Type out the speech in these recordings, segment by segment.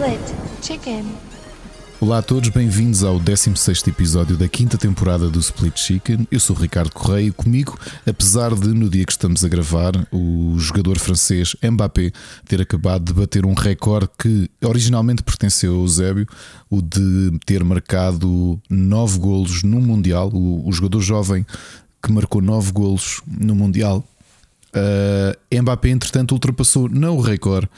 Split Chicken. Olá a todos, bem-vindos ao 16 episódio da quinta temporada do Split Chicken. Eu sou Ricardo Correia e comigo, apesar de no dia que estamos a gravar, o jogador francês Mbappé ter acabado de bater um recorde que originalmente pertenceu ao Eusébio, o de ter marcado 9 golos no Mundial, o, o jogador jovem que marcou 9 golos no Mundial. Uh, Mbappé, entretanto, ultrapassou não o recorde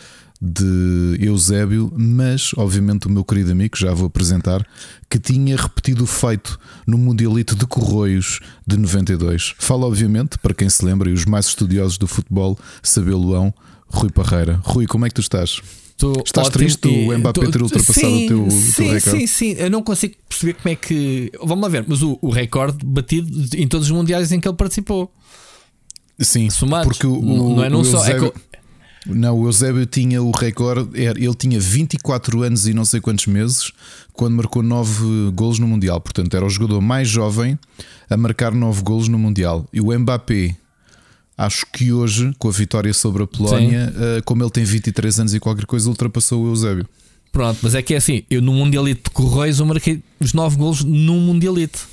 de Eusébio, mas obviamente o meu querido amigo, já vou apresentar, que tinha repetido o feito no Mundialito de Corroios de 92. Fala, obviamente, para quem se lembra e os mais estudiosos do futebol, sabê-lo-ão, Rui Parreira. Rui, como é que tu estás? Tô Estás ótimo triste do Mbappé ter ultrapassado sim, o teu, o teu sim, recorde? Sim, sim, eu não consigo perceber como é que. Vamos lá ver, mas o, o recorde batido em todos os mundiais em que ele participou. Sim, Somados. porque o, Não- não é o não só- é Eusébio, que Não, o Eusébio tinha o recorde, ele tinha 24 anos e não sei quantos meses quando marcou 9 golos no Mundial. Portanto, era o jogador mais jovem a marcar 9 golos no Mundial. E o Mbappé, acho que hoje, com a vitória sobre a Polónia, eh, como ele tem 23 anos e qualquer coisa, ultrapassou o Eusébio. Pronto, mas é que é assim, eu no Mundialito de Correios eu marquei os 9 golos num Mundialito.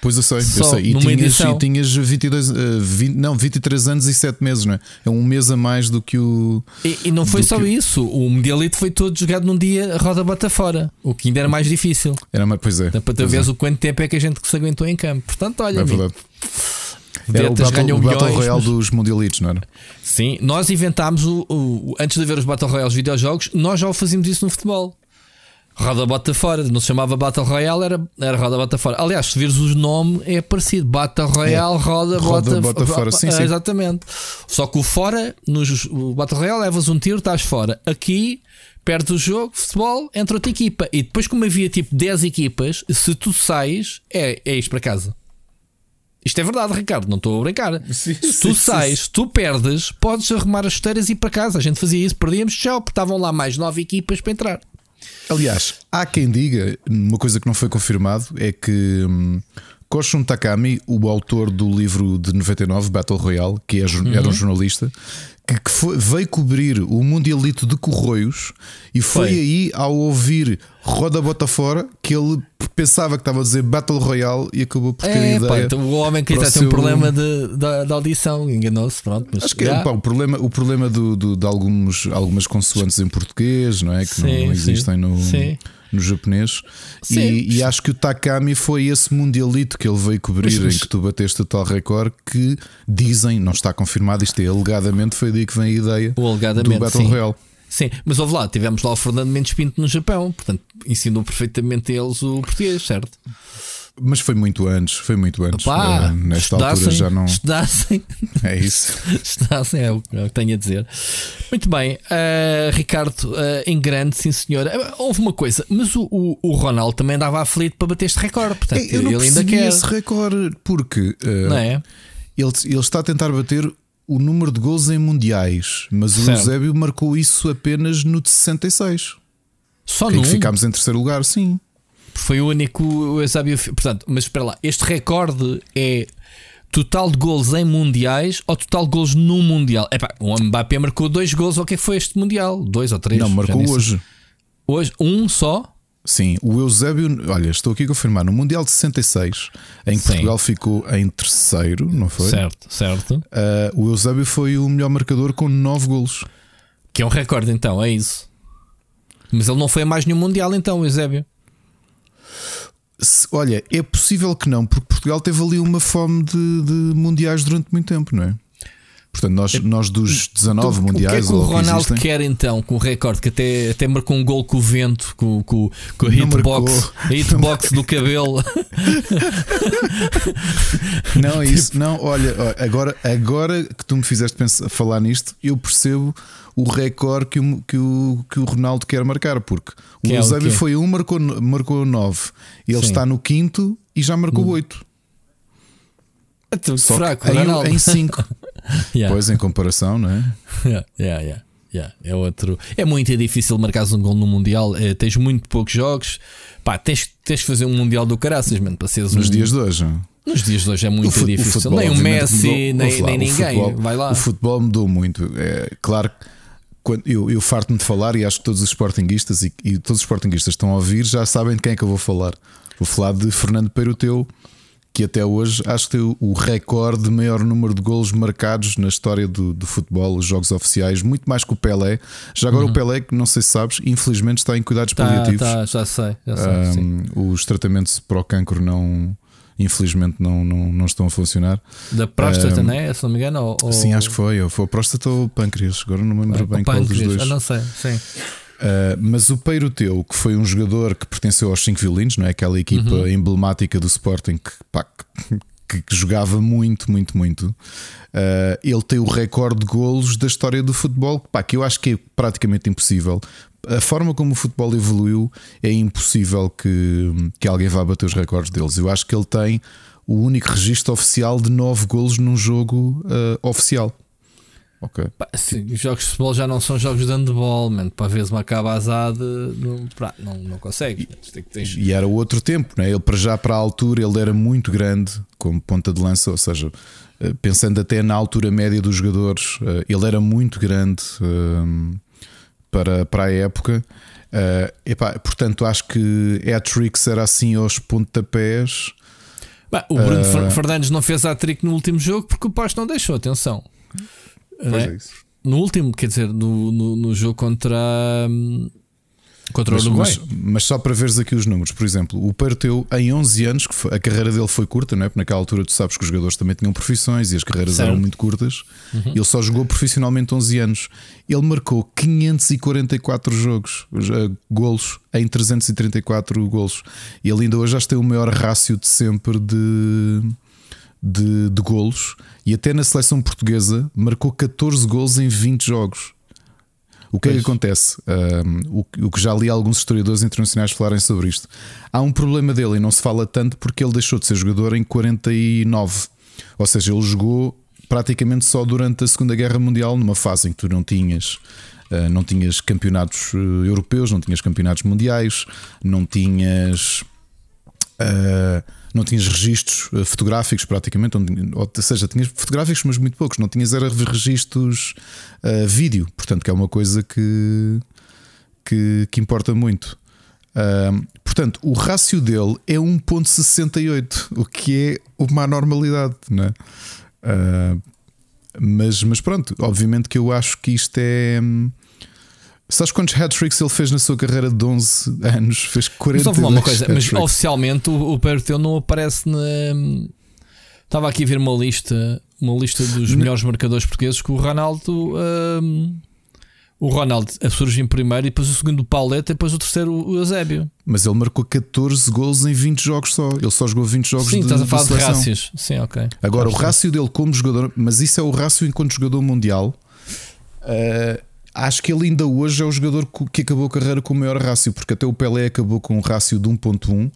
Pois eu sei, eu Só sei. E numa tinhas, edição. e tinhas 22, eh, 20 não, 23 anos e 7 meses, não é? É um mês a mais do que o. E, e não foi só que- isso, o Mundialito foi todo jogado num dia roda bota fora, o que ainda era mais difícil. Era mais, pois é. Dá para tu é. veres o quanto tempo é que a gente se aguentou em campo. Portanto, olha, É amigo, verdade. Era o Battle, ganham o Battle milhões, Royale mas- dos Mundialitos, não era? Sim, nós inventámos o, o- Antes de haver os Battle Royales videojogos, nós já o fazíamos isso no futebol. Roda bota fora, não se chamava Battle Royale, era, era roda bota fora. Aliás, se vires o nome, é parecido: Battle Royale, roda, Roda, bota, bota fora. Sim, É, sim. Exatamente. Só que o fora, nos, o Battle Royale, levas um tiro, estás fora. Aqui, perto do jogo, futebol, entra outra equipa. E depois, como havia tipo 10 equipas, se tu sais, é, é isto para casa. Isto é verdade, Ricardo, não estou a brincar. Sim, se sim, tu sim, sais, tu perdes, podes arrumar as chuteiras e ir para casa. A gente fazia isso, perdíamos, tchau, porque estavam lá mais nove equipas para entrar. Aliás, há quem diga, uma coisa que não foi confirmado, é que hum, Koshun Takami, o autor do livro de 99, Battle Royale, que é, Uhum. era um jornalista, que, que foi- veio cobrir o Mundialito de Corroios e foi, Foi. aí, ao ouvir Roda Bota Fora, que ele pensava que estava a dizer Battle Royale e acabou por ter É, pá, ideia. então o homem que está um problema de, da, da audição, enganou-se, pronto. Mas Acho que já. é, pá, o problema, o problema do, do- de alguns, algumas consoantes em português, não é? Que não, Sim, não existem sim. no, Sim. No japonês. Sim. E, e acho que o Takami foi esse mundialito que ele veio cobrir, em que tu bateste o tal recorde, que dizem, não está confirmado, isto é alegadamente, foi daí que vem a ideia O do alegadamente, Battle sim. Royale. Sim, mas houve lá, tivemos lá o Fernando Mendes Pinto no Japão, portanto ensinou perfeitamente a eles o português, certo? Mas foi muito antes, foi muito antes. Pá, Eh, nesta altura já não. Estudassem, É isso. estudassem, é o é o que tenho a dizer. Muito bem, ah, Ricardo, ah, em grande, sim senhora. Ah, Houve uma coisa, mas o, o, o Ronaldo também andava aflito para bater este recorde, portanto Eu não ele ainda quer. esse recorde, porque Não é? Ele, ele está a tentar bater o número de gols em mundiais, mas o Certo. Eusébio marcou isso apenas no de 66. Só num. que ficámos em terceiro lugar, sim. Foi o único o Eusébio. Portanto, mas espera lá, este recorde é total de gols em mundiais ou total de gols num mundial? Epá, o Mbappé marcou dois gols, o que é que foi este mundial? Dois ou três? não, marcou hoje. Hoje, um só? Sim, o Eusébio, olha, estou aqui a confirmar, no Mundial de 66, em que Sim. Portugal ficou em terceiro, não foi? Certo, certo. Ah, o Eusébio foi o melhor marcador com 9 golos. Que é um recorde, então, é isso. Mas ele não foi a mais nenhum mundial, então, o Eusébio. Se- olha, é possível que não, porque Portugal teve ali uma fome de, de mundiais durante muito tempo, não é? Portanto, nós, nós dos 19 Então, mundiais o que é que o Ronaldo existem, quer então com o recorde? Que até, até marcou um gol com o vento, com, com, com a hitbox, a hitbox do cabelo. Não, é isso. Não, olha, olha, agora, agora que tu me fizeste pensar, falar nisto, eu percebo o recorde que o, que o, que o Ronaldo quer marcar, porque o Que é o Eusébio quê? foi um, marcou, marcou nove. Ele Sim. está no quinto e já marcou oito. Só Fraco, que em, Ronaldo. em cinco. Yeah. Pois, em comparação, não é? Yeah, yeah, yeah, yeah. É outro. É muito difícil marcares um gol no Mundial. eh, tens muito poucos jogos. Pá, tens, tens de fazer um Mundial do caraças, mano, para seres Nos um- dias de hoje. Nos dias de hoje é muito fu- difícil. futebol, nem o Messi, nem, nem o ninguém. futebol- Vai lá. O futebol mudou muito. É claro que quando, eu, eu farto-me de falar e acho que todos os sportinguistas e, e, todos os sportinguistas estão a ouvir já sabem de quem é que eu vou falar. Vou falar de Fernando Peiroteu, que até hoje acho que tem o recorde de maior número de golos marcados na história do, do futebol, os jogos oficiais, muito mais que o Pelé. Já agora uhum. o Pelé, que não sei se sabes, infelizmente está em cuidados tá, paliativos. Tá, já sei, já sei. Um, os tratamentos para o cancro não infelizmente não, não, não estão a funcionar. Da próstata, um, né? Se não me engano? Ou, Sim, acho que foi. Foi a próstata ou o pâncreas. Agora não me lembro bem qual dos dois. Eu não sei, sim. Uh, mas o Peiroteu, que foi um jogador que pertenceu aos 5 violinos, não é? Aquela equipa uhum. emblemática do Sporting que, pá, que, que, jogava muito, muito, muito. Uh, ele tem o recorde de golos da história do futebol, pá, que eu acho que é praticamente impossível. A forma como o futebol evoluiu é impossível que, que alguém vá bater os recordes deles. Eu acho que ele tem o único registro oficial de 9 golos num jogo uh, oficial. Ok. sim, os jogos de futebol já não são jogos de handball, man. para vezes uma cabazada não, não, não consegue. E, e, era outro tempo, né? ele para já para a altura ele era muito grande como ponta de lança, ou seja, eh, pensando até na altura média dos jogadores, eh, ele era muito grande ehm, para, para a época. Uh, epá, portanto, acho que hat-tricks era assim aos pontapés. Bah, o Bruno uh, Fernandes não fez hat-trick no último jogo porque o Pasto não deixou, atenção. Pois é? No último, quer dizer, no, no, no jogo contra. Hum, contra mas, o Uruguai. Mas, mas, só para veres aqui os números, por exemplo, o Perteu em 11 anos, que foi, a carreira dele foi curta, não é? Porque naquela altura tu sabes que os jogadores também tinham profissões e as carreiras certo. eram muito curtas. Uhum. Ele só jogou profissionalmente 11 anos. Ele marcou 544 jogos, uh, golos em 334 golos. E ele ainda hoje já tem o maior rácio de sempre de, de, de golos e até na seleção portuguesa marcou 14 gols em 20 jogos. O que pois. é que acontece? Um, o, o, que já li alguns historiadores internacionais falarem sobre isto. Há um problema dele e não se fala tanto porque ele deixou de ser jogador em 49. Ou seja, ele jogou praticamente só durante a Segunda Guerra Mundial, numa fase em que tu não tinhas. Uh, não tinhas campeonatos uh, europeus, não tinhas campeonatos mundiais, não tinhas. Uh, não tinhas registros eh, fotográficos praticamente, ou seja, tinhas fotográficos, mas muito poucos, não tinhas era registros uh, vídeo, portanto, que é uma coisa que, que, que importa muito. Uh, portanto, o rácio dele é 1.68, o que é uma anormalidade, não é? Uh, mas, mas pronto, obviamente que eu acho que isto é. Hum, Sabes quantos hat-tricks ele fez na sua carreira de 11 anos? Fez 40 Mas uma coisa, mas oficialmente o, o Perteu não aparece na. Estava aqui a ver uma lista, uma lista dos melhores marcadores portugueses que o Ronaldo. Um, o Ronaldo surge em primeiro e depois o segundo o Pauleta e depois o terceiro o Eusébio. Mas ele marcou 14 gols em 20 jogos só. Ele só jogou 20 jogos Sim, de, estás a falar de, de rácios. Sim, ok. Agora, o rácio dele como jogador, mas isso é o rácio enquanto jogador mundial. Uh, acho que ele ainda hoje é o jogador que acabou a carreira com o maior rácio, porque até o Pelé acabou com um rácio de 1.1.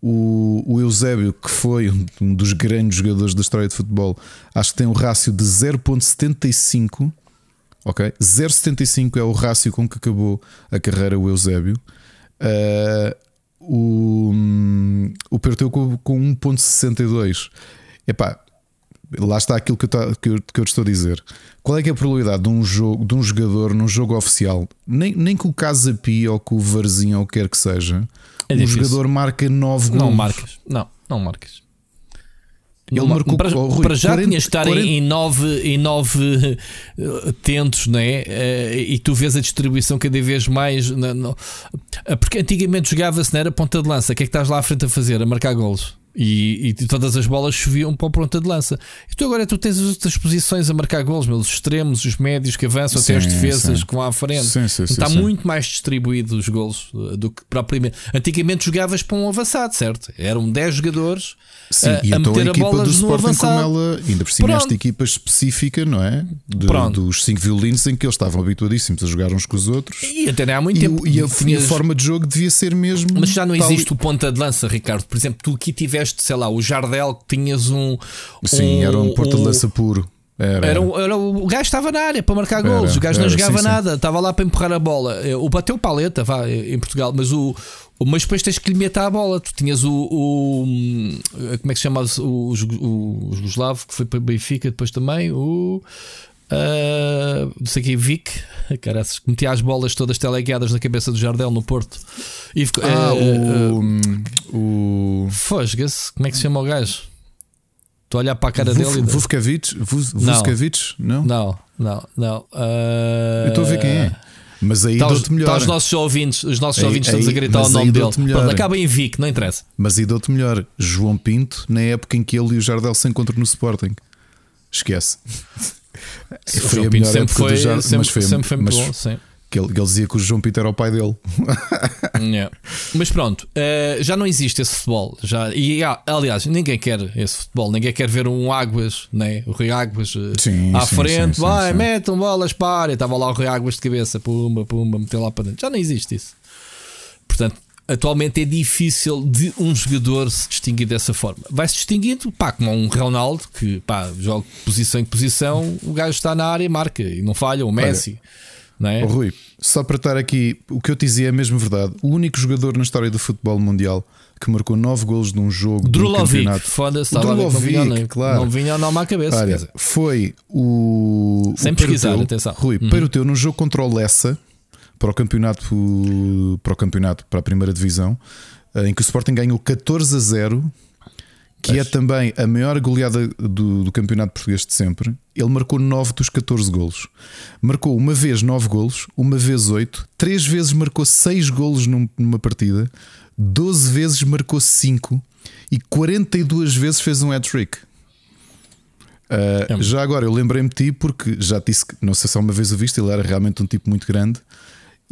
O, o Eusébio, que foi um dos grandes jogadores da história de futebol, acho que tem um rácio de 0.75. Ok? 0.75 é o rácio com que acabou a carreira o Eusébio. Uh, o, o Perteu com, com 1.62. Epá, lá está aquilo que eu, que, eu, que eu estou a dizer. Qual é que é a probabilidade de um, jogo, de um jogador num jogo oficial, nem, nem com o Casapi ou com o Varzinho ou o que quer que seja, é um jogador marca 9 gols? Não marcas, não, não marcas. Ele não, marcou para, oh, Rui, para já 40, tinha de estar 40... em 9 em nove uh, tentos, é? Uh, e tu vês a distribuição cada vez mais. Porque antigamente jogava-se, não era ponta de lança. O que é que estás lá à frente a fazer? A marcar golos. E, e, todas as bolas choviam para a ponta de lança. E tu agora tu tens as outras posições a marcar gols, os extremos, os médios que avançam sim, até as defesas sim. que vão à frente. Sim, sim, está muito mais distribuído os gols do que propriamente. Antigamente jogavas para um avançado, certo? Eram 10 jogadores Sim, a, e a então meter a, equipa a bola do Sporting, como ela, ainda por cima, Pronto. esta equipa específica, não é? De, dos cinco violinos em que eles estavam habituadíssimos a jogar uns com os outros. E até há muito e, tempo. E a, tinhas... a, forma de jogo devia ser mesmo. Mas já não existe o ponta de lança, Ricardo. Por exemplo, tu aqui tiveste, sei lá, o Jardel, que tinhas um. Sim, um, era um ponta de lança puro. Era, era, era, o gajo estava na área para marcar gols, o gajo não jogava sim, nada, sim. estava lá para empurrar a bola. O bateu paleta, vá, em Portugal, mas o, mas depois tens que lhe meter a bola. Tu tinhas o. o como é que se chama o, o, o Jugoslavo, que foi para Benfica depois também. O. Uh, não sei que Vic, caraças, metia as bolas todas teleguiadas na cabeça do Jardel no Porto. E ficou, ah, uh, o. Uh, Fosga-se, como é que se chama o gajo? Estou a olhar para a cara Vuf, dele. Vuvkovic? Vuvkovic? Não. Não, não, não. Uh, Eu estou a ver quem é. Mas aí tá dou-te melhor. Tá os nossos ouvintes, os nossos aí, ouvintes estamos a gritar o nome dele. Pronto, acaba em Vic, não interessa. Mas aí dou-te melhor. João Pinto, na época em que ele e o Jardel se encontram no Sporting. Esquece. Foi a melhor sempre foi, sempre, mas foi, sempre foi muito mas, bom, sim que ele, ele, dizia que o João Peter era o pai dele. yeah. Mas pronto, uh, já não existe esse futebol. Já, e aliás, ninguém quer esse futebol, ninguém quer ver um Águas, né? o Rui Águas uh, sim, à sim, frente, sim, vai, metam bolas, para. Estava lá o Rui Águas de cabeça, pumba, pumba, meteu lá para dentro. Já não existe isso. Portanto, atualmente é difícil de um jogador se distinguir dessa forma. Vai-se distinguindo, pá, como um Ronaldo, que pá, joga posição em posição, o gajo está na área e marca e não falha, o Messi. Olha não é? Oh, Rui, só para estar aqui, o que eu te dizia é mesmo verdade. O único jogador na história do futebol mundial que marcou 9 golos num jogo Drulovic, foda-se, Drulovic, não vinha, claro. Não vinha não à cabeça. Olha, foi o. Sem o pesquisar, Peruteu, atenção. Rui, uhum. Peruteu num jogo contra o Lessa para o campeonato, para o campeonato, para a primeira divisão, eh, em que o Sporting ganhou 14 a 0 que é também a maior goleada do, do, campeonato português de sempre. Ele marcou 9 dos 14 golos. Marcou uma vez 9 golos, uma vez 8, 3 vezes marcou 6 golos num, numa partida, 12 vezes marcou 5 e 42 vezes fez um hat-trick. Uh. Já agora eu lembrei-me de ti porque já disse que, não sei se uma vez o viste, ele era realmente um tipo muito grande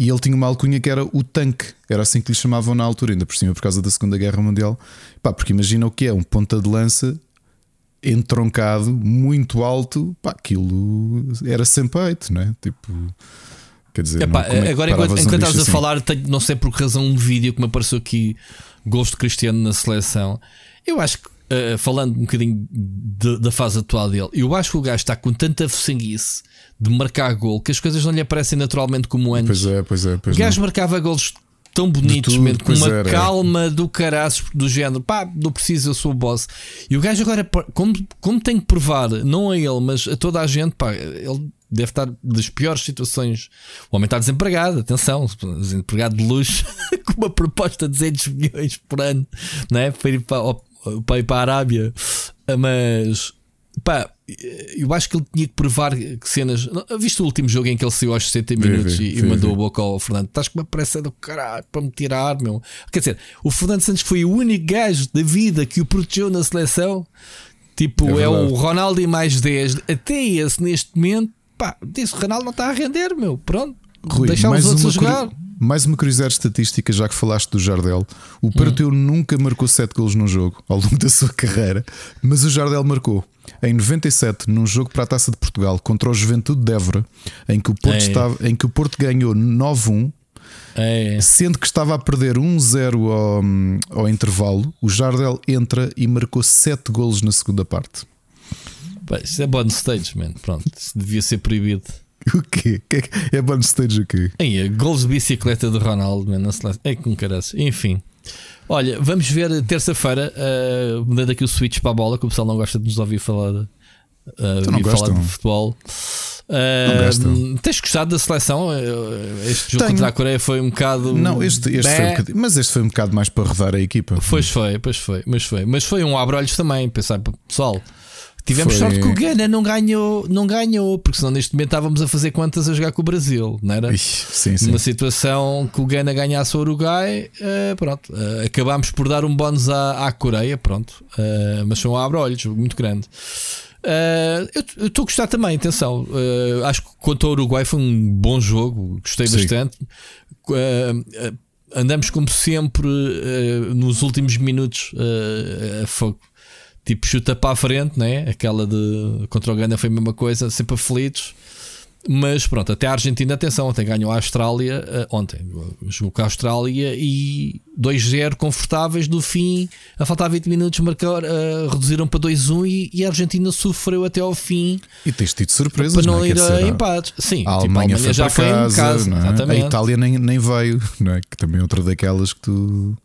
e ele tinha uma alcunha que era o tanque, era assim que lhe chamavam na altura, ainda por cima por causa da Segunda Guerra Mundial. Pá, porque imagina o que é um ponta de lança entroncado, muito alto, pá, aquilo era sem peito, não é? Tipo. Quer dizer, Epá, não, é agora enquanto, enquanto estás assim? a falar, tenho, não sei por que razão, um vídeo que me apareceu aqui, gosto Cristiano na seleção. Eu acho que, uh, falando um bocadinho de, da fase atual dele, eu acho que o gajo está com tanta sanguice de marcar gol que as coisas não lhe aparecem naturalmente como antes. Pois é, pois é. Pois o gajo marcava golos tão bonitos, tudo, com uma era. calma do caraço do género, pá, não preciso, eu sou o boss. E o gajo agora, como, como tem que provar, não a ele, mas a toda a gente, pá, ele deve estar das piores situações. O homem está desempregado, atenção, desempregado de luxo, com uma proposta de 200 milhões por ano, não é? Para ir para, para, ir para a Arábia, mas pá eu acho que ele tinha que provar que cenas. Viste o último jogo em que ele saiu aos 60 minutos e, mandou a boca ao Fernando? Estás com uma pressa do caralho para me tirar, meu. Quer dizer, o Fernando Santos foi o único gajo da vida que o protegeu na seleção. Tipo, é, é o Ronaldo e mais 10. Até esse neste momento, pá, disse: o Ronaldo não está a render, meu. Pronto, Rui, deixar os outros a jogar. Mais uma curiosidade estatística, já que falaste do Jardel. O Parteu hum. nunca marcou 7 golos num jogo ao longo da sua carreira, mas o Jardel marcou. Em 97, num jogo para a Taça de Portugal contra o Juventude de Évora, em que o Porto, estava, em que o Porto ganhou 9-1, sendo que estava a perder 1-0 ao, ao intervalo, o Jardel entra e marcou 7 golos na segunda parte. Isso é bonus stage, man. Pronto, devia ser proibido. O quê? É, é bonus stage o quê? É, gols de bicicleta de Ronaldo, man, É com caras. Enfim. Olha, vamos ver terça-feira, uh, mudando aqui o switch para a bola, que o pessoal não gosta de nos ouvir falar, uh, ouvir falar de futebol. Uh, tens gostado da seleção? Este jogo Tenho. contra a Coreia foi um bocado. Não, este, este foi um bocado, mas este foi um bocado mais para rodar a equipa. Pois foi, pois foi, mas foi. Mas foi um abrolhos também, pensar, pessoal. Tivemos Foi... sorte que o Gana não ganhou, não ganhou, porque senão neste momento estávamos a fazer quantas a jogar com o Brasil, não era? Ixi, sim, sim. Numa situação que o Gana ganhasse o Uruguai, uh, pronto, uh, acabámos por dar um bónus à, à Coreia, pronto, uh, mas foi um abre-olhos muito grande. eu estou a gostar também, atenção. acho que quanto ao Uruguai foi um bom jogo, gostei sim. bastante. andamos como sempre nos últimos minutos a fogo tipo chuta para a frente, né? aquela de contra o Gana foi a mesma coisa, sempre aflitos. Mas pronto, até a Argentina, atenção, ontem ganhou a Austrália, uh, ontem jogou com a Austrália e 2-0 confortáveis do fim, a faltar 20 minutos, marcar, uh, reduziram para 2-1 e, e, a Argentina sofreu até ao fim. E tens tido surpresas, para não, não é? ir a empates. Sim, a Alemanha, tipo, a Alemanha já foi casa, em casa, é? a Itália nem, nem veio, não é? que também é outra daquelas que tu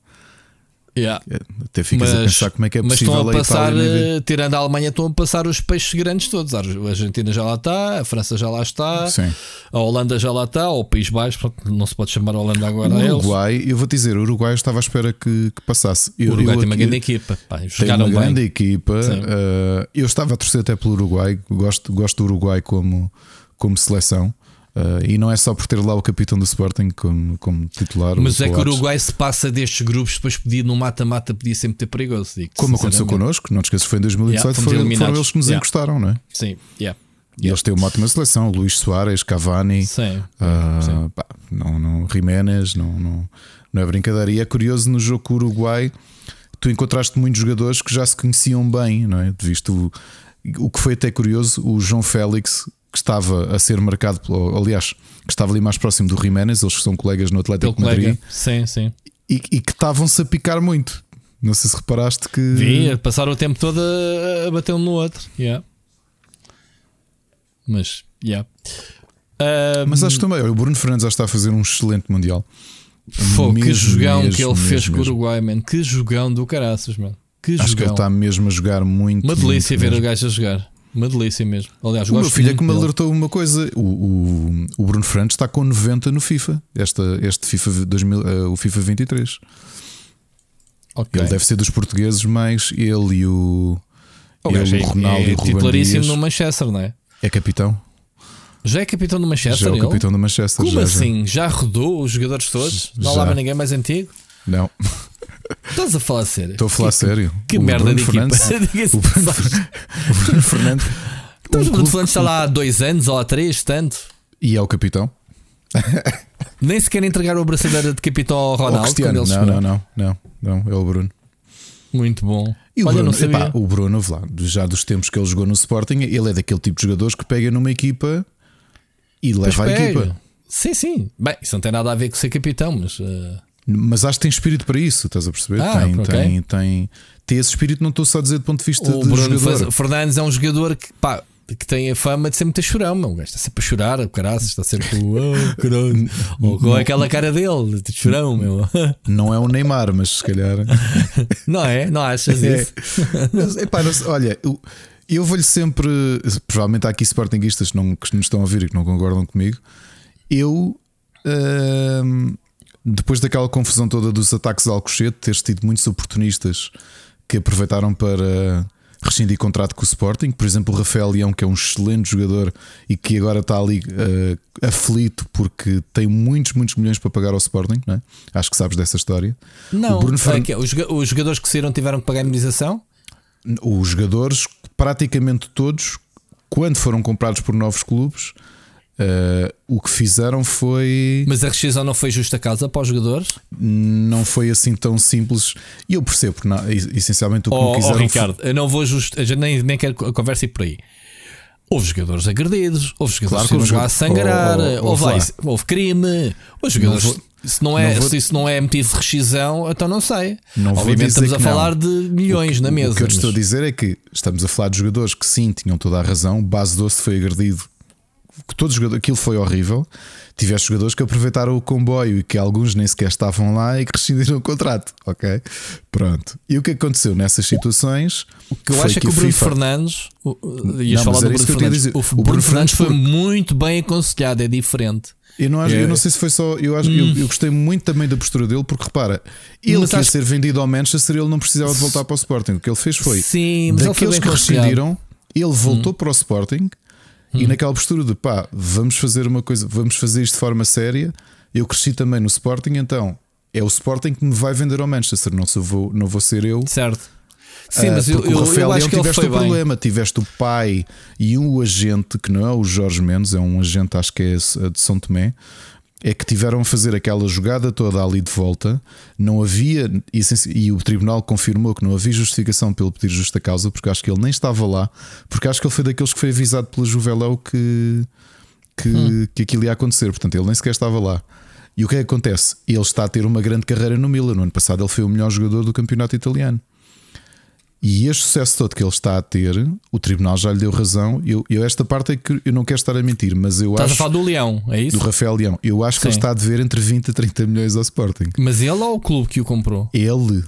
Yeah. Até ficas mas, a pensar como é que é possível mas estão a passar, a eh, tirando a Alemanha, estão a passar os peixes grandes todos. A Argentina já lá está, a França já lá está, Sim. a Holanda já lá está, ou o País Baixo, não se pode chamar a Holanda agora. O Uruguai, eu vou dizer, o Uruguai eu estava à espera que, que passasse. o Uruguai eu, tem uma grande equipa. Pá, tem uma grande equipa. Uh, eu estava a torcer até pelo Uruguai, gosto, gosto do Uruguai como, como seleção. Uh, e não é só por ter lá o capitão do Sporting como, como titular. Mas é que o Uruguai se passa destes grupos, depois podia no mata-mata, podia sempre ter perigoso. Digo, como aconteceu connosco, não te esqueças que foi em 2018, yeah, foram, foram, eles que nos yeah. encostaram, não é? Sim, yeah. E eles têm uma ótima seleção: Luís Soares, Cavani, sim, uh, sim. Pá, não, não, Jiménez, não, não, não é brincadeira. E é curioso no jogo com o Uruguai, tu encontraste muitos jogadores que já se conheciam bem, não é? Visto o, o que foi até curioso, o João Félix que estava a ser marcado, pelo, aliás, que estava ali mais próximo do Jiménez, eles que são colegas no Atlético de Madrid. Sim, sim. E, e que estavam-se a picar muito. Não sei se reparaste que. Vi, passaram o tempo todo a, bater um no outro. Yeah. Mas, yeah. Um, Mas acho também, o Bruno Fernandes já está a fazer um excelente Mundial. Fogo, que jogão mesmo, que ele mesmo, fez com o Uruguai, man. Que jogão do caraças, mano. Que acho jogão. que ele está mesmo a jogar muito. Uma delícia ver o gajo a jogar. Uma delícia mesmo. Aliás, o meu filho é que me alertou uma coisa: o, o, o, Bruno Fernandes está com 90 no FIFA, esta, este FIFA 2000, uh, eh, o FIFA 23. Okay. Ele deve ser dos portugueses, mas ele e o, oh, ele, o Ronaldo é, é e o titularíssimo Dias, no Manchester, não é? É capitão. Já é capitão do Manchester? Já é o ele? capitão do Manchester. Como já, assim? Já. já rodou os jogadores todos? Não lá ninguém mais antigo? Não. Estás a falar sério? Estou a falar que, sério. Que o merda Bruno de Fernandes, equipa. o, Bruno, o Bruno Fernandes. o Bruno Fernandes está lá há dois anos ou há três, tanto. E é o capitão. Nem se quer entregar o braçadeira de capitão ao Ronaldo. Não, não, não, não, não, é o Bruno. Muito bom. E o, Olha, Bruno, epá, o Bruno, lá, já dos tempos que ele jogou no Sporting, ele é daquele tipo de jogadores que pega numa equipa e leva a equipa. Sim, sim. Bem, isso não tem nada a ver com ser capitão, mas. Uh... Mas acho que tem espírito para isso, estás a perceber? Ah, tem, okay. tem, tem, tem esse espírito, não estou só a dizer do ponto de vista o de Bruno jogador. Fernandes é um jogador que, pá, que tem a fama de ser muito chorão, meu. O gajo está sempre a chorar, o caraças, está sempre oh, caralho. Ou com aquela cara dele, de chorão, meu. Não é um Neymar, mas se calhar. Não é? Não achas é. isso? Mas, epá, não, olha, eu, eu vou-lhe sempre. Provavelmente há aqui sportinguistas que, não, que nos estão a ouvir e que não concordam comigo. Eu. Uh, depois daquela confusão toda dos ataques ao Alcochete, teres tido muitos oportunistas que aproveitaram para rescindir contrato com o Sporting, por exemplo, o Rafael Leão, que é um excelente jogador e que agora está ali uh, aflito porque tem muitos, muitos milhões para pagar ao Sporting, não é? acho que sabes dessa história. Não, Bruno Fern... é, os jogadores que saíram tiveram que pagar a imunização? Os jogadores, praticamente todos, quando foram comprados por novos clubes, Uh, o que fizeram foi. Mas a rescisão não foi justa causa para os jogadores? Não foi assim tão simples. E eu percebo, não, essencialmente o que oh, quiseram. Oh, Ricardo, foi... eu não vou just... eu nem, nem quero a conversa ir por aí. Houve jogadores agredidos, houve jogadores claro que lá a sangrar, oh, oh, houve, lá, houve crime, houve jogadores. Vou... Se não, é, não vou... se isso não é motivo de rescisão, então não sei. Não Obviamente estamos a falar de milhões que, na mesa. O que eu mas... estou a dizer é que estamos a falar de jogadores que sim tinham toda a razão. Base Doce foi agredido todos os jogadores, aquilo foi horrível. Tiveste jogadores que aproveitaram o comboio e que alguns nem sequer estavam lá e que rescindiram o contrato, ok? Pronto. E o que aconteceu nessas situações? O que eu acho é que o Bruno FIFA... Fernandes, ias falar do Bruno Fernandes. O, o Bruno Fernandes foi muito bem aconselhado, é diferente. Eu não, acho, é. eu não sei se foi só. Eu, acho, hum. eu, eu, gostei muito também da postura dele, porque repara, ele mas que ia ser vendido ao Manchester, ele não precisava de voltar para o Sporting. O que ele fez foi. Sim, mas daqueles que rescindiram, ele voltou hum. para o Sporting Hum. E naquela postura de pá, vamos fazer uma coisa, vamos fazer isto de forma séria. Eu cresci também no Sporting, então é o Sporting que me vai vender ao Manchester, não, se vou, não vou ser eu. Certo. Sim, mas uh, eu, o Rafael eu acho que tiveste o problema, bem. tiveste o pai e um agente que não é o Jorge Mendes, é um agente, acho que é de São Tomé, é que tiveram a fazer aquela jogada toda ali de volta. Não havia, e o tribunal confirmou que não havia justificação pelo pedir justa causa, porque acho que ele nem estava lá, porque acho que ele foi daqueles que foi avisado pela Juveléu que, que, hum. que aquilo ia acontecer, portanto ele nem sequer estava lá. E o que é que acontece? Ele está a ter uma grande carreira no Milan. No ano passado ele foi o melhor jogador do campeonato italiano. E este sucesso todo que ele está a ter, o tribunal já lhe deu razão. Eu, eu esta parte é que eu não quero estar a mentir, mas eu Estás acho. a falar do Leão, é isso? Do Rafael Leão. Eu acho Sim. que ele está a dever entre 20 a 30 milhões ao Sporting. Mas ele ou o clube que o comprou? Ele.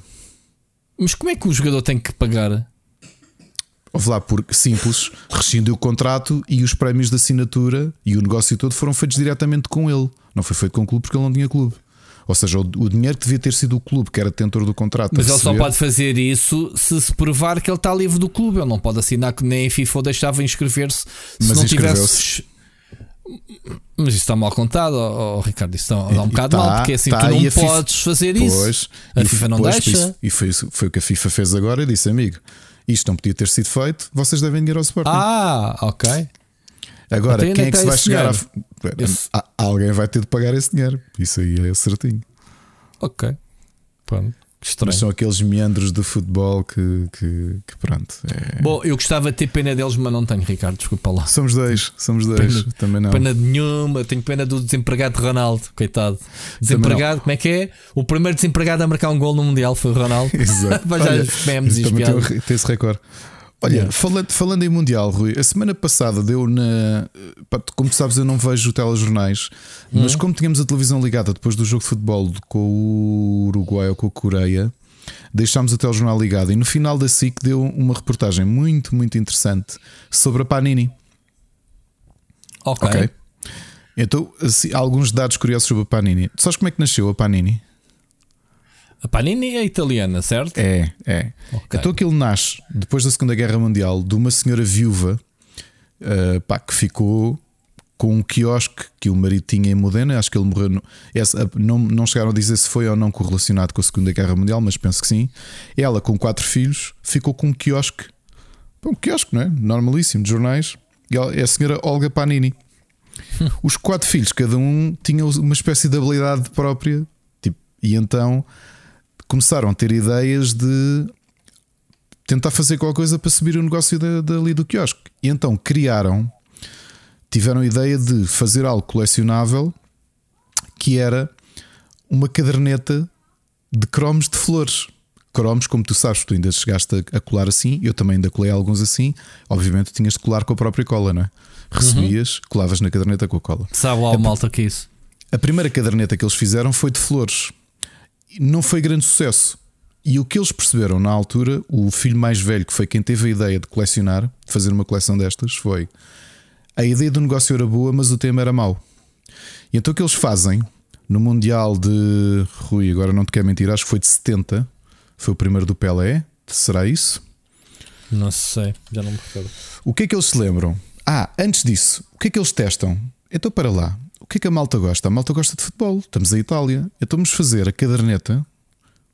Mas como é que o jogador tem que pagar? Houve lá, porque simples, rescindiu o contrato e os prémios de assinatura e o negócio todo foram feitos diretamente com ele. Não foi feito com o clube porque ele não tinha clube. Ou seja, o, o dinheiro que devia ter sido o clube, que era detentor do contrato. Mas ele só pode fazer isso se se provar que ele está livre do clube. Ele não pode assinar que nem a FIFA deixava inscrever-se se Mas não tivesse. Mas isso está mal contado, oh, oh, Ricardo. Isso está, dá um bocado tá, mal, porque assim tá, tu não a FIFA- podes fazer isso. Pois, A FIFA não pois, deixa. isso- E foi, foi o que a FIFA fez agora e disse, amigo, isto não podia ter sido feito, vocês devem dinheiro ao Sporting. Ah, ok. Agora, até quem é que se vai chegar a. Esse- a- Alguém vai ter de pagar esse dinheiro. Isso aí é certinho. Ok. Pronto. Estranho. Mas são aqueles meandros do futebol que, que, que pronto. é- Bom, eu gostava de ter pena deles, mas não tenho, Ricardo. Desculpa lá. Somos dois, somos dois. Pena- Também não. Pena de nenhuma, tenho pena do desempregado de Ronaldo, coitado. Desempregado, como é que é? O primeiro desempregado a marcar um gol no Mundial foi o Ronaldo. Exato. Mas já Olha, memes e as também tem, tem esse recorde. Olha, falando, falando em Mundial, Rui, a semana passada deu na. Como tu sabes, eu não vejo telejornais, mas Uhum. como tínhamos a televisão ligada depois do jogo de futebol com o Uruguai ou com a Coreia, deixámos o telejornal ligado e no final da SIC deu uma reportagem muito, muito interessante sobre a Panini. Ok. Ok. Então, assim, alguns dados curiosos sobre a Panini. Tu sabes como é que nasceu a Panini? A Panini é italiana, certo? É, é. Ok. Então aquilo nasce depois da Segunda Guerra Mundial de uma senhora viúva uh, pá, que ficou com um quiosque que o marido tinha em Modena. Acho que ele morreu. No, essa, não, não chegaram a dizer se foi ou não correlacionado com a Segunda Guerra Mundial, mas penso que sim. Ela, com quatro filhos, ficou com um quiosque. Um quiosque, não é? Normalíssimo, de jornais. E é a senhora Olga Panini. Os quatro filhos, cada um tinha uma espécie de habilidade própria. Tipo, e então começaram a ter ideias de tentar fazer qualquer coisa para subir o negócio da, dali do quiosque. E então criaram, tiveram a ideia de fazer algo colecionável que era uma caderneta de cromos de flores. Cromos, como tu sabes, tu ainda chegaste a, colar assim, eu também ainda colei alguns assim. Obviamente tinhas de colar com a própria cola, não é? Recebias, colavas na caderneta com a cola. Sabe lá o malta que é isso. A primeira caderneta que eles fizeram foi de flores. Não foi grande sucesso. E o que eles perceberam na altura, o filho mais velho, que foi quem teve a ideia de colecionar, de fazer uma coleção destas, foi a ideia do negócio era boa, mas o tema era mau. E então o que eles fazem no Mundial de Rui, agora não te quero mentir, acho que foi de 70, foi o primeiro do Pelé. Será isso? Não sei, já não me recordo. O que é que eles se lembram? Ah, antes disso, o que é que eles testam? Então, para lá, o que é que a malta gosta? A malta gosta de futebol. Estamos em Itália. Então, vamos fazer a caderneta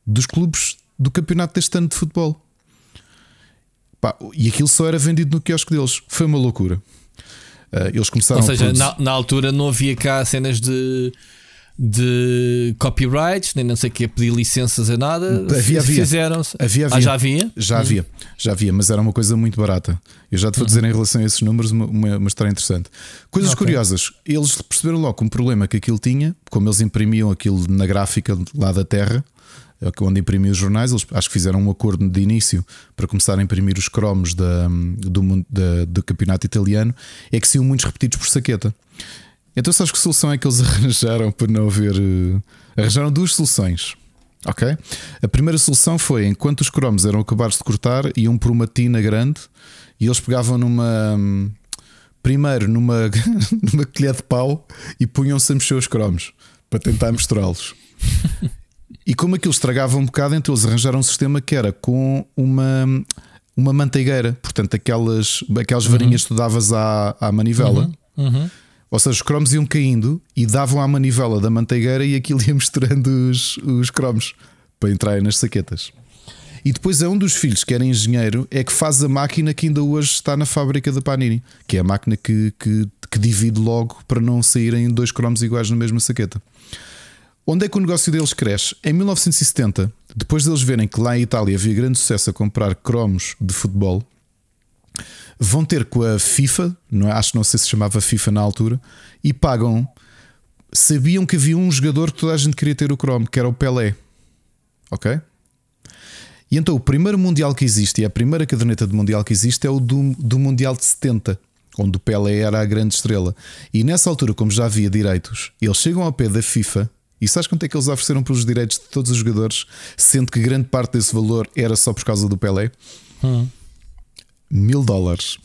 dos clubes do campeonato deste ano de futebol. Pá, e aquilo só era vendido no quiosque deles. Foi uma loucura. Ah, eles começaram Ou seja, na, na altura não havia cá cenas de, de copyrights, nem não sei o que, pedir licenças a nada. Havia, havia. Fizeram-se. Havia, Ah, havia. já havia? Já havia, já havia, mas era uma coisa muito barata. Eu já te vou dizer em relação a esses números uma, uma, história interessante. Coisas Ok. curiosas, eles perceberam logo que um problema que aquilo tinha, como eles imprimiam aquilo na gráfica lá da Terra, é onde imprimiam os jornais, eles acho que fizeram um acordo de início para começar a imprimir os cromos da, do, da- do campeonato italiano, é que saiam muitos repetidos por saqueta. Então, sabes que solução é que eles arranjaram para não haver. eh, Arranjaram duas soluções. Ok? A primeira solução foi enquanto os cromos eram acabados de cortar, iam por uma tina grande e eles pegavam numa. hum, Primeiro numa, numa colher de pau e punham-se a mexer os cromos para tentar misturá-los. E como aquilo estragava um bocado, então eles arranjaram um sistema que era com uma, uma manteigueira, portanto, aquelas, aquelas varinhas que tu davas à, à manivela. Uhum. Ou seja, os cromos iam caindo e davam à manivela da manteigueira e aquilo ia misturando os, os cromos para entrarem nas saquetas. E depois é um dos filhos que era engenheiro, é que faz a máquina que ainda hoje está na fábrica da Panini, que é a máquina que, que, que divide logo para não saírem dois cromos iguais na mesma saqueta. Onde é que o negócio deles cresce? Em 1970, depois deles verem que lá em Itália havia grande sucesso a comprar cromos de futebol, vão ter com a FIFA, não é? acho que não sei se chamava FIFA na altura, e pagam. Sabiam que havia um jogador que toda a gente queria ter o cromo, que era o Pelé. Ok? E então o primeiro Mundial que existe, e a primeira caderneta de Mundial que existe, é o do, do Mundial de 70, onde o Pelé era a grande estrela. E nessa altura, como já havia direitos, eles chegam ao pé da FIFA E sabes quanto é que eles ofereceram pelos direitos de todos os jogadores, sendo que grande parte desse valor era só por causa do Pelé? Hum. Mil dólares.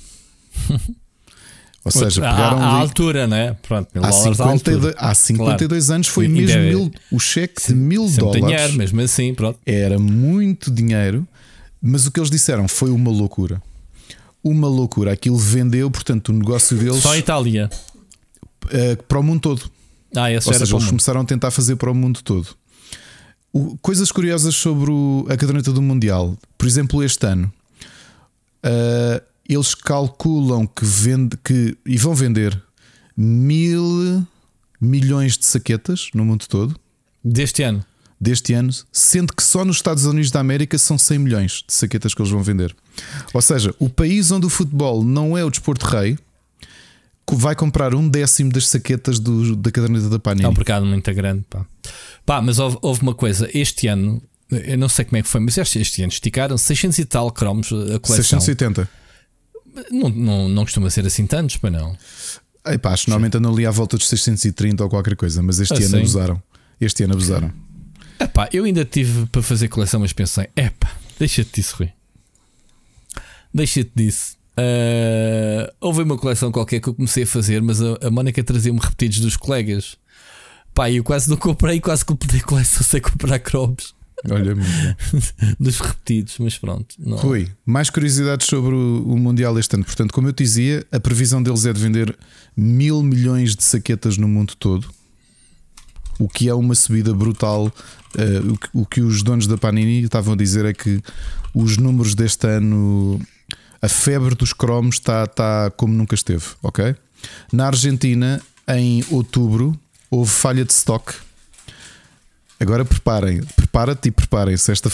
Ou seja, pegaram. À, à altura, né? Pronto, mil há, dólares 52, há 52 claro. anos foi E- mesmo mil, o cheque de mil dólares. dinheiro, mesmo assim, pronto. Era muito dinheiro, mas o que eles disseram foi uma loucura. Uma loucura. Aquilo vendeu, portanto, o negócio deles Só a Itália. eh, para o mundo todo. Ah, esse Ou seja, eles começaram a tentar fazer para o mundo todo. O- coisas curiosas sobre o- a caderneta do Mundial. Por exemplo, este ano, ah, eles calculam que, vende, que e vão vender mil milhões de saquetas no mundo todo Deste ano. deste ano, sendo que só nos Estados Unidos da América são 100 milhões de saquetas que eles vão vender. Ou seja, o país onde o futebol não é o desporto rei vai comprar um décimo das saquetas do- da caderneta da Panini. É um mercado muito grande. Pá, pá mas houve, houve uma coisa. Este ano, eu não sei como é que foi, mas este, este ano esticaram 600 e tal cromos a coleção. 680. Não, não, não costuma ser assim tantos, para não. Epá, acho que normalmente andam ali à volta dos 630 ou qualquer coisa, mas este Ah, ano sim? abusaram. Este ano abusaram. Epá, eu ainda tive para fazer coleção, mas pensei, epá, deixa-te disso, Rui. Deixa-te disso. Ah, houve uma coleção qualquer que eu comecei a fazer, mas a, a Mónica trazia-me repetidos dos colegas. Pá, eu quase não comprei, quase completei coleção sem comprar cromos Olha, dos repetidos, mas pronto. Não. Rui, mais curiosidades sobre o, o Mundial este ano. Portanto, como eu te dizia, a previsão deles é de vender mil milhões de saquetas no mundo todo, o que é uma subida brutal. Eh, o, que, o que os donos da Panini estavam a dizer é que os números deste ano, a febre dos cromos está, está como nunca esteve, ok? Na Argentina, em outubro, houve falha de stock. Agora preparem, prepara-te e preparem-se. Esta,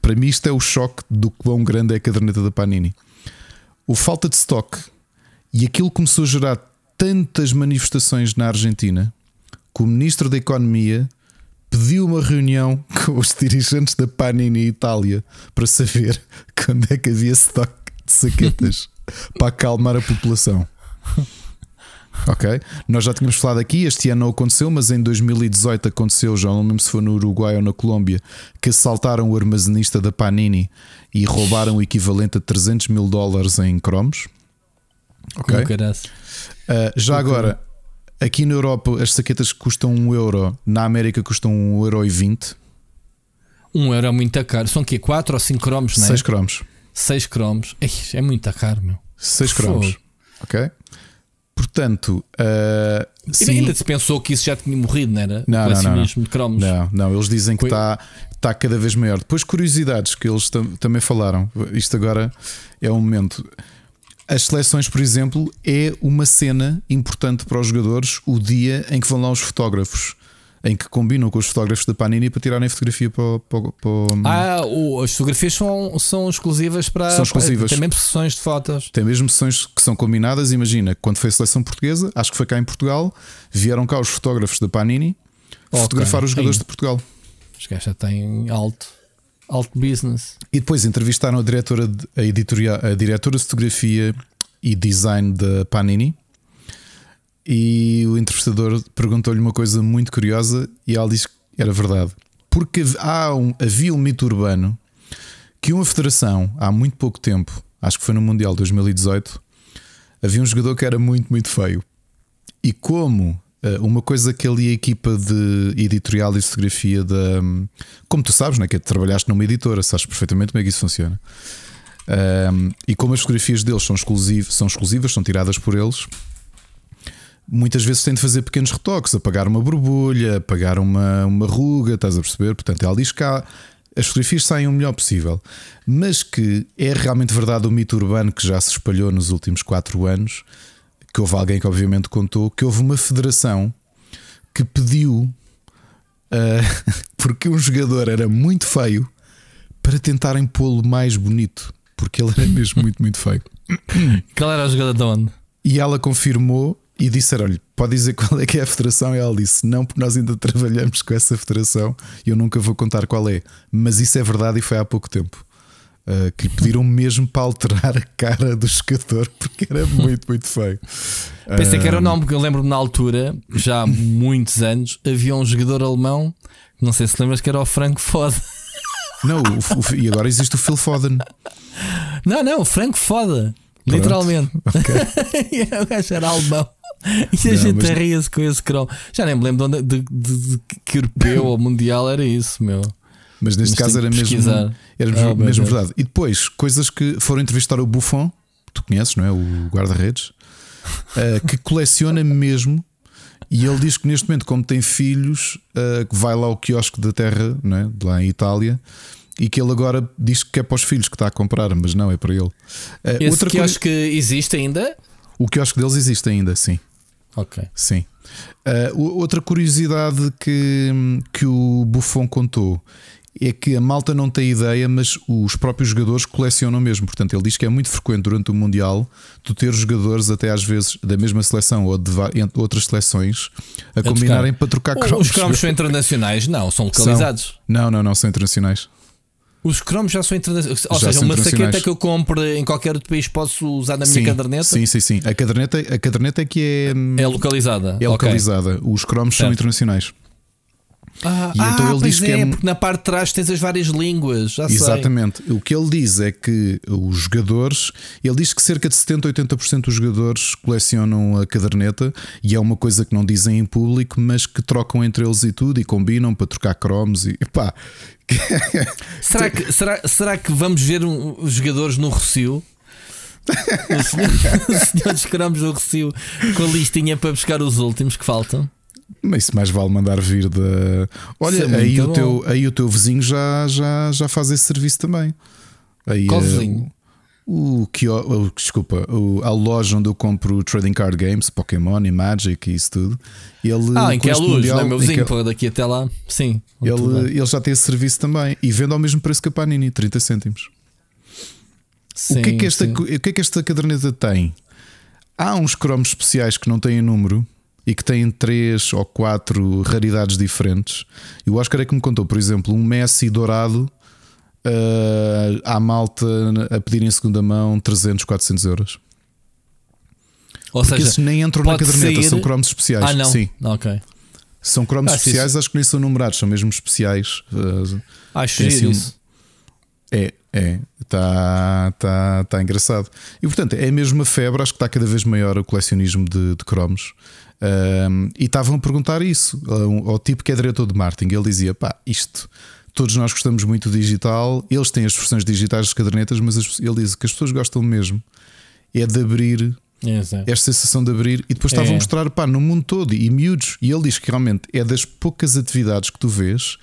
para mim, isto é o choque do quão grande é a caderneta da Panini. O falta de stock e aquilo começou a gerar tantas manifestações na Argentina que o ministro da Economia pediu uma reunião com os dirigentes da Panini Itália para saber quando é que havia stock de saquetas para acalmar a população. Ok? Nós já tínhamos falado aqui, este ano não aconteceu, mas em 2018 aconteceu, já não lembro se foi no Uruguai ou na Colômbia, que assaltaram o armazenista da Panini e roubaram o equivalente a 300 mil dólares em cromos. Ok? Uh, já agora, aqui na Europa as saquetas custam 1 euro, na América custam 1 euro e 20, Um euro é muito caro. São o quê? 4 ou 5 cromos, não é? 6 cromos. 6 cromos. Ei, é muito caro, meu. 6 cromos. Ok? Portanto, uh, sim, ainda se pensou que isso já tinha morrido, não era? Não, não, não, colecionismo de cromos. Não, não, eles dizem que está está cada vez maior. Depois, curiosidades que eles tam- também falaram. Isto agora é um momento. As seleções, por exemplo, é uma cena importante para os jogadores o dia em que vão lá os fotógrafos, em que combinam com os fotógrafos da Panini para tirarem fotografia para, o- para, o- para o- Ah, o- as fotografias são, são exclusivas para. São exclusivas. Tem mesmo sessões de fotos. Tem mesmo sessões que são combinadas. Imagina, quando foi a seleção portuguesa, acho que foi cá em Portugal, vieram cá os fotógrafos da Panini Ok. fotografar os jogadores Aí. de Portugal. Os gajos já têm alto, alto business. E depois entrevistaram a diretora, de- a, editoria, a diretora de fotografia e design da Panini. E o entrevistador perguntou-lhe uma coisa muito curiosa e ela disse que era verdade. Porque há um- havia um mito urbano que uma federação, há muito pouco tempo, acho que foi no Mundial 2018, havia um jogador que era muito, muito feio. E como eh, uma coisa que ali a equipa de editorial e fotografia da. Como tu sabes, né, que trabalhaste numa editora, sabes perfeitamente como é que isso funciona. Um, e como as fotografias deles são, são exclusivas, são tiradas por eles, muitas vezes têm de fazer pequenos retoques, apagar uma borbulha, apagar uma, uma ruga, estás a perceber? Portanto, ela diz que há- as fotografias saem o melhor possível, mas que é realmente verdade o mito urbano que já se espalhou nos últimos quatro anos. Que houve alguém que, obviamente, contou que houve uma federação que pediu ah, porque um jogador era muito feio para tentarem pô-lo mais bonito, porque ele era mesmo muito, muito feio. Qual era a jogada de onde? E ela confirmou e disse: Olha, pode dizer qual é que é a federação? E ela disse: Não, porque nós ainda trabalhamos com essa federação e eu nunca vou contar qual é. Mas isso é verdade e foi há pouco tempo. Uh, que pediram mesmo para alterar a cara do jogador porque era muito, muito feio. Pensei uh, que era o nome, porque eu lembro-me na altura, já há muitos anos, havia um jogador alemão, não sei se lembras, que era o Frank Foda. Não, o, o, e agora existe o Phil Foden. Não, não, o Frank Foda, Pronto. literalmente. Okay. o gajo era alemão. E a não, gente mas... ria-se com esse cromo. Já nem me lembro de, onde, de, de, de que europeu ou mundial era isso, meu. Mas neste mas caso era mesmo, era oh, mesmo verdade. E depois, coisas que foram entrevistar o Buffon, tu conheces, não é? O guarda-redes, uh, que coleciona mesmo. E ele diz que neste momento, como tem filhos, uh, vai lá ao quiosque da terra, não é? de lá em Itália, e que ele agora diz que é para os filhos que está a comprar, mas não é para ele. Uh, Esse outra quiosque coisa... existe ainda? O quiosque deles existe ainda, sim. Ok. Sim. Uh, outra curiosidade que, que o Buffon contou é que a malta não tem ideia, mas os próprios jogadores colecionam mesmo. Portanto, ele diz que é muito frequente durante o Mundial tu ter jogadores, até às vezes da mesma seleção ou de outras seleções, a, a combinarem para trocar cromos. Os cromos são internacionais? Não, são localizados. São. Não, não, não, são internacionais. Os cromos já são internacionais. Ou já seja, uma saqueta que eu compre em qualquer outro país posso usar na minha sim, caderneta? Sim, sim, sim. A caderneta, a caderneta é que é. É localizada. É localizada. Okay. Os cromos certo. são internacionais. Ah, e então ah, ele diz que é, é, porque na parte de trás tens as várias línguas. Exatamente. Sei. O que ele diz é que os jogadores, ele diz que cerca de 70 80% dos jogadores colecionam a caderneta e é uma coisa que não dizem em público, mas que trocam entre eles e tudo e combinam para trocar cromos e pá. será, que, será, será que vamos ver os jogadores no Rocio? o senhor, o senhor dos cromos no Rocio com a listinha para buscar os últimos que faltam? Mas isso mais vale mandar vir da. Olha, é aí, o teu, aí o teu vizinho já, já, já faz esse serviço também. Aí, Qual uh, vizinho? O que desculpa, o, a loja onde eu compro trading card games, Pokémon e Magic e isso tudo. Ele, ah, em que é luz, mundial, não é meu vizinho, que, daqui até lá. Sim. Ele, ele já tem esse serviço também e vende ao mesmo preço que a Panini, 30 cêntimos. Sim, o, que é que esta, o que é que esta caderneta tem? Há uns cromos especiais que não têm número e que têm três ou quatro raridades diferentes. E o Oscar é que me contou, por exemplo, um Messi dourado uh, à malta a pedir em segunda mão 300, 400 euros. Ou Porque seja, nem entram na caderneta, sair... são cromos especiais. Ah, não? Sim. Ok. São cromos ah, especiais, isso. acho que nem são numerados, são mesmo especiais. Uh, acho assim, isso. É, é, está tá, tá engraçado. E portanto, é mesmo uma febre, acho que está cada vez maior o colecionismo de, de cromos. Um, e estavam a perguntar isso ao, ao, tipo que é diretor de marketing. Ele dizia: pá, isto. Todos nós gostamos muito do digital, eles têm as versões digitais das cadernetas, mas ele diz que as pessoas gostam mesmo é de abrir Exato. esta sensação de abrir e depois estava é. a mostrar pá, no mundo todo e miúdos. E ele diz que realmente é das poucas atividades que tu vês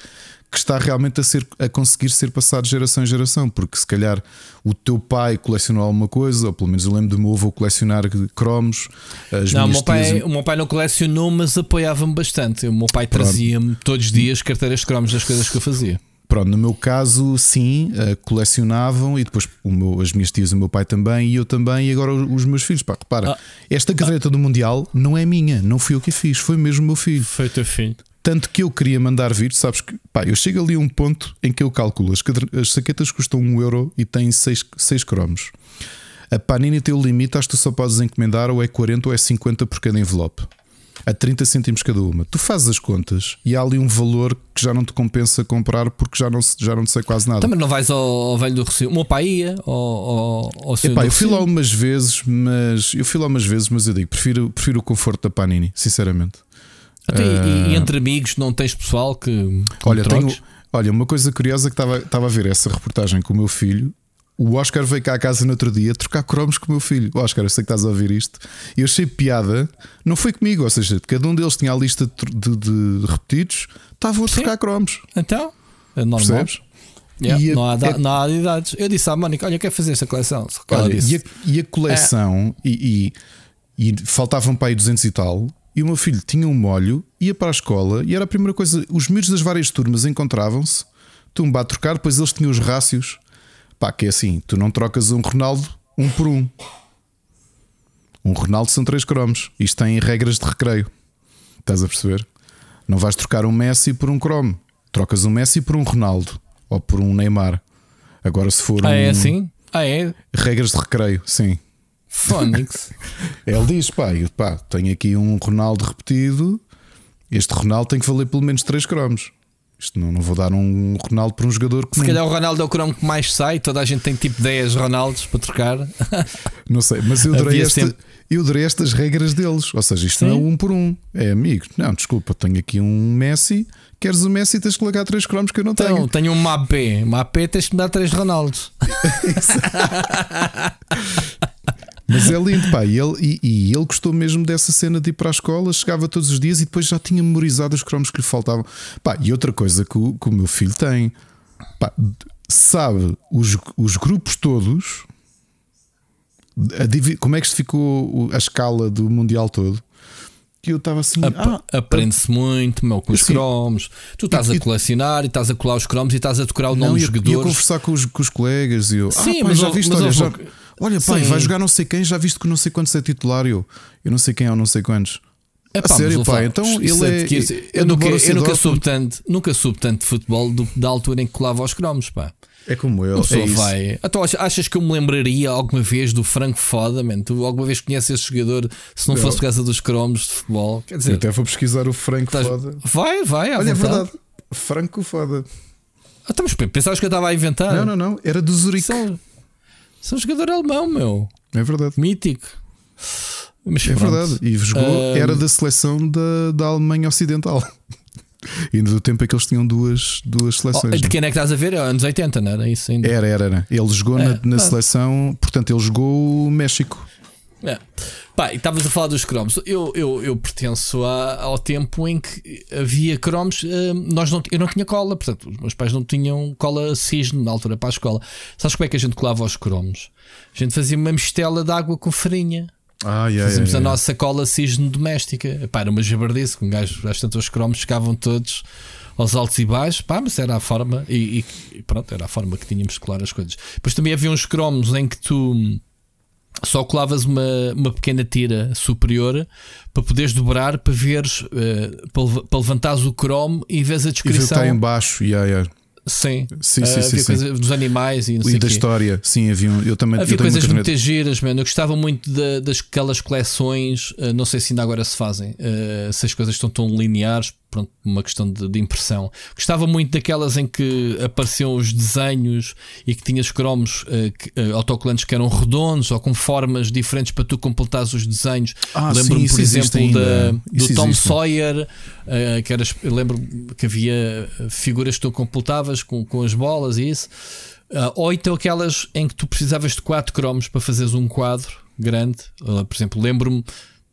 que está realmente a, ser, a conseguir ser passado de geração em geração, porque se calhar o teu pai colecionou alguma coisa, ou pelo menos eu lembro do meu avô colecionar cromos. As não, o meu, pai, tias... o meu pai não colecionou, mas apoiava-me bastante. O meu pai trazia-me todos os dias carteiras de cromos das coisas que eu fazia. Pronto, no meu caso, sim, uh, colecionavam e depois meu, as minhas tias, o meu pai também e eu também, e agora os, meus filhos. Pá, repara, ah, esta caderneta ah, do Mundial não é minha, não fui eu que a fiz, foi mesmo o meu filho. Foi teu filho. Tanto que eu queria mandar vir, sabes que pá, eu chego ali a um ponto em que eu calculo as, as saquetas custam 1 euro e têm 6, 6 cromos. A Panini tem o limite, acho que tu só podes encomendar ou é 40 ou é 50 por cada envelope. A 30 cêntimos cada uma. Tu fazes as contas e há ali um valor que já não te compensa comprar porque já não, já não te sei quase nada. Também não vais ao, ao velho do Recio. O meu pai ia ao, ao, ao Epá, eu fui lá umas vezes, mas eu fui lá umas vezes, mas eu digo, prefiro, prefiro o conforto da Panini, sinceramente. Até, uh... e, e, entre amigos não tens pessoal que. Olha, tenho, olha, uma coisa curiosa que estava, estava a ver essa reportagem com o meu filho. O Oscar veio cá à casa no outro dia trocar cromos com o meu filho. Oscar, eu sei que estás a ouvir isto. E eu achei piada, não foi comigo, ou seja, cada um deles tinha a lista de, de, repetidos, estavam a trocar Sim. cromos. Então, é normal. Percebes? Yeah, a, não, há, é, não há idades. Eu disse à Mónica: Olha, quer fazer esta coleção. Olha, e, a, e, a, coleção, é. e, e, e faltavam para aí 200 e tal. E o meu filho tinha um molho, ia para a escola e era a primeira coisa. Os miúdos das várias turmas encontravam-se, tumba a trocar, depois eles tinham os rácios. Pá, que é assim: tu não trocas um Ronaldo um por um. Um Ronaldo são três cromos. Isto tem regras de recreio. Estás a perceber? Não vais trocar um Messi por um cromo. Trocas um Messi por um Ronaldo ou por um Neymar. Agora, se for. Ah, é um- assim? Ah, é? Regras de recreio, sim. Phonics. Ele diz: pá, eu, pá, tenho aqui um Ronaldo repetido. Este Ronaldo tem que valer pelo menos 3 cromos. Isto não, não vou dar um Ronaldo para um jogador que Se calhar o Ronaldo é o cromo que mais sai, toda a gente tem tipo 10 Ronaldos para trocar. não sei, mas eu adorei, sempre- eu adorei estas regras deles. Ou seja, isto não é Sim. um por um, é amigo. Não, desculpa, tenho aqui um Messi. Queres o Messi? Tens que colocar 3 cromos que eu não Então, tenho. tenho um Mapé. Mapé tens que me dar 3 Ronaldos. Mas é lindo, pá. E ele, e, e ele gostou mesmo dessa cena de ir para a escola, chegava todos os dias e depois já tinha memorizado os cromos que lhe faltavam. Pá, e outra coisa que o, que o meu filho tem, pá, sabe os, os grupos todos, a como é que se ficou a escala do Mundial todo. Que eu estava assim, Ap- ah, Aprende-se muito, meu, com os Sim. cromos. Tu estás E- a colecionar e estás a colar os cromos e estás a decorar o nome dos jogadores. conversar com os, com os colegas e eu, Sim, ah, pá, mas já viste, mas olha, já, olha, pai, vai jogar não sei quem, já viste que não sei quantos é titular eu. Eu não sei quem é ou não sei quantos. É A sério, pá, então ele é- é eu, nunca, eu nunca soube tanto, nunca soube tanto de futebol do- da altura em que colava os cromos, pá. É como eu. Pessoa é vai. Então, achas- que eu me lembraria alguma vez do Franco Foda, man? Tu alguma vez conheces esse jogador se não Não. fosse por causa dos cromos de futebol? Quer Eu dizer, até vou pesquisar o Franco estás- Foda. vai, vai, Olha, é verdade. Franco Foda. Ah, então, mas pensavas que eu estava a inventar? Não, não, não. Era do Zurique. São, são jogador alemão, meu. É verdade. Mítico. Mas É pronto. verdade. E jogou, Ahm. era da seleção da, da Alemanha Ocidental. Ainda do tempo em que eles tinham duas, duas Oh, seleções. de quem é que estás a ver? É anos 80, não era isso ainda? Era, era, era. Ele jogou É, na, na seleção, portanto, ele jogou o México. É. Pá, e estavas a falar dos cromos. Eu, eu, eu pertenço a- ao tempo em que havia cromos. eh, nós não, eu não tinha cola, portanto, os meus pais não tinham cola cisne na altura para a escola. Sabes como é que a gente colava os cromos? A gente fazia uma mistela de água com farinha. Ai, ai, Fazíamos ai, a nossa cola cisne doméstica. Pá, era uma jabardice, com um gajo, às tantas os cromos chegavam todos aos altos e baixos. Pá, mas era a forma, e, e- pronto, era a forma que tínhamos de colar as coisas. Depois também havia uns cromos em que tu só colavas uma, uma pequena tira superior para poderes dobrar para veres, eh, para, para levantares o cromo e vês a E viu que descrição. está em baixo. Yeah, yeah. Sim, Sim, Eh, sim, sim, sim. coisa dos animais e E da quê. história. Sim, havia. Eu também Havia eu coisas muito giras, mano. Eu gostava muito da- das aquelas coleções. eh, não sei se ainda agora se fazem, eh, se as coisas estão tão lineares, pronto, uma questão de, de impressão. Gostava muito daquelas em que apareciam os desenhos e que tinhas cromos eh, que- eh, autocolantes que eram redondos ou com formas diferentes para tu completares os desenhos. Ah, Lembro-me, por exemplo, da- do Isso Tom existe. Sawyer, eh, que era, eu lembro que havia figuras que tu completavas com, com as bolas e isso. Ah, ou então aquelas em que tu precisavas de quatro cromos para fazeres um quadro grande. Por exemplo, lembro-me,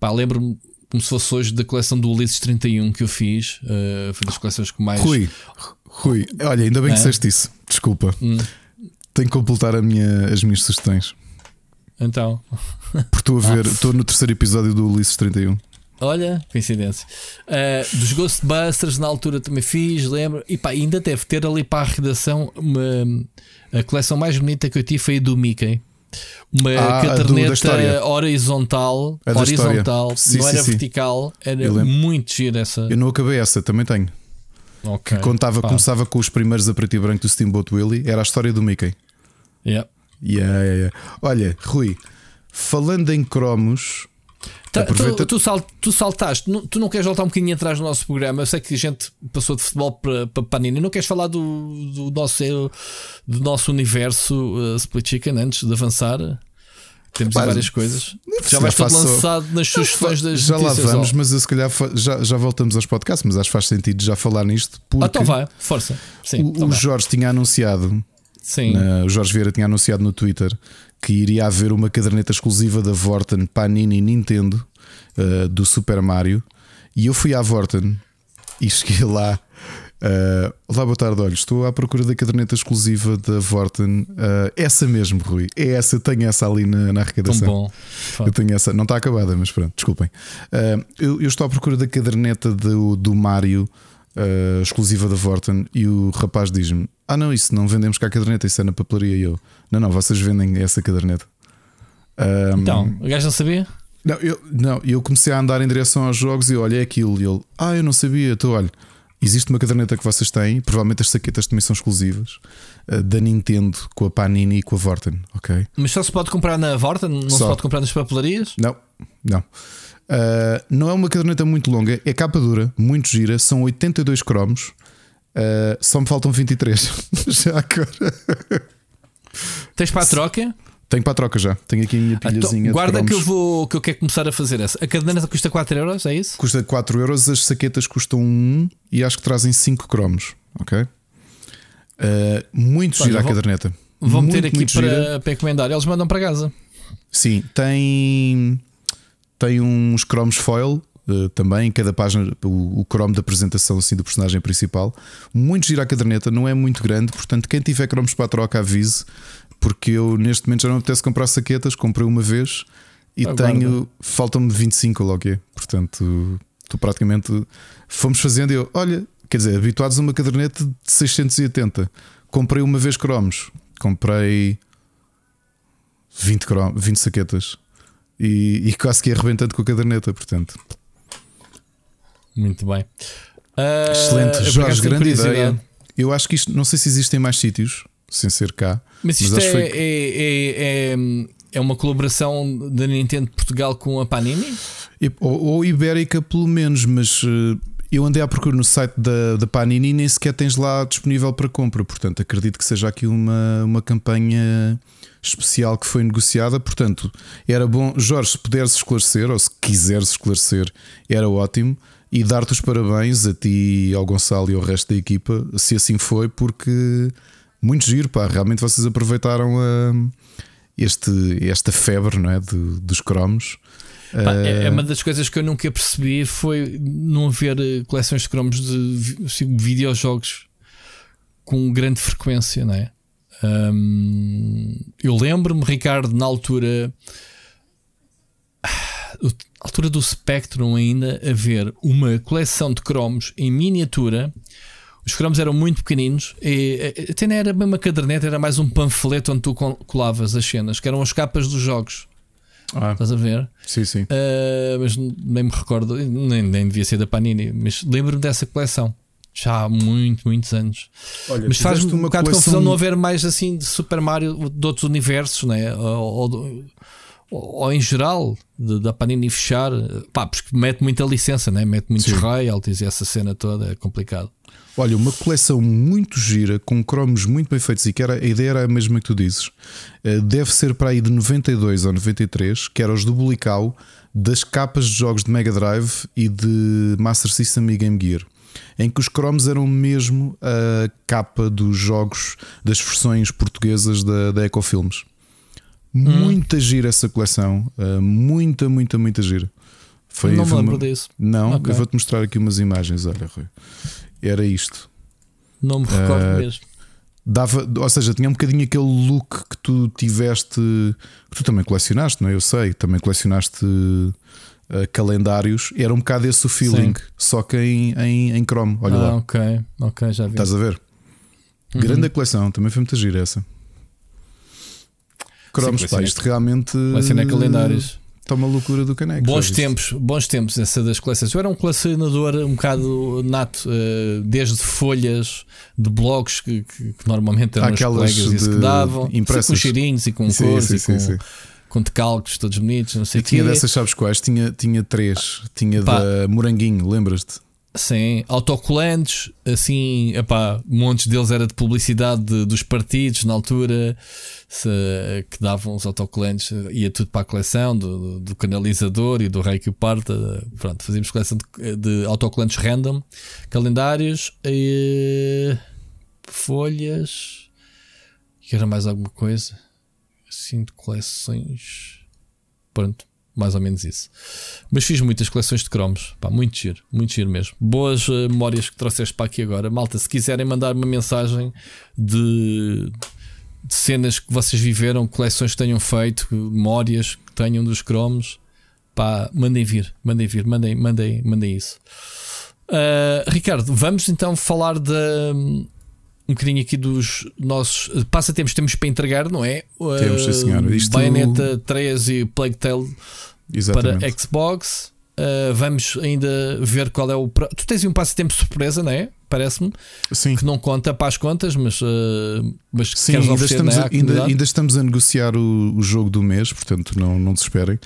pá, lembro-me como se fosse hoje da coleção do Ulisses 31 que eu fiz. Ah, foi das coleções que mais. Rui, Rui, olha, ainda bem que É? disseste isso. Desculpa. Hum. Tenho que completar a minha, as minhas sugestões. Então, Porque estou a ver, estou no terceiro episódio do Ulisses 31. olha, coincidência. Ah, dos Ghostbusters na altura também fiz, lembro. E pá, ainda deve ter ali para a redação uma, a coleção mais bonita que eu tive foi a do Mickey. Uma Ah, a do- caderneta história. horizontal, A horizontal. Sim, não sim, era sim. vertical, era muito gira essa. Eu não acabei essa, também tenho. Ok. Contava, Pá. começava com os primeiros a preto e branco do Steamboat Willie, era a história do Mickey. Yeah. Yeah, yeah, yeah. Olha, Rui, falando em cromos, Tá, Aproveita- tu, tu, sal- tu saltaste, tu não queres voltar um bocadinho atrás do nosso programa? Eu sei que a gente passou de futebol para, para Panini. Não queres falar do, do, nosso, do nosso universo uh, Split Chicken antes de avançar? Temos várias coisas. Já vais todo faço- lançado nas sugestões das já lá vamos, ó. mas se calhar já, já voltamos aos podcasts, mas acho que faz sentido já falar nisto, porque Ah, então vai, força. Sim, o, então o. Jorge tinha anunciado, Sim. na- o Jorge Vieira tinha anunciado no Twitter que iria haver uma caderneta exclusiva da Vorten Panini Nintendo uh, do Super Mario. E eu fui à Vorten e cheguei lá. Uh, olá, boa tarde. Olha, estou à procura da caderneta exclusiva da Vorten. Uh, essa mesmo, Rui. É essa, eu tenho essa ali na, na Tão arrecadação. bom. Eu tenho essa, não está acabada, mas pronto, desculpem. Uh, eu, eu estou à procura da caderneta do, do Mario uh, exclusiva da Vorten e o rapaz diz-me: Ah, não, isso não vendemos cá a caderneta, isso é na papelaria. E eu: Não, não, vocês vendem essa caderneta. Um, Então, o gajo não sabia? não, eu, não, eu comecei a andar em direção aos jogos e olha, é aquilo. E ele: Ah, eu não sabia, então olha. Existe uma caderneta que vocês têm, provavelmente as saquetas também são exclusivas, uh, da Nintendo com a Panini e com a Vorten, ok? Mas só se pode comprar na Vorten, não só. se pode comprar nas papelarias? Não, não. Uh, não é uma caderneta muito longa, é capa dura, muito gira, são 82 cromos, uh, só me faltam 23. já agora. Tens para a troca? Tenho para a troca já. Tenho aqui a minha então, pilhazinha. Então, guarda que eu vou que eu quero começar a fazer essa. A caderneta custa 4 euros, é isso? Custa 4 euros, as saquetas custam 1 e acho que trazem 5 cromos. Ok? Uh, muito gira a caderneta. Vão meter aqui para, para encomendar. Eles mandam para casa. Sim, tem, tem uns cromos foil Uh, também, em cada página, o, o cromo da apresentação assim, do personagem principal. Muito gira a caderneta, não é muito grande, portanto, quem tiver cromos para a troca, avise porque eu neste momento já não apetece comprar saquetas, comprei uma vez e Agora. tenho, faltam-me 25 logo é. Portanto, estou praticamente. Fomos fazendo eu, olha, quer dizer, habituados a uma caderneta de 680. Comprei uma vez cromos, comprei 20, crom 20 saquetas e, e quase que arrebentando com a caderneta, portanto. Muito bem. Uh, Excelente, Jorge, grande ideia. Eu acho que isto, não sei se existem mais sítios sem ser cá. Mas isto mas é, foi... é, é, é, é, uma colaboração da Nintendo Portugal com a Panini? Ou, ou Ibérica, pelo menos, mas eh, eu andei à procura no site da, da Panini e nem sequer tens lá disponível para compra. Portanto, acredito que seja aqui uma, uma campanha especial que foi negociada. Portanto, era bom, Jorge, se puderes esclarecer, ou se quiseres esclarecer, era ótimo. E dar-te os parabéns a ti, ao Gonçalo e ao resto da equipa, se assim foi, porque muito giro, pá. Realmente vocês aproveitaram uh, este, esta febre não é? De, dos cromos. Pá, é, é uma das coisas que eu nunca percebi foi não haver eh, coleções de cromos de assim, videojogos com grande frequência, não é? Um, eu lembro-me, Ricardo, na altura, na altura do Spectrum, ainda haver uma coleção de cromos em miniatura os cromos eram muito pequeninos e até não era bem uma caderneta, era mais um panfleto onde tu colavas as cenas, que eram as capas dos jogos. Ah, Estás a ver? Sim, sim. Uh, mas nem me recordo, nem, nem devia ser da Panini, mas lembro-me dessa coleção. Já há muito, muitos anos. Olha, mas faz-me um bocado de confusão não haver mais assim de Super Mario de outros universos, né? ou, ou, ou em geral da Panini fechar, pá, porque mete muita licença, né? mete muitos royalties e essa cena toda é complicado. Olha, uma coleção muito gira, com cromos muito bem feitos e que era, a ideia era a mesma que tu dizes. Eh, deve ser para aí de 92 ou 93, que era os do Bulical, das capas de jogos de Mega Drive e de Master System e Game Gear. Em que os cromos eram mesmo a capa dos jogos das versões portuguesas da, da Ecofilmes. Hum. Muita gira essa coleção, eh, muita, muita, muita gira. Foi, não me lembro uma... disso. Não, okay. eu vou-te mostrar aqui umas imagens. Olha, Rui era isto. Não me recordo uh, mesmo. Dava, ou seja, tinha um bocadinho aquele look que tu tiveste, que tu também colecionaste, não é? Eu sei, também colecionaste uh, calendários, era um bocado esse o feeling, Sim. só que em, em, em Chrome. Olha ah, lá. Ok, ok, já vi. Estás a ver? Uhum. Grande coleção, também foi muito gira essa. Chrome, pá, isto realmente. Colecionei calendários. Está uma loucura do caneco. Bons tempos, bons tempos essa das coleções. Eu era um colecionador um bocado nato, uh, desde folhas de blogs que, que, que normalmente eram Aquelas os colegas que davam, impressas. com cheirinhos e com sim, cores sim, e sim, com, com decalques todos bonitos. Não sei e tinha dessas, sabes quais? Tinha, tinha três. Tinha Pá. da Moranguinho, lembras-te? Sim, autocolantes, assim, epá, montes deles era de publicidade de, dos partidos na altura se, que davam os autocolantes, ia tudo para a coleção do, do canalizador e do rei que o parta. Pronto, fazíamos coleção de, de autocolantes random, calendários, e, folhas, e era mais alguma coisa assim de coleções. Pronto mais ou menos isso. Mas fiz muitas coleções de cromos, pá, muito giro, muito giro mesmo. Boas uh, memórias que trouxeste para aqui agora. Malta, se quiserem mandar uma mensagem de, de, cenas que vocês viveram, coleções que tenham feito, memórias que tenham dos cromos, pá, mandem vir, mandem vir, mandem, mandem, mandem isso. Uh, Ricardo, vamos então falar de um bocadinho aqui dos nossos passatempos temos para entregar, não é? Temos, sim, senhor. Isto... Bayonetta 3 e Plague Tale para Xbox. Uh, vamos ainda ver qual é o. Tu tens um passatempo surpresa, não é? Parece-me. Sim. Que não conta para as contas, mas, uh, mas Sim, ainda estamos, a, ainda, ainda, estamos a negociar o, o, jogo do mês, portanto não, não desesperem.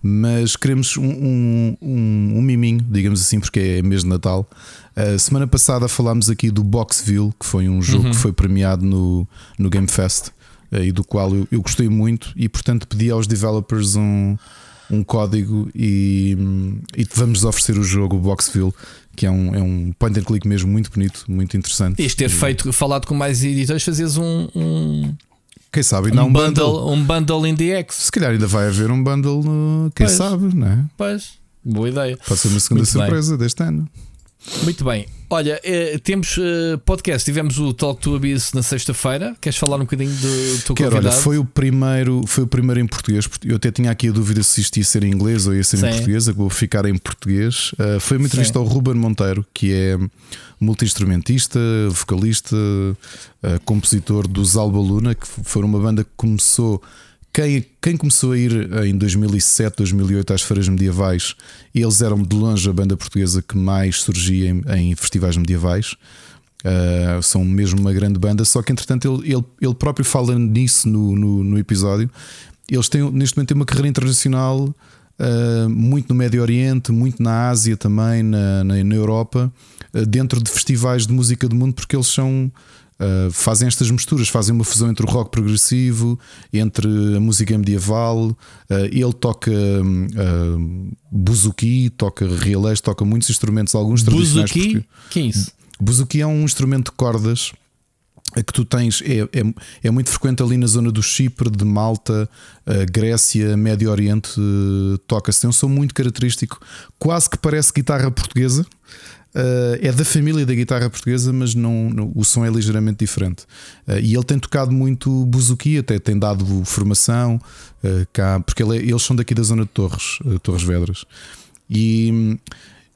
Mas queremos um, um, um, um miminho, digamos assim, porque é mês de Natal. Uh, semana passada falámos aqui do Boxville, que foi um jogo uhum. que foi premiado no, no Game Fest uh, e do qual eu, eu gostei muito, e portanto pedi aos developers um um código e, e vamos oferecer o jogo, Boxville, que é um, é um point and click mesmo muito bonito, muito interessante. Isto ter feito, falado com mais editores, fazias um. um... Quem sabe, ainda um, um bundle, bundle, Um bundle in the X. Se calhar ainda vai haver um bundle, no, quem pois, sabe, não é? Pois, boa ideia. Pode ser uma segunda muito surpresa bem. deste ano. Muito bem. Olha, eh, temos eh, podcast. Tivemos o Talk to Abyss na sexta-feira. Queres falar um bocadinho do teu Quero, convidado? Olha, foi o primeiro, foi o primeiro em português. Eu até tinha aqui a dúvida se isto ia ser em inglês ou ia ser Sim. em português. Vou ficar em português. Uh, foi uma entrevista Sim. ao Ruben Monteiro, que é multi-instrumentista, vocalista, compositor dos Alba Luna, que foram uma banda que começou quem, quem começou a ir em 2007, 2008 às feiras medievais, eles eram de longe a banda portuguesa que mais surgia em, em festivais medievais. Uh, são mesmo uma grande banda, só que entretanto ele, ele, ele próprio fala nisso no, no, no, episódio. Eles têm neste momento têm uma carreira internacional uh, muito no Médio Oriente, muito na Ásia também, na, na, na Europa, uh, dentro de festivais de música do mundo, porque eles são Uh, fazem estas misturas, fazem uma fusão entre o rock progressivo, entre a música medieval. Uh, ele toca uh, buzuki, toca realês, toca muitos instrumentos, alguns tradicionais. Buzuki? Que é isso? Buzuki é um instrumento de cordas que tu tens, é, é, é muito frequente ali na zona do Chipre, de Malta, Grécia, Médio Oriente, toca-se. Tem um som muito característico, quase que parece guitarra portuguesa. Uh, é da família da guitarra portuguesa, mas não, não o som é ligeiramente diferente. Uh, e ele tem tocado muito buzuki, até tem dado formação uh, cá, porque ele é, eles são daqui da zona de Torres, Torres Vedras. E um,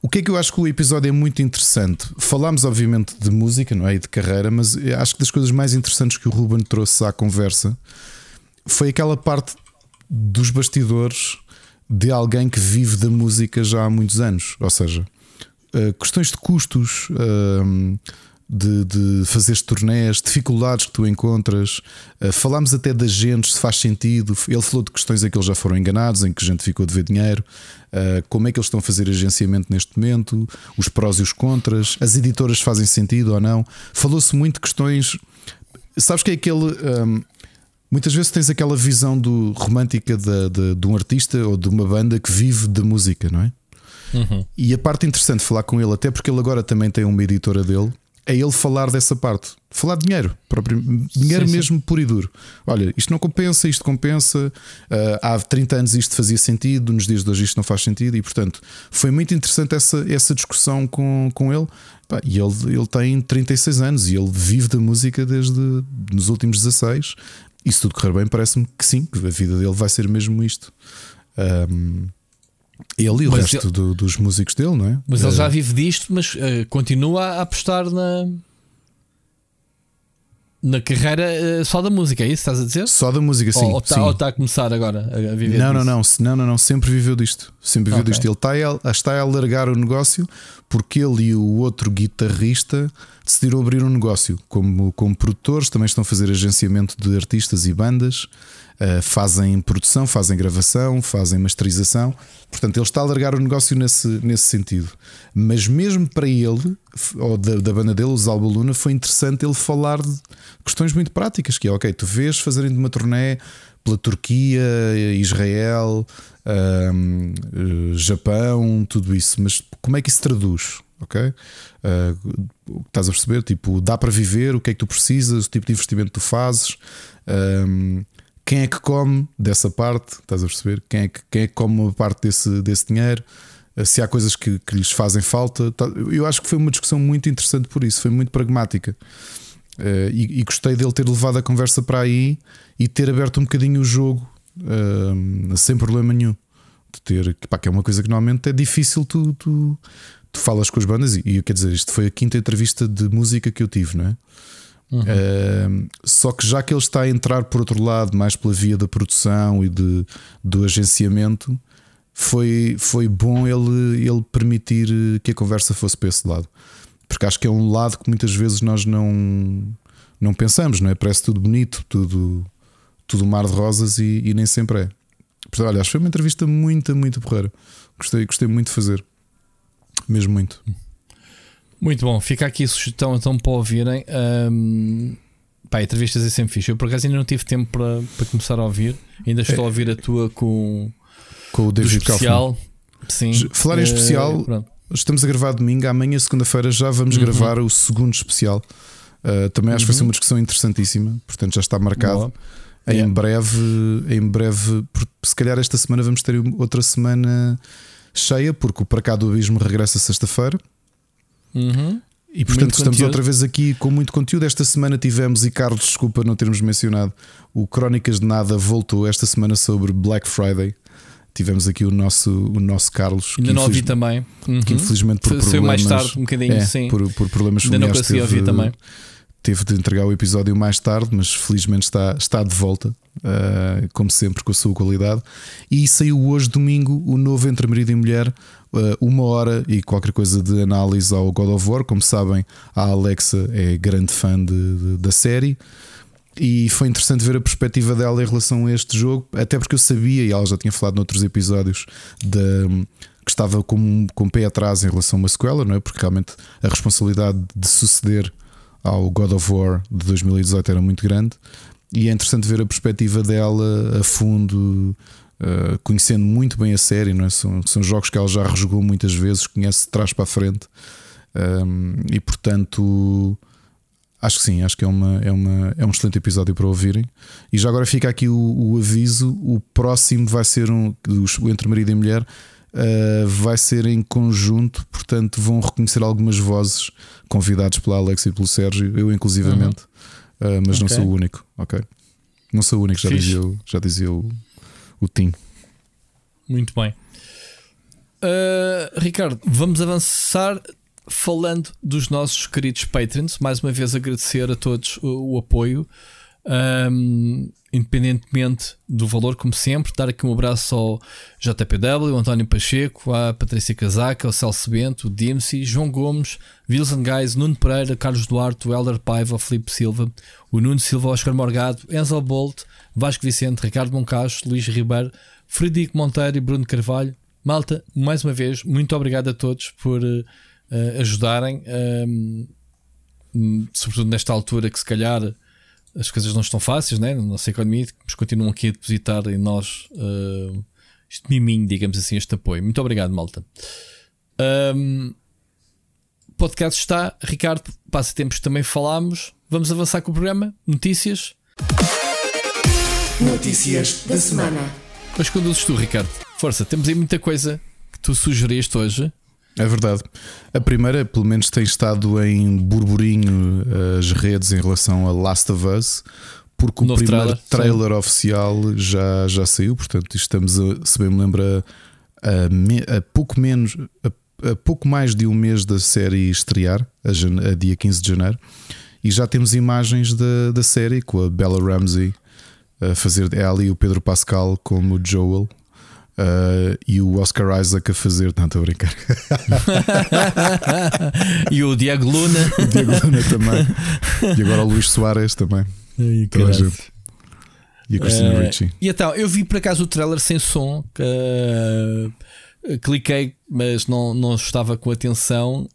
o que é que eu acho que o episódio é muito interessante? Falámos, obviamente, de música, não é? E de carreira, mas acho que das coisas mais interessantes que o Ruben trouxe à conversa foi aquela parte dos bastidores de alguém que vive da música já há muitos anos. Ou seja, uh, questões de custos. Uh, de, de fazer turnés, dificuldades que tu encontras. Uh, falámos até de agentes, se faz sentido. Ele falou de questões em que eles já foram enganados, em que a gente ficou a dever dinheiro. Uh, como é que eles estão a fazer agenciamento neste momento? Os prós e os contras. As editoras fazem sentido ou não? Falou-se muito de questões. Sabes que é aquele. Um, muitas vezes tens aquela visão do, romântica de, de, de um artista ou de uma banda que vive da música, não é? Uhum. E a parte interessante de falar com ele, até porque ele agora também tem uma editora dele, é ele falar dessa parte. Falar de dinheiro, próprio, dinheiro sim, mesmo sim. puro e duro. Olha, isto não compensa, isto compensa. Uh, há 30 anos isto fazia sentido, nos dias de hoje isto não faz sentido, e portanto foi muito interessante essa, essa discussão com, com ele. E ele, ele tem 36 anos e ele vive da música desde nos últimos 16. E se tudo correr bem, parece-me que sim, que a vida dele vai ser mesmo isto. Um, ele e o mas resto ele, do, dos músicos dele, não é? Mas ele já eh, vive disto, mas uh, continua a apostar na. Na carreira uh, só da música, é isso que estás a dizer? Só da música, sim. Ou está tá a começar agora a viver não, não, não, não, não, não, sempre viveu disto. Sempre viveu okay. disto. Ele está a, está a alargar o negócio porque ele e o outro guitarrista decidiram abrir um negócio. Como, como produtores, também estão a fazer agenciamento de artistas e bandas. Uh, fazem produção, fazem gravação, fazem masterização. Portanto, ele está a largar o negócio nesse, nesse sentido. Mas mesmo para ele, ou da, da banda dele, os Alba Luna, foi interessante ele falar de questões muito práticas, que é, ok, tu vês fazerem de uma turnê pela Turquia, Israel, um, eh, Japão, tudo isso, mas como é que isso traduz? Ok? Uh, estás a perceber? Tipo, dá para viver, o que é que tu precisas, o tipo de investimento que tu fazes. Um, quem é que come dessa parte? Estás a perceber? Quem é que, quem é que come uma parte desse, desse dinheiro? Eh, se há coisas que, que lhes fazem falta. Tá, eu acho que foi uma discussão muito interessante por isso, foi muito pragmática. Uh, e, e, gostei dele ter levado a conversa para aí e ter aberto um bocadinho o jogo uh, sem problema nenhum. De ter, pá, que é uma coisa que normalmente é difícil tu, tu, tu falas com as bandas. E, e quer dizer, isto foi a quinta entrevista de música que eu tive, não é? Uhum. Uh, só que já que ele está a entrar por outro lado, mais pela via da produção e de, do agenciamento, foi, foi bom ele, ele permitir que a conversa fosse para esse lado. Porque acho que é um lado que muitas vezes nós não, não pensamos, não é? Parece tudo bonito, tudo, tudo mar de rosas e, e nem sempre é. Portanto, olha, acho que foi uma entrevista muito, muito porreira. Gostei, gostei muito de fazer. Mesmo muito. Muito bom. Fica aqui a sugestão então para ouvirem. Um, pá, entrevistas é sempre fixe. Eu por acaso ainda não tive tempo para, para começar a ouvir. Ainda estou é. a ouvir a tua com, com o David especial. Sim. Falar em uh, especial, pronto. estamos a gravar domingo. Amanhã, segunda-feira, já vamos uhum. gravar o segundo especial. Uh, também acho uhum. que vai ser uhum. uma discussão interessantíssima. Portanto, já está marcado. Boa. Em yeah. breve, em breve, se calhar esta semana vamos ter outra semana cheia, porque o Para Cá do Abismo regressa sexta-feira. Uhum. E portanto muito estamos conteúdo. outra vez aqui com muito conteúdo. Esta semana tivemos, e Carlos, desculpa não termos mencionado, o Crónicas de Nada voltou esta semana sobre Black Friday. Tivemos aqui o nosso, o nosso Carlos. Ainda não ouvi também. Uhum. Que infelizmente por Saiu problemas. mais tarde, um bocadinho, é, sim. Por, por problemas Ainda não consegui ouvir também teve de entregar o episódio mais tarde, mas felizmente está, está de volta, uh, como sempre, com a sua qualidade. E saiu hoje, domingo, o novo Entre Marido e Mulher, uma hora e qualquer coisa de análise ao God of War. Como sabem, a Alexa é grande fã de, de, da série. E foi interessante ver a perspectiva dela em relação a este jogo, até porque eu sabia, e ela já tinha falado noutros episódios, de, que estava com, com o pé atrás em relação a uma sequela, não é? Porque realmente a responsabilidade de suceder ao God of War de 2018 era muito grande e é interessante ver a perspectiva dela a fundo, uh, conhecendo muito bem a série, não é? são, são jogos que ela já rejogou muitas vezes, conhece de trás para a frente um, e portanto acho que sim, acho que é, uma, é, uma, é um excelente episódio para ouvirem. E já agora fica aqui o, o aviso: o próximo vai ser um o Entre Marido e Mulher. Uh, vai ser em conjunto, portanto vão reconhecer algumas vozes convidados pela Alex e pelo Sérgio, eu inclusivamente, uhum. uh, mas okay. não sou o único, ok? Não sou o único, já dizia, já dizia o, o Tim. Muito bem. Uh, Ricardo, vamos avançar falando dos nossos queridos patrons. Mais uma vez agradecer a todos o, o apoio. Um, independentemente do valor, como sempre, dar aqui um abraço ao JPW, ao António Pacheco, à Patrícia Casaca, ao Celso Bento, o Dimsey, João Gomes, Wilson Guys, Nuno Pereira, Carlos Duarte, o Helder Paiva, o Filipe Silva, o Nuno Silva, Oscar Morgado, Enzo Bolt, Vasco Vicente, Ricardo Moncacho, Luís Ribeiro, Frederico Monteiro e Bruno Carvalho. Malta, mais uma vez, muito obrigado a todos por uh, ajudarem, uh, sobretudo nesta altura que se calhar as coisas não estão fáceis, né? na nossa economia, mas continuam aqui a depositar em nós uh, este miminho, digamos assim, este apoio. Muito obrigado, malta. Um, podcast está, Ricardo, passatempos também falámos. Vamos avançar com o programa. Notícias. Notícias da semana. Mas conduzes tu, Ricardo. Força, temos aí muita coisa que tu sugeriste hoje. É verdade. A primeira, pelo menos, tem estado em burburinho eh, as redes em relação a Last of Us, porque o Novo primeiro trailer, trailer oficial já, já saiu. Portanto, estamos, a, se bem me lembra, a, a pouco menos, a, a, pouco mais de um mês da série estrear, a, dia 15 de janeiro, e já temos imagens da, da série com a Bella Ramsey a fazer é ali o Pedro Pascal como Joel Uh, e o Oscar Isaac a fazer, não estou a brincar. e o Diego Luna. o Diego Luna também. E agora o Luís Soares também. Ai, E a Christina uh, Ricci. E então, eu vi por acaso o trailer sem som. Uh, cliquei, mas não, não estava com atenção.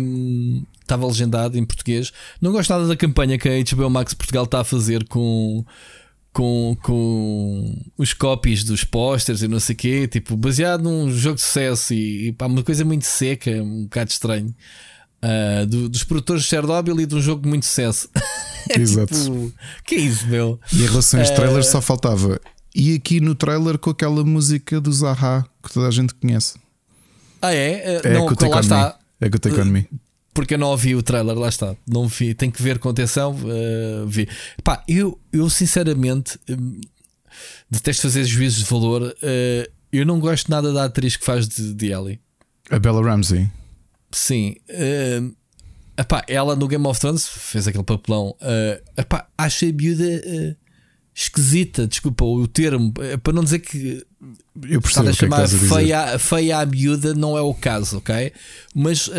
Um, estava legendado em português. Não gosto nada da campanha que a HBO Max Portugal está a fazer com com, com os copies dos posters e não sei o quê, tipo, baseado num jogo de sucesso e, e pá, uma coisa muito seca, um bocado estranho. Uh, do, dos produtores de Chernobyl e de um jogo de muito sucesso. é Exato. Tipo, que é isso, meu? E em relação aos uh... trailers só faltava. E aqui no trailer com aquela música do Zaha que toda a gente conhece. Ah, é? Uh, é não, que lá está. É on me porque eu não ouvi o trailer, lá está. Não vi, tenho que ver com atenção. Uh, vi. Pá, eu, eu sinceramente um, detesto fazer juízos de valor. Uh, eu não gosto nada da atriz que faz de, de Ellie. A Bella Ramsey. Sim. Uh, epá, ela no Game of Thrones fez aquele papelão. Uh, epá, acho a miúda. Uh, esquisita, desculpa o termo, é para não dizer que eu percebo a chamar que é que feia, feia à miúda não é o caso, ok? Mas uh,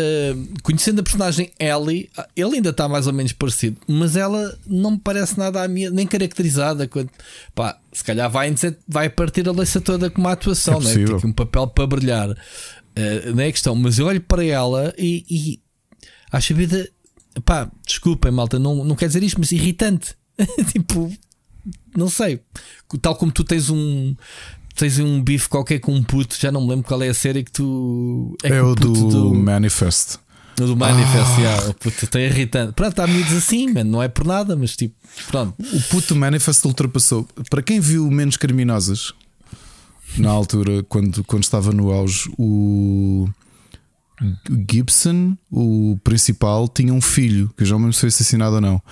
conhecendo a personagem Ellie, ele ainda está mais ou menos parecido, mas ela não me parece nada à minha, nem caracterizada. Quando, pá, se calhar vai, vai partir a leiça toda com uma atuação, é né? Tem um papel para brilhar, uh, não é questão. Mas eu olho para ela e, e acho a vida, pá, desculpem, malta, não, não quer dizer isto, mas irritante. tipo, não sei. Tal como tu tens um. Tens um bife qualquer com um puto, já não me lembro qual é a série que tu. É, é o do, do, Manifest. O do Manifest, ah. yeah, o puto está irritante. Pronto, há miúdos assim, man, não é por nada, mas tipo, pronto. O puto Manifest ultrapassou. Para quem viu Menos Criminosas, na altura, quando, quando estava no auge, o. Gibson, o principal, tinha um filho, que já não me sei se assassinado ou não.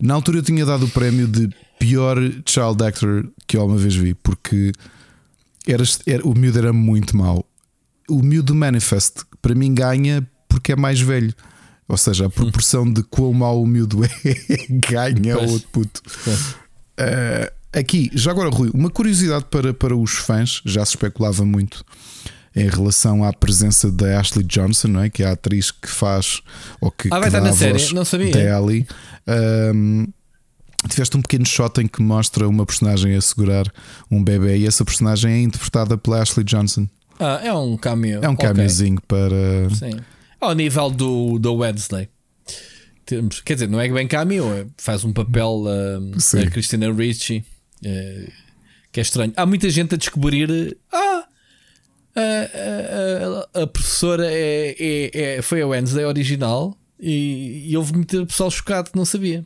Na altura eu tinha dado o prémio de pior child actor que eu alguma vez vi, porque era, era, o miúdo era muito mau. O miúdo do Manifest, para mim, ganha porque é mais velho. Ou seja, a proporção de quão mau o miúdo é ganha o outro puto. Uh, aqui, já agora, Rui, uma curiosidade para, para os fãs, já se especulava muito em relação à presença da Ashley Johnson, não é? que é a atriz que faz ou que, ah, vai que estar na série, não sabia. Da Ellie. Um, tiveste um pequeno shot em que mostra uma personagem a segurar um bebê e essa personagem é interpretada pela Ashley Johnson. Ah, é um cameo. É um cameozinho okay. para. Sim. Ao nível do, do Wednesday. Temos, quer dizer, não é bem cameo, é, faz um papel uh, a Christina Ricci, uh, que é estranho. Há muita gente a descobrir. Ah, a, a, a professora é, é, é, foi a Wednesday original e, e houve muito pessoal chocado que não sabia.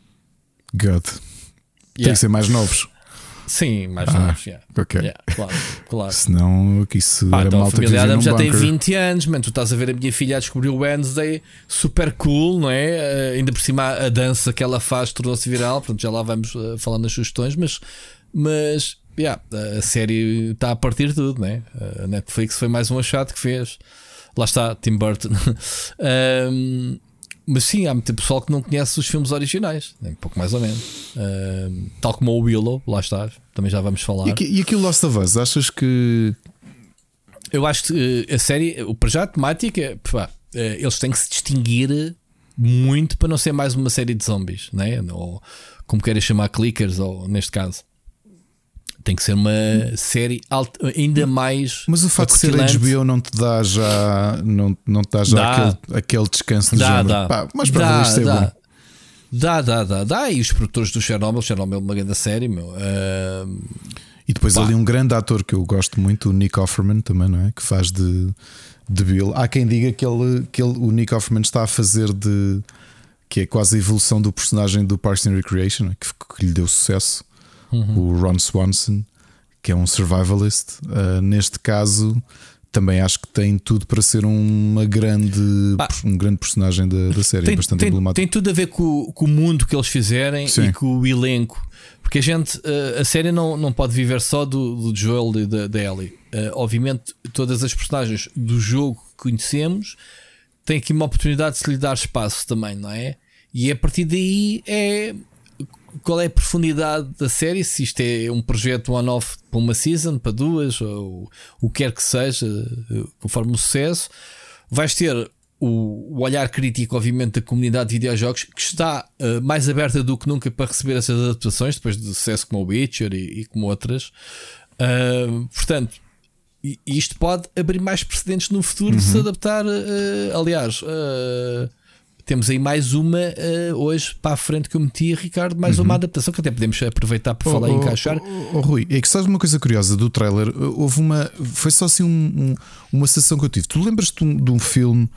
God. Yeah. Tem que ser mais novos. Sim, mais ah, novos, yeah. Ok. Yeah, claro, claro. Senão que isso Pá, era então, malta a família Adams já bunker. tem 20 anos, man. Tu estás a ver a minha filha a descobrir o Wednesday super cool, não é? Uh, ainda por cima a dança que ela faz tornou-se viral. Pronto, já lá vamos uh, falar nas sugestões, mas, mas yeah, a série está a partir de tudo, né? A Netflix foi mais um achado que fez. Lá está, Tim Burton. um, mas sim, há muito pessoal que não conhece os filmes originais, nem pouco mais ou menos. Um, tal como o Willow, lá está, também já vamos falar. E, e aqui o Lost of Us, achas que. Eu acho que eh, a série, o para já a temática, pá, eh, eles têm que se distinguir muito para não ser mais uma série de zombies, né? ou como querem chamar, clickers, ou neste caso tem que ser uma série ainda mais. Mas o facto de ser HBO não te dá já, não, não te dá já dá. Aquele, aquele descanso de dá, género. Dá. Pá, mas para dá, isto é dá. bom. Dá, dá, dá, dá. E os produtores do Chernobyl, Chernobyl é uma grande série, meu. Uh, e depois pá. ali um grande ator que eu gosto muito, o Nick Offerman, também, não é? Que faz de, de Bill. Há quem diga que, ele, que ele, o Nick Offerman está a fazer de. que é quase a evolução do personagem do Parks and Recreation, que, que lhe deu sucesso uhum. o Ron Swanson, que é um survivalist. Uh, neste caso, também acho que tem tudo para ser uma grande, ah, um grande personagem da, da série, tem, bastante tem, emblemático. Tem tudo a ver com, com o mundo que eles fizerem Sim. e com o elenco. Porque a gente, ah, a série não, não pode viver só do, do Joel e da, da Ellie. Uh, obviamente, todas as personagens do jogo que conhecemos têm aqui uma oportunidade de se lhe dar espaço também, não é? E a partir daí é qual é a profundidade da série, se isto é um projeto one-off para uma season, para duas, ou o que quer que seja, conforme o sucesso, vais ter o, olhar crítico, obviamente, da comunidade de videojogos que está uh, mais aberta do que nunca para receber essas adaptações, depois do sucesso como o Witcher e, e como outras. Uh, portanto, isto pode abrir mais precedentes no futuro uhum. de se adaptar. Uh, aliás, temos aí mais uma uh, hoje para a frente que eu meti, Ricardo, mais uhum. uma adaptação que até podemos aproveitar para oh, falar e oh, encaixar. Oh, oh, Rui, é que sabes uma coisa curiosa do trailer? Houve uma. Foi só assim um, um, uma sensação que eu tive. Tu lembras-te de, um, de um filme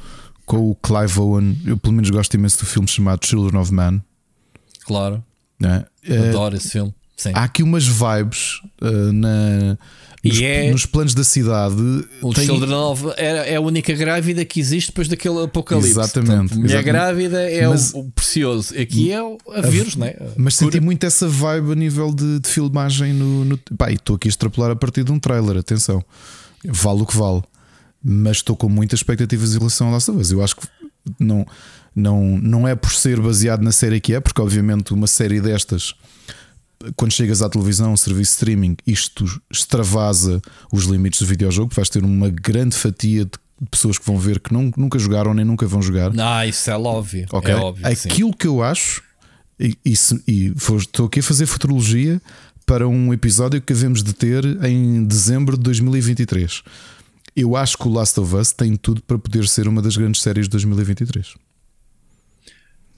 com o Clive Owen? Eu pelo menos gosto imenso do filme chamado Children of Man. Claro. É? Adoro uh, esse filme. Sim. Há aqui umas vibes uh, na nos, é, nos planos da cidade. O tem... Children of é, é a única grávida que existe depois daquele apocalipse. Exatamente. Portanto, mulher grávida é mas, o, o, precioso. Aqui é o a vírus, a, né? Mas cura. senti muito essa vibe a nível de, de filmagem no. no pá, estou aqui a extrapolar a partir de um trailer, atenção. Vale o que vale. Mas estou com muitas expectativas em relação a Last of Us. Eu acho que não, não, não é por ser baseado na série que é, porque obviamente uma série destas quando chegas à televisão, serviço de streaming, isto extravasa os limites do videojogo. Vais ter uma grande fatia de pessoas que vão ver que não, nunca jogaram nem nunca vão jogar. Ah, isso é óbvio. Okay? É óbvio Aquilo sim. que eu acho, e, e, e estou aqui a fazer futurologia para um episódio que havemos de ter em dezembro de 2023. Eu acho que o Last of Us tem tudo para poder ser uma das grandes séries de 2023.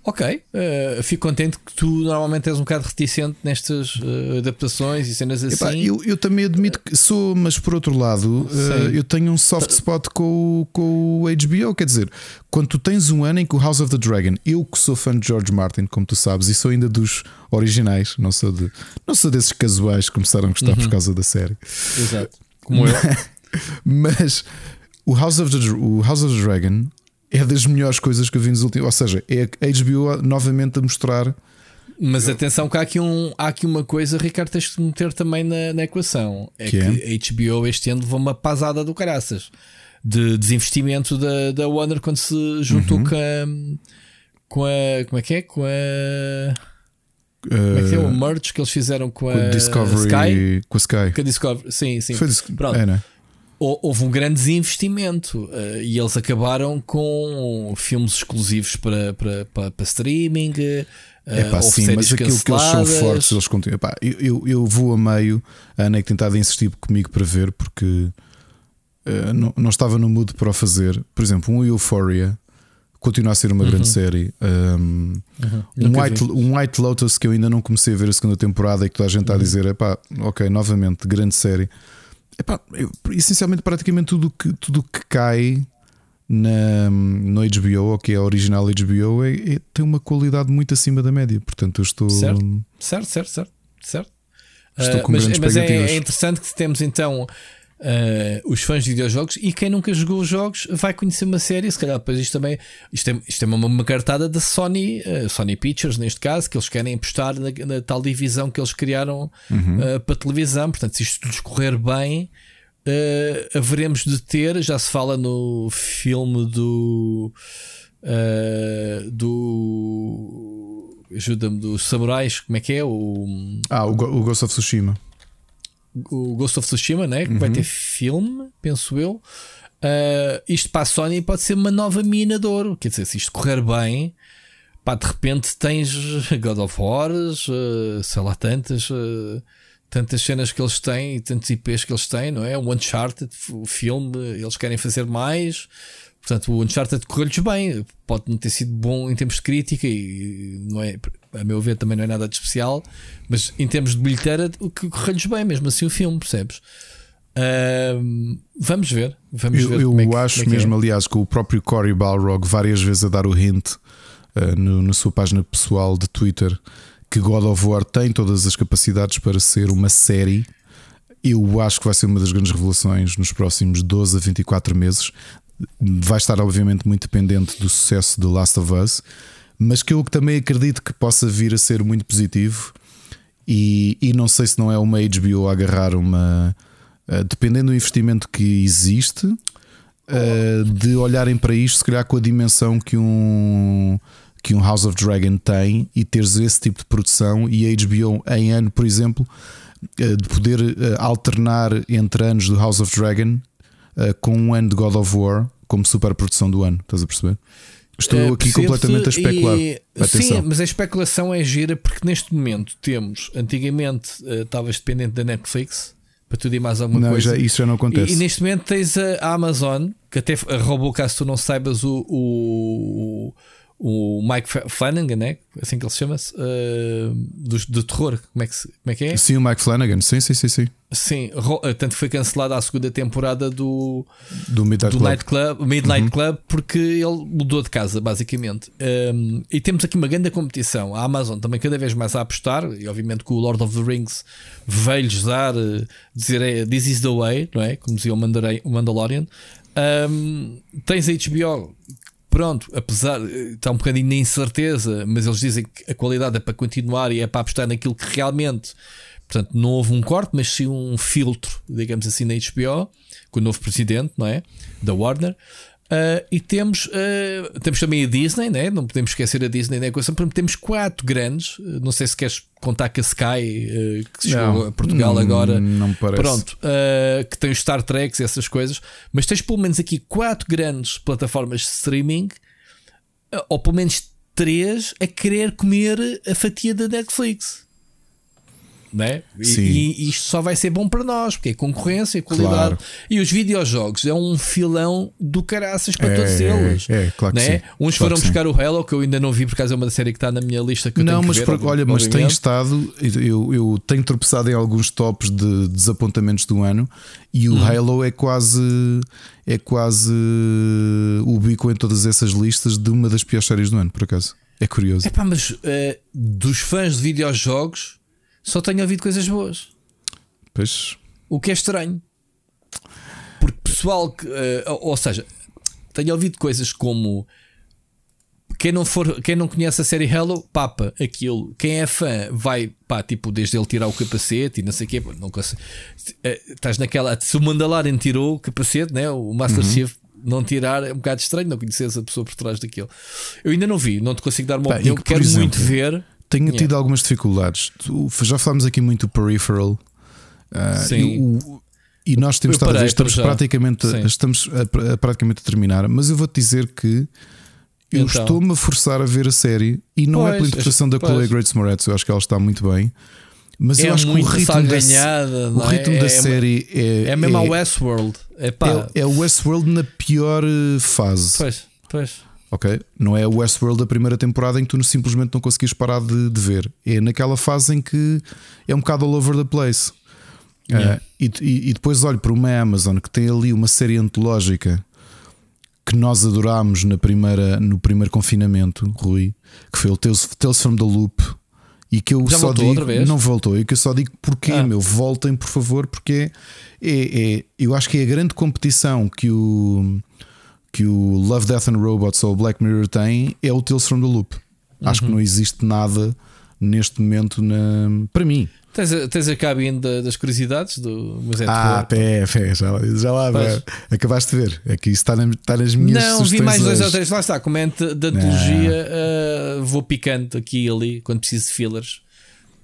Ok, uh, fico contente que tu normalmente és um bocado reticente nestas uh, adaptações e cenas assim. Epá, eu, eu, também admito que sou, mas por outro lado, uh, eu tenho um soft spot com, com o HBO. Quer dizer, quando tu tens um ano em que o House of the Dragon, eu que sou fã de George Martin, como tu sabes, e sou ainda dos originais, não sou, de, não sou desses casuais que começaram a gostar uhum. por causa da série. Exato, como eu. mas o House of the, o House of the Dragon é das melhores coisas que eu vi nos últimos. Ou seja, é a HBO novamente a mostrar. Mas atenção que há aqui, um, há aqui uma coisa, Ricardo, tens de meter também na, na equação. É que, que é? a HBO este ano levou uma pasada do caraças de desinvestimento da, da Warner quando se juntou uhum. com, a, com a. Como é que é? Com a. Como é que é o uh, merge que eles fizeram com a, com a Discovery, Sky? Com a Sky. Com a Discovery, sim, sim. Foi, Pronto. É, né? Houve um grande desinvestimento uh, e eles acabaram com filmes exclusivos para, para, para, para streaming. Uh, é pá, sim, mas aquilo que eles são fortes, eles continuam. Epá, eu, eu, eu, vou a meio. A Ana é que tentava insistir comigo para ver porque uh, não, não estava no mood para o fazer. Por exemplo, um Euphoria continua a ser uma uhum. grande série. Um, uhum. um, White, um, White, Lotus que eu ainda não comecei a ver a segunda temporada e que toda a gente está uhum. a dizer: é pá, ok, novamente, grande série. Epá, eu, essencialmente, praticamente tudo que, tudo que cai na, no HBO, ou que é a original HBO, é, é, tem uma qualidade muito acima da média. Portanto, eu estou. Certo, certo, certo, certo. certo. Estou uh, com mas, mas é, é, interessante que temos então uh, os fãs de videojogos e quem nunca jogou os jogos vai conhecer uma série. Se calhar depois isto também. Isto é, isto é uma, uma cartada da Sony, uh, Sony Pictures, neste caso, que eles querem apostar na, na tal divisão que eles criaram uhum. uh, para televisão. Portanto, se isto tudo correr bem. Uh, haveremos de ter, já se fala no filme do do ajuda-me dos samurais, como é que é? O, ah, o, o Ghost of Tsushima o Ghost of Tsushima, né? que uhum. vai ter filme, penso eu. Uh, isto para a Sony pode ser uma nova mina de ouro. Quer dizer, se isto correr bem, pá, de repente tens God of War, uh, sei lá, tantas, uh, tantas cenas que eles têm e tantos IPs que eles têm, não é? O Uncharted, o filme, eles querem fazer mais. Portanto, o Uncharted correu-lhes bem. Pode não ter sido bom em termos de crítica e não é, a meu ver, também não é nada de especial. Mas em termos de bilheteira, o que correu-lhes bem, mesmo assim, o filme, percebes? Uh, vamos ver. Vamos eu, ver eu é que, acho é mesmo, é. aliás, com o próprio Cory Balrog várias vezes a dar o hint uh, no, na sua página pessoal de Twitter que God of War tem todas as capacidades para ser uma série. Eu acho que vai ser uma das grandes revelações nos próximos 12 a 24 meses vai estar obviamente muito dependente do sucesso de Last of Us, mas que eu também acredito que possa vir a ser muito positivo. E, e não sei se não é uma HBO a agarrar uma. Uh, dependendo do investimento que existe, uh, de olharem para isto, se calhar com a dimensão que um, que um House of Dragon tem e teres esse tipo de produção e a HBO em ano, por exemplo, uh, de poder alternar entre anos do House of Dragon uh, com um ano de God of War como superprodução do ano. Estás a perceber? Estou uh, aqui completamente a especular. E... Sim, mas a especulação é gira porque neste momento temos, antigamente uh, estavas dependente da Netflix para tudo e mais alguma não, coisa. Já, isso já não acontece. E, e, neste momento tens a Amazon, que até roubou, caso tu não saibas, o, o o Mike Flanagan, né? assim que ele se chama-se, uh, do, do, terror. Como é, que, como é que é? Sim, o Mike Flanagan, sim, sim, sim. Sim, sim uh, tanto foi cancelada a segunda temporada do, do Midnight do Club, Night Club Midnight uhum. Club, porque ele mudou de casa, basicamente. Um, eh, e temos aqui uma grande competição. A Amazon também cada vez mais a apostar, e obviamente que o Lord of the Rings veio-lhes dar, dizer é, This is the way, não é? Como dizia o Mandalorian. Um, tens a HBO pronto, apesar está um bocadinho na incerteza, mas eles dizem que a qualidade é para continuar e é para apostar naquilo que realmente, portanto, não houve um corte, mas sim um filtro, digamos assim, na HBO, com o novo presidente, não é? Da Warner. Uh, e temos, uh, temos também a Disney, né? não podemos esquecer a Disney, né? temos quatro grandes. Não sei se queres contar com a Sky, uh, que chegou não, a Portugal não, agora. Não parece. Pronto, que tem os Star Treks e essas coisas, mas tens pelo menos aqui quatro grandes plataformas de streaming, ou pelo menos três, a querer comer a fatia da Netflix né? E, e, isto só vai ser bom para nós, porque é concorrência, qualidade. Claro. E os videojogos é um filão do caraças para é, todos eles. É, é claro né? Uns claro foram buscar sim. o Halo, que eu ainda não vi, por causa é uma série que está na minha lista que eu Não, mas ver, por, olha, mas tem estado. Eu, eu tenho tropeçado em alguns tops de desapontamentos do ano e o hum. Halo é quase. É quase o bico em todas essas listas de uma das piores séries do ano, por acaso. É curioso. Epá, mas uh, dos fãs de videojogos só tenho ouvido coisas boas. Pois. O que é estranho. Porque pessoal que. Uh, ou seja, tenho ouvido coisas como. Quem não, for, quem não conhece a série Hello, papa, aquilo. Quem é fã vai, pá, tipo, desde ele tirar o capacete e não sei o quê. Não consigo, uh, estás naquela. Se o Mandalorian tirou o capacete, né? o Master uhum. Chief não tirar é um bocado estranho, não conheces a pessoa por trás daquilo. Eu ainda não vi, não te consigo dar uma opinião. Quero exemplo, muito ver. Tenho yeah. tido algumas dificuldades. Já falámos aqui muito do peripheral. Uh, Sim. E, o, e nós temos estado a ver, estamos praticamente, estamos a, a, praticamente a terminar, mas eu vou-te dizer que eu então. estou-me a forçar a ver a série e não pois, é pela interpretação da Chloe Grace Moretz, eu acho que ela está muito bem. Mas é eu acho que o ritmo, ganhada, da, o ritmo é? da é, série é. É mesmo é, a Westworld. É, é, é Westworld na pior eh, fase. Pois, pois ok? Não é o Westworld da primeira temporada em que tu simplesmente não conseguis parar de, de ver. É naquela fase em que é um bocado all over the place. Yeah. Uh, e, e, depois olho para uma Amazon que tem ali uma série antológica que nós adorámos na primeira, no primeiro confinamento, Rui, que foi o Tales, Tales from the Loop. E que eu Já só digo, outra vez? não voltou, e que eu só digo porquê, ah. meu, voltem por favor, porque é, é, é, eu acho que é a grande competição que o que o Love, Death and Robots ou Black Mirror tem é o Tales from the Loop. Uhum. Acho que uhum. não existe nada neste momento na... para mim. Tens a, tens a cabine da, das curiosidades do Museu Ah, pé, pé, já, já lá, acabaste de ver. É está, na, está nas minhas Não, vi mais dois ou três. Lá está, comente da antologia. Uh, vou picando aqui e ali quando preciso de fillers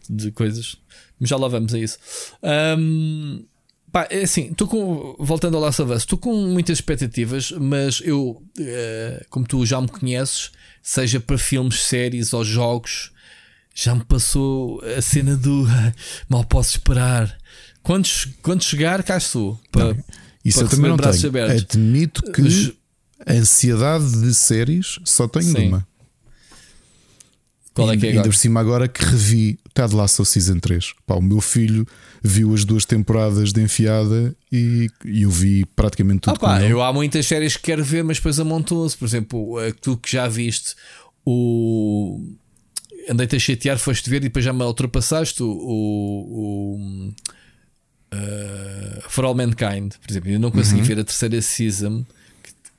de coisas. Mas já lá vamos a isso. Um, Pá, é assim, estou com. Voltando ao Last of Us, estou com muitas expectativas, mas eu, uh, como tu já me conheces, seja para filmes, séries ou jogos, já me passou a cena do mal posso esperar. Quando, quando chegar, cá estou. Para, não, isso para eu também não tenho. Abertos. Admito que a ansiedade de séries só tenho Sim. uma. Qual é que é agora? Ainda por cima agora que revi Ted Lasso Season 3. Pá, o meu filho viu as duas temporadas de enfiada e, e eu vi praticamente tudo. Ah, pá, eu há muitas séries que quero ver, mas depois amontou-se. Por exemplo, tu que já viste o. Andei-te a chatear, foste ver e depois já me ultrapassaste o. o, o uh, For All Mankind, por exemplo. Eu não consegui uhum. ver a terceira season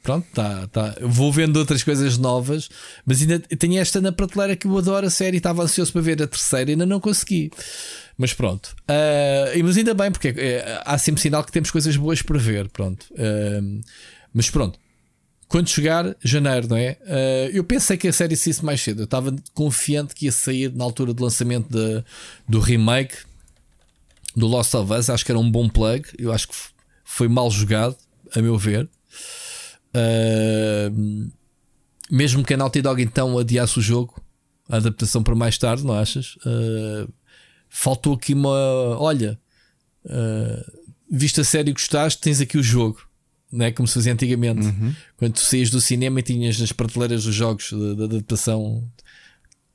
pronto, tá, tá. Vou vendo outras coisas novas, mas ainda tenho esta na prateleira que eu adoro a série. Estava ansioso para ver a terceira, ainda não consegui. Mas pronto, uh, mas ainda bem, porque uh, há sempre sinal que temos coisas boas para ver. Pronto, uh, mas pronto, quando chegar janeiro, não é? Uh, eu pensei que a série saísse mais cedo. Eu estava confiante que ia sair na altura do lançamento de, do remake do Lost of Us. Acho que era um bom plug. Eu acho que foi mal jogado, a meu ver. Uh, mesmo que a Naughty Dog então adiasse o jogo, a adaptação para mais tarde, não achas? Uh, faltou aqui uma. Olha, uh, viste a série e gostaste, tens aqui o jogo, não é? Como se fazia antigamente, uhum. quando tu saías do cinema e tinhas nas prateleiras os jogos da adaptação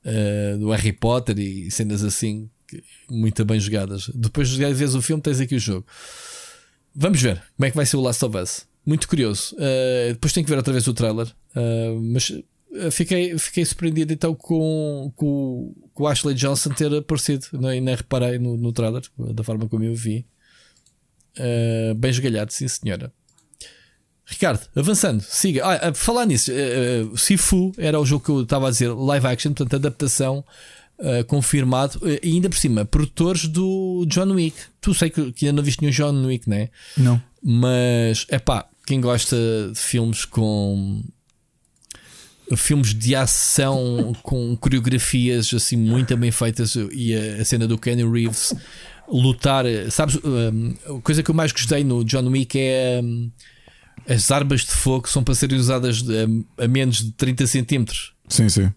uh, do Harry Potter e cenas assim, muito bem jogadas. Depois de vez o filme, tens aqui o jogo. Vamos ver como é que vai ser o Last of Us. Muito curioso. Uh, depois tenho que ver outra vez o trailer. Uh, mas eh, fiquei, fiquei surpreendido então com, com, com o Ashley Johnson ter aparecido. É? nem reparei no, no trailer, da forma como eu vi. Uh, bem esgalhado, sim senhora. Ricardo, avançando, siga. Ah, a falar nisso, uh, Sifu era o jogo que eu estava a dizer, live action, portanto, adaptação uh, confirmado, e ainda por cima, produtores do John Wick. Tu sei que, que ainda não viste nenhum John Wick, não é? Não. Mas, é pá, quem gosta de filmes com filmes de ação com coreografias assim muito bem feitas e a, a cena do Kenny Reeves lutar, sabes, um, a coisa que eu mais gostei no John Wick é um, as armas de fogo são para serem usadas a, a menos de 30 centímetros. Sim, sim.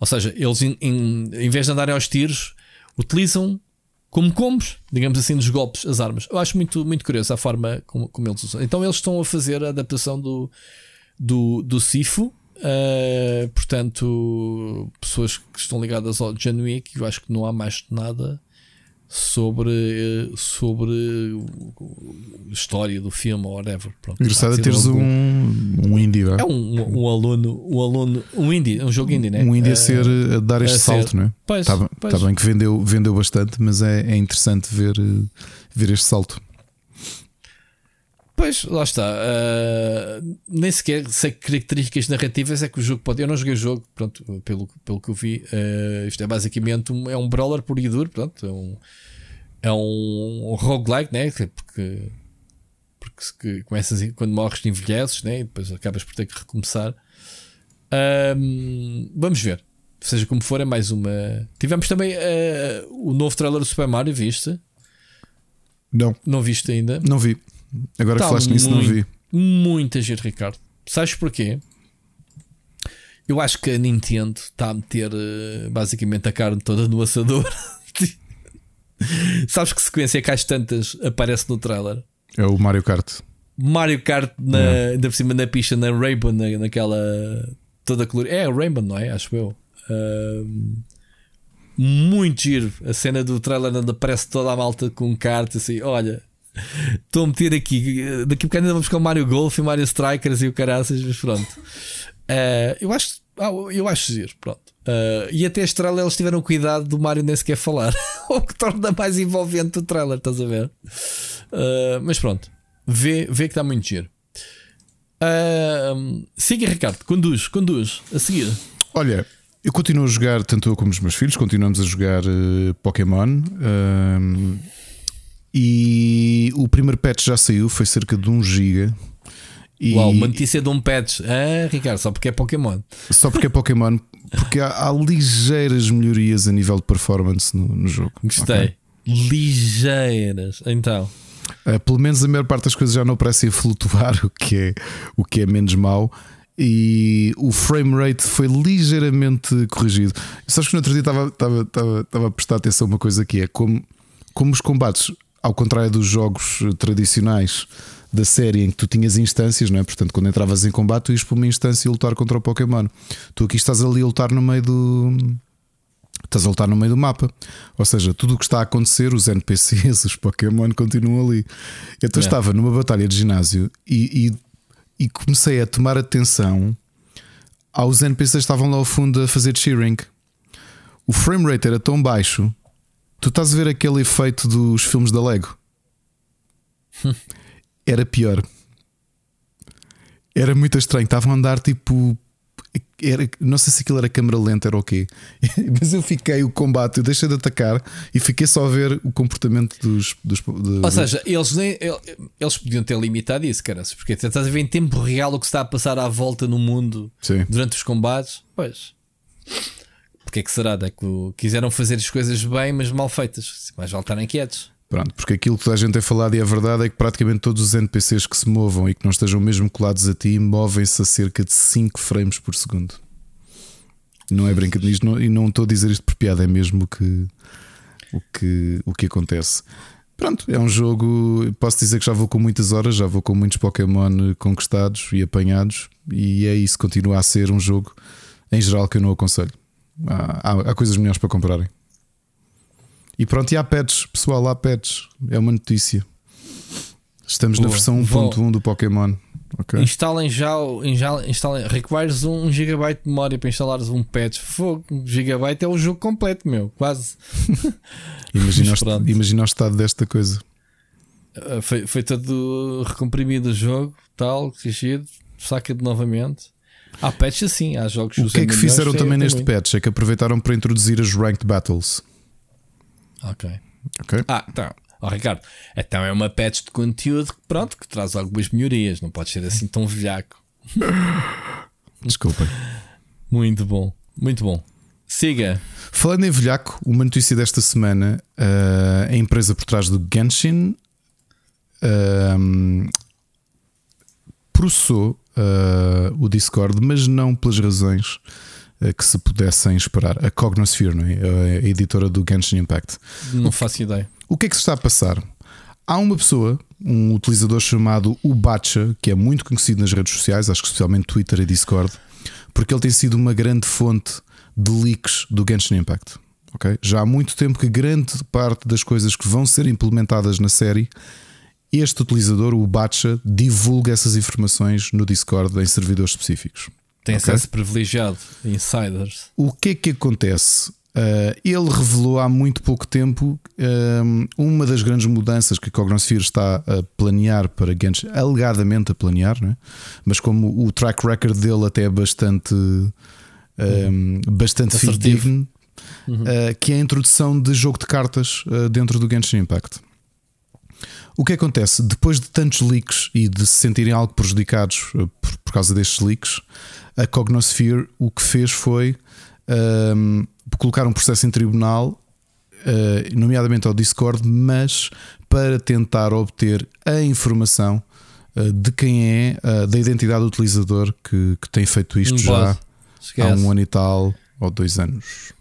Ou seja, eles em, em, em vez de andarem aos tiros, utilizam como combos, digamos assim, dos golpes, as armas. Eu acho muito, muito curioso a forma como, como eles usam. Então eles estão a fazer a adaptação do, do, do Sifu. Uh, portanto, pessoas que estão ligadas ao Wick, eu acho que não há mais nada sobre, sobre a história do filme ou whatever. Pronto, Engraçado é teres algum... um, um indie, é? É um, um, aluno, um aluno, um indie, um jogo indie, né? Um indie a, ser, a dar este a salto, ser. não é? Pois, está, pois. está bem que vendeu, vendeu bastante, mas é, é interessante ver, ver este salto. Pois, lá está. Uh, nem sequer sei que características narrativas é que o jogo pode. Eu não joguei o jogo, pronto, pelo, pelo que eu vi. Uh, isto é basicamente um, é um brawler por e duro, pronto. É um, é um, um roguelike, né? Porque, porque começas quando morres, envelheces, né? E depois acabas por ter que recomeçar. Um, vamos ver. Seja como for, é mais uma. Tivemos também uh, o novo trailer do Super Mario, viste? Não. Não viste ainda? Não vi. Agora tá que falaste nisso, não vi. Muita gente, Ricardo. Sabes porquê? Eu acho que a Nintendo está a meter uh, basicamente a carne toda no assador. Sabes que sequência é que às tantas aparece no trailer? É o Mario Kart. Mario Kart na, yeah. ainda por cima na pista, na Rainbow, na, naquela toda colorida. É a Rainbow, não é? Acho eu. Uh, muito giro. A cena do trailer ainda aparece toda a malta com kart assim. Olha, Estou a meter aqui. Daqui a bocado ainda vamos buscar o Mario Golf e o Mario Strikers e o caraças, mas pronto. Uh, eu acho. Ah, eu acho giro, pronto. Uh, e até este trailer eles tiveram cuidado do Mario nem sequer falar. o que torna mais envolvente o trailer, estás a ver? Uh, mas pronto. Vê, vê que está muito giro. Uh, siga, Ricardo. Conduz, conduz. A seguir. Olha, eu continuo a jogar, tanto eu como os meus filhos, continuamos a jogar Pokémon. E o primeiro patch já saiu, foi cerca de 1 GB. E... Uau, uma notícia de um patch. Ah, Ricardo, só porque é Pokémon. Só porque é Pokémon, porque há, há ligeiras melhorias a nível de performance no, no jogo. Gostei. Okay? Ligeiras. Então. Uh, pelo menos a maior parte das coisas já não parecem flutuar, o que é, o que é menos mau. E o frame rate foi ligeiramente corrigido. Sabes que no outro dia estava, estava, estava, estava a prestar atenção a uma coisa que é como, como os combates ao contrário dos jogos tradicionais da série em que tu tinhas instâncias, não é? Portanto, quando entravas em combate, tu ias para uma instância e lutar contra o Pokémon. Tu aqui estás ali a lutar no meio do. Estás a lutar no meio do mapa. Ou seja, tudo o que está a acontecer, os NPCs, os Pokémon continuam ali. Então é. estava numa batalha de ginásio e, e, e, comecei a tomar atenção aos NPCs que estavam lá ao fundo a fazer cheering. O frame rate era tão baixo Tu estás a ver aquele efeito dos filmes da Lego? Era pior. Era muito estranho. Estavam a andar tipo. Era, não sei se aquilo era câmera lenta, era o quê. Mas eu fiquei o combate, eu deixei de atacar e fiquei só a ver o comportamento dos. dos de, Ou seja, eles, nem, eles podiam ter limitado isso, cara. Porque estás a ver em tempo real o que está a passar à volta no mundo Sim. durante os combates. Pois. Porque é que será? É que quiseram fazer as coisas bem, mas mal feitas. Mais vale estarem quietos. Pronto, porque aquilo que a gente tem falado e a verdade é que praticamente todos os NPCs que se movam e que não estejam mesmo colados a ti movem-se a cerca de 5 frames por segundo. Não é brincadeira e não estou a dizer isto por piada, é mesmo que, o que, o que acontece. Pronto, é um jogo. Posso dizer que já vou com muitas horas, já vou com muitos Pokémon conquistados e apanhados, e é isso, continua a ser um jogo em geral que eu não aconselho. Há, há, coisas melhores para comprarem. E pronto, e há pets, pessoal, há pets. É uma notícia. Estamos Boa. na versão 1.1 do Pokémon. Okay. Instalem já, instalem, requires 1 GB de memória para instalares um patch. Fogo, 1 GB é o jogo completo, meu, quase. imagina, o, estado desta coisa. Uh, foi, foi todo recomprimido o jogo, tal, corrigido, saca de novamente. Há patch assim, há jogos O que é que fizeram também neste patch? É que aproveitaram para introduzir as Ranked Battles. Ok. Ok. Ah, tá. Oh, Ricardo, então é uma patch de conteúdo que, pronto, que traz algumas melhorias. Não pode ser assim tão velhaco. Desculpem. Muito bom, muito bom. Siga. Falando em velhaco, uma notícia desta semana: uh, a empresa por trás do Genshin uh, processou uh, o Discord, mas não pelas razões que se pudessem esperar. A Cognosphere, não é? a editora do Genshin Impact. Não faço ideia. O que é que se está a passar? Há uma pessoa, um utilizador chamado Ubacha, que é muito conhecido nas redes sociais, acho que especialmente Twitter e Discord, porque ele tem sido uma grande fonte de leaks do Genshin Impact. Okay? Já há muito tempo que grande parte das coisas que vão ser implementadas na série, este utilizador, o Bacha, divulga essas informações no Discord em servidores específicos. Tem okay? acesso privilegiado, insiders. O que é que acontece? Uh, ele revelou há muito pouco tempo um, eh, uma das grandes mudanças que a Cognosphere está a planear para Genshin, alegadamente a planear, é? mas como o track record dele até é bastante, um, bastante fidedigno, uhum. uh, que é a introdução de jogo de cartas uh, dentro do Genshin Impact. O que acontece? Depois de tantos leaks e de se sentirem algo prejudicados por, por causa destes leaks, a Cognosphere o que fez foi um, colocar um processo em tribunal, uh, nomeadamente ao Discord, mas para tentar obter a informação uh, de quem é, uh, da identidade do utilizador que, que tem feito isto já há um ano e tal ou dois anos.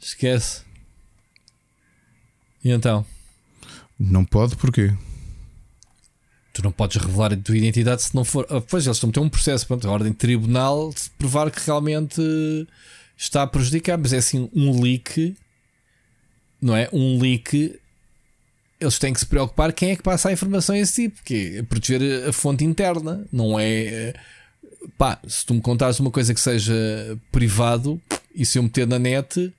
Esquece. E então? Não pode, porquê? Tu não podes revelar a tua identidade se não for. Ah, pois eles estão a ter um processo, pronto, a ordem de tribunal, de provar que realmente está a prejudicar, mas é assim um leak, não é? Um leak, eles têm que se preocupar quem é que passa a informação a esse tipo, porque é proteger a fonte interna, não é. Pá, se tu me contares uma coisa que seja privado e se eu meter na net,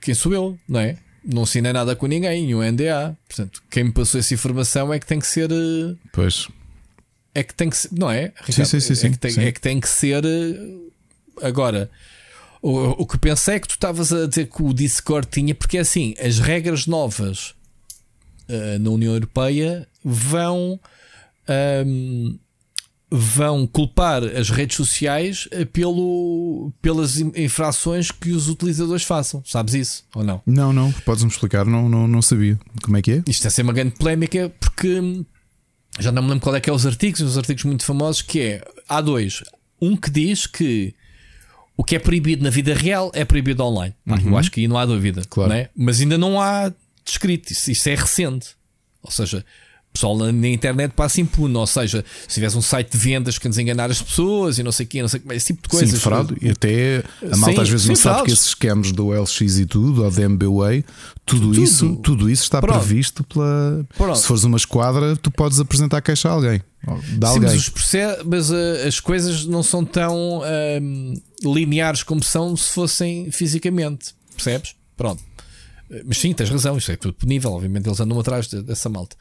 quem sou eu, não é? Não assinei nada com ninguém, o NDA. Portanto, quem me passou essa informação é que tem que ser. Eh, pois. É que tem que ser. Não é? Ricardo? Sim, sim, sim, é, que tem, sim. é que tem que ser eh, Agora, o, o que pensei é que tu estavas a dizer que o Discord tinha, porque é assim, as regras novas uh, na União Europeia vão. Um, vão culpar as redes sociais eh, pelo, pelas infrações que os utilizadores façam. Sabes isso ou não? Não, não. Podes-me explicar? Não, não, não sabia. Como é que é? Isto é ser uma grande polémica porque já não me lembro qual é que é os artigos, os artigos muito famosos que é há dois. Um que diz que o que é proibido na vida real é proibido online. Uhum. Eu acho que aí não há dúvida. Claro. É? Mas ainda não há descrito. Isso, isso é recente. Ou seja, pessoal na, na, internet passa impune. Ou seja, se tivesse um site de vendas que nos enganar as pessoas e não sei o quê, não sei esse tipo de coisas. Sim, fraude. E até a malta sim, às vezes sim, não sabe fraudes. que esses scams do LX e tudo, ou da MBWay, tudo, tudo, isso, tudo isso está Pronto. previsto pela. Pronto. Se fores uma esquadra, tu podes apresentar a queixa a alguém. Sim, mas, mas uh, as coisas não são tão uh, lineares como são se fossem fisicamente, percebes? Pronto. Mas sim, tens razão, isto é tudo punível. Obviamente eles andam atrás dessa malta.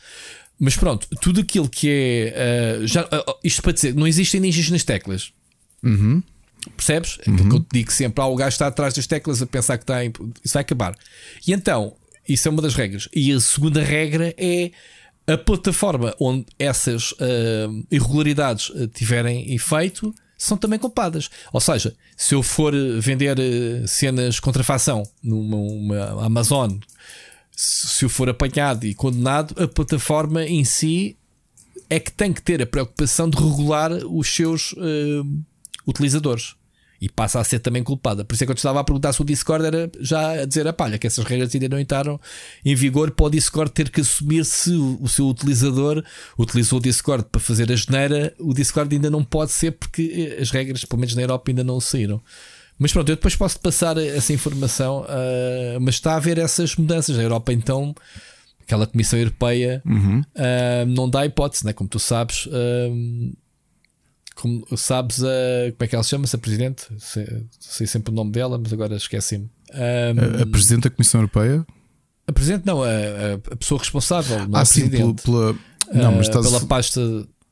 Mas pronto, tudo aquilo que é. Uh, já, uh, isto para dizer, não existem ninjas nas teclas. Uhum. Percebes? É uhum. que eu te digo sempre: ah, o gajo está atrás das teclas a pensar que está. Em, isso vai acabar. E então, isso é uma das regras. E a segunda regra é a plataforma onde essas uh, irregularidades tiverem efeito são também culpadas. Ou seja, se eu for vender uh, cenas contrafação numa Amazon, se eu for apanhado e condenado, a plataforma em si é que tem que ter a preocupação de regular os seus utilizadores e passa a ser também culpada. Por isso é que eu te estava a perguntar se o Discord era já a dizer a palha, que essas regras ainda não entraram em vigor para o Discord ter que assumir se o, seu utilizador utilizou o Discord para fazer a geneira, o Discord ainda não pode ser porque eh, as regras, pelo menos na Europa, ainda não saíram. Mas pronto, eu depois posso passar essa informação, uh, mas está a haver essas mudanças. A Europa então aquela Comissão Europeia uhum. uh, não dá hipótese, né? como tu sabes. Uh, como sabes, a, como é que ela se chama-se? A Presidente? Sei, sei, sempre o nome dela, mas agora esqueci-me. Um, a, a, Presidente da Comissão Europeia? A Presidente, não, a, a pessoa responsável. Não ah, sim, pela, pela, não, mas estás... pela pasta.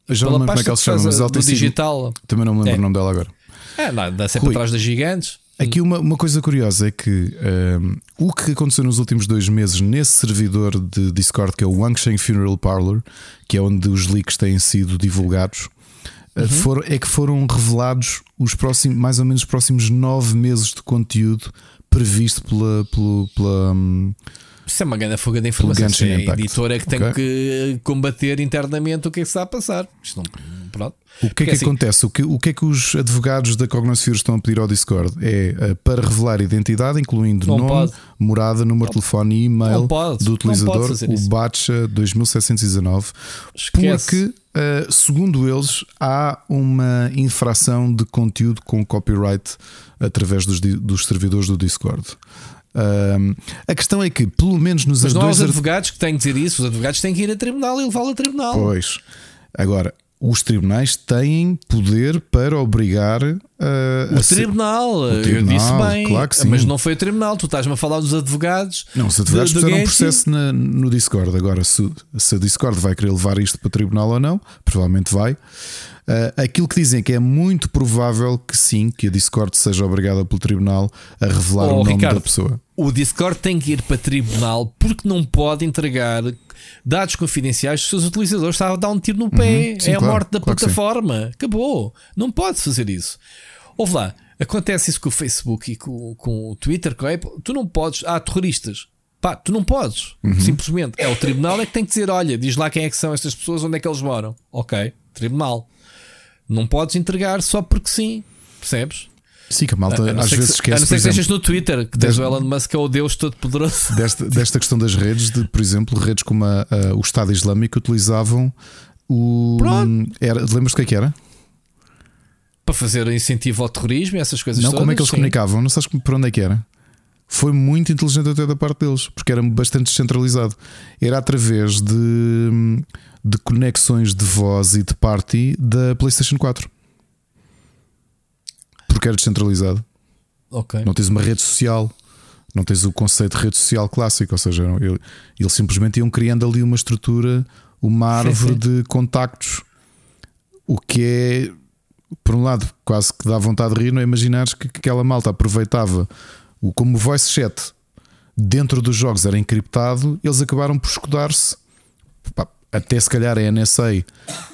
Já não lembro como é que ela se chama, mas ela tem digital. Sido... Também não me lembro é. o nome dela agora. É, não, dá sempre Rui, atrás das gigantes. Aqui uma, uma coisa curiosa é que um, o que aconteceu nos últimos dois meses nesse servidor de Discord que é o Wangsheng Funeral Parlor, que é onde os leaks têm sido divulgados, uhum. foram, é que foram revelados os próximos, mais ou menos os próximos nove meses de conteúdo previsto pela, pela, pela hum, isso é uma grande fuga de informação. É a editora que okay. tem que combater internamente o que é que está a passar. Isto não, pronto. O que é que assim, acontece? O que, o que é que os advogados da Cognosfera estão a pedir ao Discord? É uh, para revelar identidade, incluindo nome, pode. morada, número de telefone e e-mail do utilizador, o Batcha 2719. Esquece. Porque, uh, segundo eles, há uma infração de conteúdo com copyright através dos, dos servidores do Discord. Um, a questão é que, pelo menos nos Mas não há os advogados que têm que dizer isso, os advogados têm que ir a tribunal e levá-lo a tribunal. Pois. Agora, os tribunais têm poder para obrigar uh, o, a tribunal, o tribunal, eu disse bem, claro mas não foi o tribunal. Tu estás-me a falar dos advogados. Não, os advogados de, fizeram um processo na, no Discord. Agora, se, se a Discord vai querer levar isto para o tribunal ou não, provavelmente vai. Uh, aquilo que dizem que é muito provável que sim, que a Discord seja obrigada pelo tribunal a revelar oh, o nome Ricardo, da pessoa. O Discord tem que ir para tribunal porque não pode entregar dados confidenciais dos seus utilizadores. Está a dar um tiro no pé. Uhum, sim, é a morte da claro plataforma. Acabou. Não pode fazer isso. Ouve lá. Acontece isso com o Facebook e com, com o Twitter, com a Apple. Tu não podes. Há terroristas. Pá, tu não podes. Uhum. Simplesmente. É o tribunal é que tem que dizer: olha, diz lá quem é que são estas pessoas, onde é que eles moram. Ok. Tribunal. Não podes entregar só porque sim, percebes? Sim, que a malta a às vezes esquece. A não ser que estejas no Twitter, que tens o Elon Musk que é o Deus todo-poderoso. Desta, desta questão das redes, de, por exemplo, redes como a, a, o Estado Islâmico utilizavam o. Pronto. Era, lembras do que é que era? Para fazer incentivo ao terrorismo e essas coisas Não, todas, como é que eles sim. comunicavam? Não sabes por onde é que era? Foi muito inteligente até da parte deles, porque era bastante descentralizado. Era através de de conexões de voz e de party da PlayStation 4. Porque era descentralizado. Okay. Não tens uma rede social, não tens o conceito de rede social clássico, ou seja, eles simplesmente iam criando ali uma estrutura, uma árvore sim, sim. de contactos. O que é, por um lado, quase que dá vontade de rir, não é imaginares que aquela malta aproveitava o como o voice chat dentro dos jogos era encriptado, eles acabaram por escudar-se até se calhar a NSA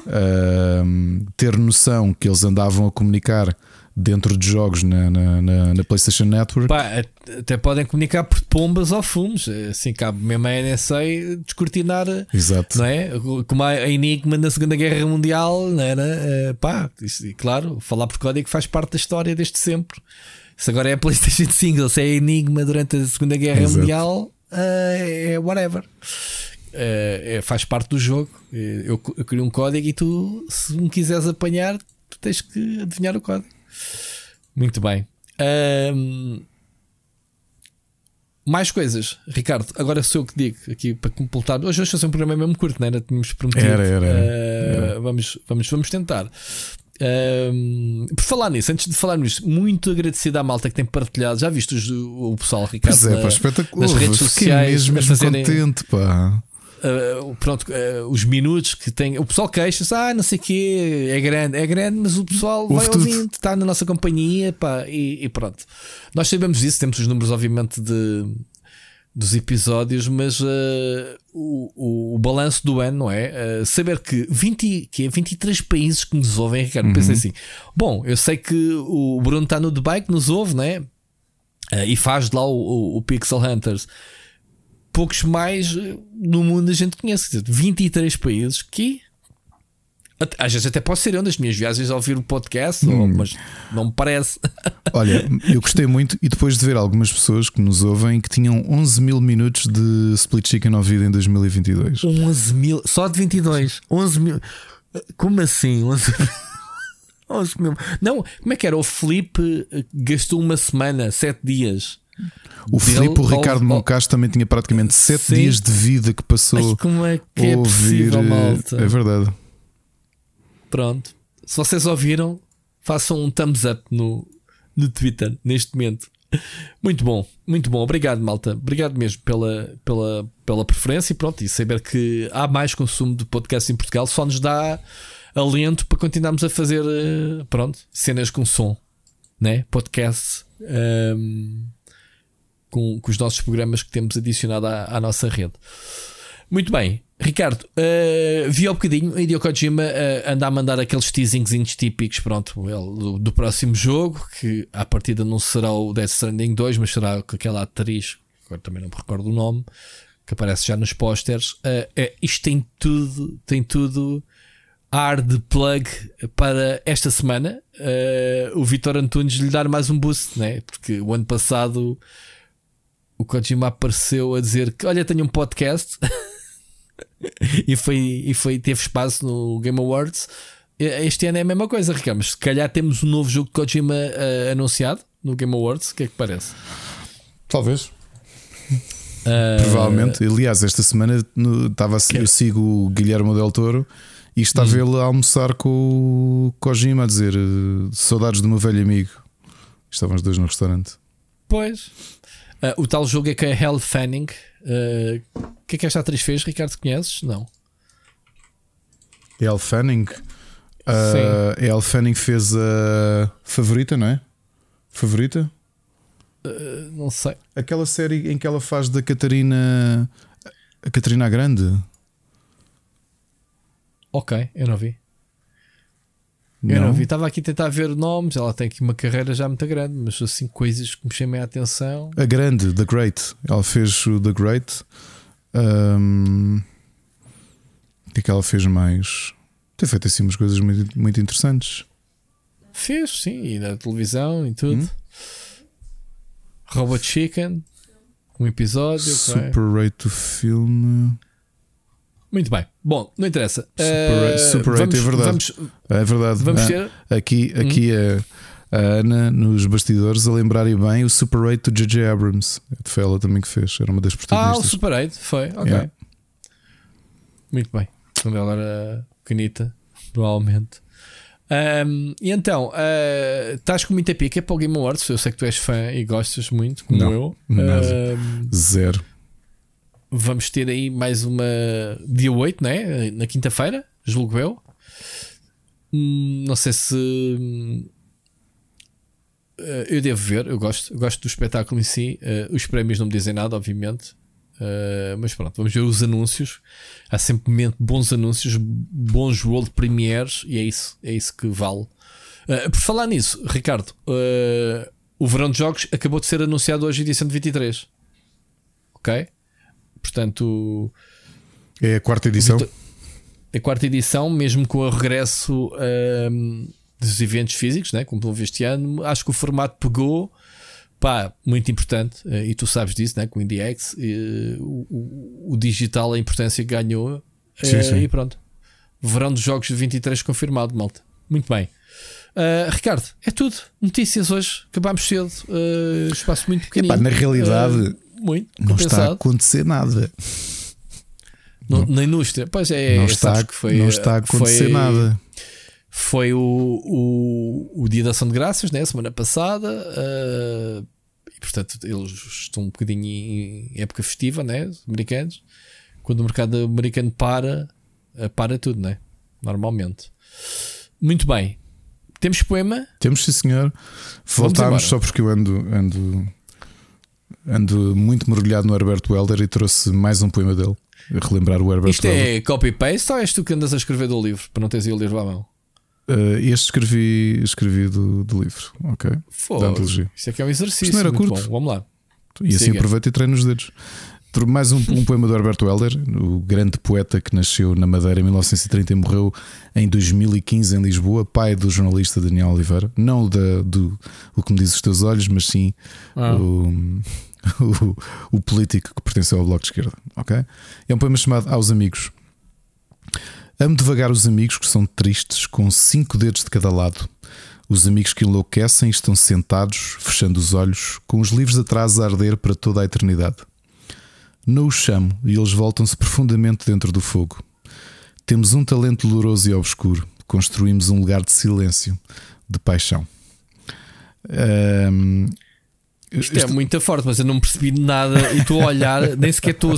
uh, ter noção que eles andavam a comunicar dentro de jogos na, na, na, na PlayStation Network. Pá, até podem comunicar por pombas ou fumos, assim cabe mesmo a NSA descortinar, Exato. não é? Como a Enigma na Segunda Guerra Mundial, não era? Uh, pá, isso, claro, falar por código faz parte da história desde sempre. Se agora é a PlayStation Single, se é Enigma durante a Segunda Guerra Exato. Mundial, uh, é whatever é, é, faz parte do jogo. Eh, eu, eu crio um código e tu, se me quiseres apanhar, tu tens que adivinhar o código. Muito bem. Um, mais coisas, Ricardo. Agora sou eu que digo aqui para completar. Hoje vamos fazer um programa mesmo curto, não era? Tínhamos prometido. Era, era. era. Uh, vamos, vamos, vamos tentar. Um, por falar nisso, antes de falar nisso, muito agradecido à malta que tem partilhado. Já viste o, o pessoal, Ricardo? Pois é, pá, espetacular. Nas redes sociais. Mesmo, mesmo fazerem, contente, pá. Uh, pronto, uh, os minutos que tem. O pessoal queixa-se, ah, não sei o quê, é grande, é grande, mas o pessoal Ouve vai tudo. ouvindo, está na nossa companhia pá, e, e, pronto. Nós sabemos disso, temos os números, obviamente, de, dos episódios, mas uh, o, o, o, balanço do ano, não é? saber que, 20, que é 23 países que nos ouvem, Ricardo, uhum. pensei assim: bom, eu sei que o Bruno está no Dubai, que nos ouve, não é? e faz lá o, o, o Pixel Hunters poucos mais eh, no mundo a gente conhece. 23 países que às vezes até posso ser eu nas minhas viagens a ouvir o podcast, hum. mas não me parece. Olha, eu gostei muito e depois de ver algumas pessoas que nos ouvem que tinham 11 mil minutos de Split Chicken ouvido em 2022. 11 mil, só de 22. 11 mil. Como assim? 11 mil. 11 mil. Não, como é que era? O Felipe eh, gastou uma semana, 7 dias o Filipe, o Ricardo Moncacho também tinha praticamente 7 dias de vida que passou Mas como é que é ouvir. Possível, eh, malta? É verdade. Pronto. Se vocês ouviram, façam um thumbs up no, no Twitter neste momento. Muito bom, muito bom. Obrigado, malta. Obrigado mesmo pela, pela, pela preferência e pronto. E saber que há mais consumo de podcast em Portugal só nos dá alento para continuarmos a fazer eh, pronto, cenas com som, né? Podcasts. Um, ehm, com, com, os nossos programas que temos adicionado à, à nossa rede. Muito bem, Ricardo, uh, vi um bocadinho Hideo Kojima uh, anda a mandar aqueles teasingzinhos típicos pronto, do, do, próximo jogo, que à partida não será o Death Stranding 2, mas será aquela atriz, agora também não me recordo o nome, que aparece já nos posters. Uh, é, isto tem tudo, tem tudo ar de plug para esta semana. Uh, o Vitor Antunes lhe dar mais um boost, né? porque o ano passado o Kojima apareceu a dizer que olha, tenho um podcast. e, foi, e foi, teve espaço no Game Awards. Este ano é a mesma coisa, Ricardo. Mas se calhar temos um novo jogo de Kojima uh, anunciado no Game Awards. O que é que parece? Talvez. Uh... Provavelmente. Aliás, esta semana no, estava, que... eu sigo o Guilherme Del Toro e estava hum. ele a almoçar com o Kojima a dizer saudades do meu velho amigo. Estavam os dois no restaurante. Pois. Uh, o tal jogo é que é Hell Fanning. Uh, o que é que esta atriz fez? Ricardo, conheces? Não. Elle Fanning. Uh, Elle Fanning fez a favorita, não é? Favorita? Uh, não sei. Aquela série em que ela faz da Catarina. A Catarina Grande. Ok, eu não vi. Eu não, não vi, estava aqui a tentar ver nomes. Ela tem aqui uma carreira já muito grande, mas assim, coisas que me chamem a atenção. A grande, The Great. Ela fez o The Great. Um, o que é que ela fez mais? Tem feito assim umas coisas muito, muito interessantes. Fez, sim, e na televisão e tudo. Hum? Robot Chicken, um episódio. Super okay. Rate do filme. Muito bem. Bom, não interessa. Super, uh, super vamos, é verdade. Vamos, é verdade. Vamos ah, ter. Aqui, aqui hum. a, a, Ana, nos bastidores, a lembrarem bem o Super 8 do J.J. Abrams. Foi ela também que fez. Era uma das protagonistas. Ah, o Super 8 foi. Ok. Yeah. Muito bem. Quando ela era pequenita, provavelmente. Um, e então, uh, estás com muita pica para o Game Awards. Eu sei que tu és fã e gostas muito, como não, eu. Nada. Zero vamos ter aí mais uma dia 8, né? Na quinta-feira, julgo eu. Hum, não sei se hum, eu devo ver, eu gosto, eu gosto do espetáculo em si. Uh, os prémios não me dizem nada, obviamente. Uh, mas pronto, vamos ver os anúncios. Há sempre bons anúncios, bons world premieres e é isso, é isso que vale. Por falar nisso, Ricardo, o verão de jogos acabou de ser anunciado hoje, edição de 23. Ok? Portanto, é a quarta edição. A quarta edição, mesmo com o regresso um, dos eventos físicos, né? como houve este ano, acho que o formato pegou. Pá, muito importante, eh, e tu sabes disso, né? com o IndieX, e, o, o, o, digital, a importância que ganhou, sim, uh, sim. e pronto. Verão dos jogos de 23 confirmado, malta. Muito bem. Uh, Ricardo, é tudo. Notícias hoje. Acabámos cedo. Uh, espaço muito pequenino. Epá, na realidade, uh, muito não está a acontecer nada. Não, na indústria, pois é, não, está, foi, não está a acontecer foi, nada. Foi o, o, o dia da ação de graças, né? semana passada, uh, e portanto eles estão um bocadinho em época festiva, né? Os americanos. Quando o mercado americano para, uh, para tudo, né? Normalmente. Muito bem. Temos poema? Temos, sim, senhor. Voltámos só porque eu ando, ando ando muito mergulhado no Herbert Welder e trouxe mais um poema dele. Relembrar o Herbert Isto é Welder. é copy-paste ou és tu que andas a escrever do livro para não teres o livro à mão? Uh, este escrevi, escrevi do, do livro, ok? Antologia. Isto aqui é um exercício. Isto não era curto. Bom. Vamos lá. E assim Siga. aproveito e treino os dedos. Mais um, um, poema do Herbert Welder, o grande poeta que nasceu na Madeira em 1930 e morreu em 2015 em Lisboa, pai do jornalista Daniel Oliveira. Não da, do o que me diz os teus olhos, mas sim ah. o, o, o, político que pertenceu ao Bloco de Esquerda. Okay? É um poema chamado Aos Amigos. Amo devagar os amigos que são tristes, com cinco dedos de cada lado. Os amigos que enlouquecem estão sentados, fechando os olhos, com os livros atrás a arder para toda a eternidade. Não os chamo e eles voltam-se profundamente dentro do fogo. Temos um talento doloroso e obscuro. Construímos um lugar de silêncio, de paixão. Um, isto, isto, é muito forte, mas eu não percebi nada e estou a olhar, nem sequer estou,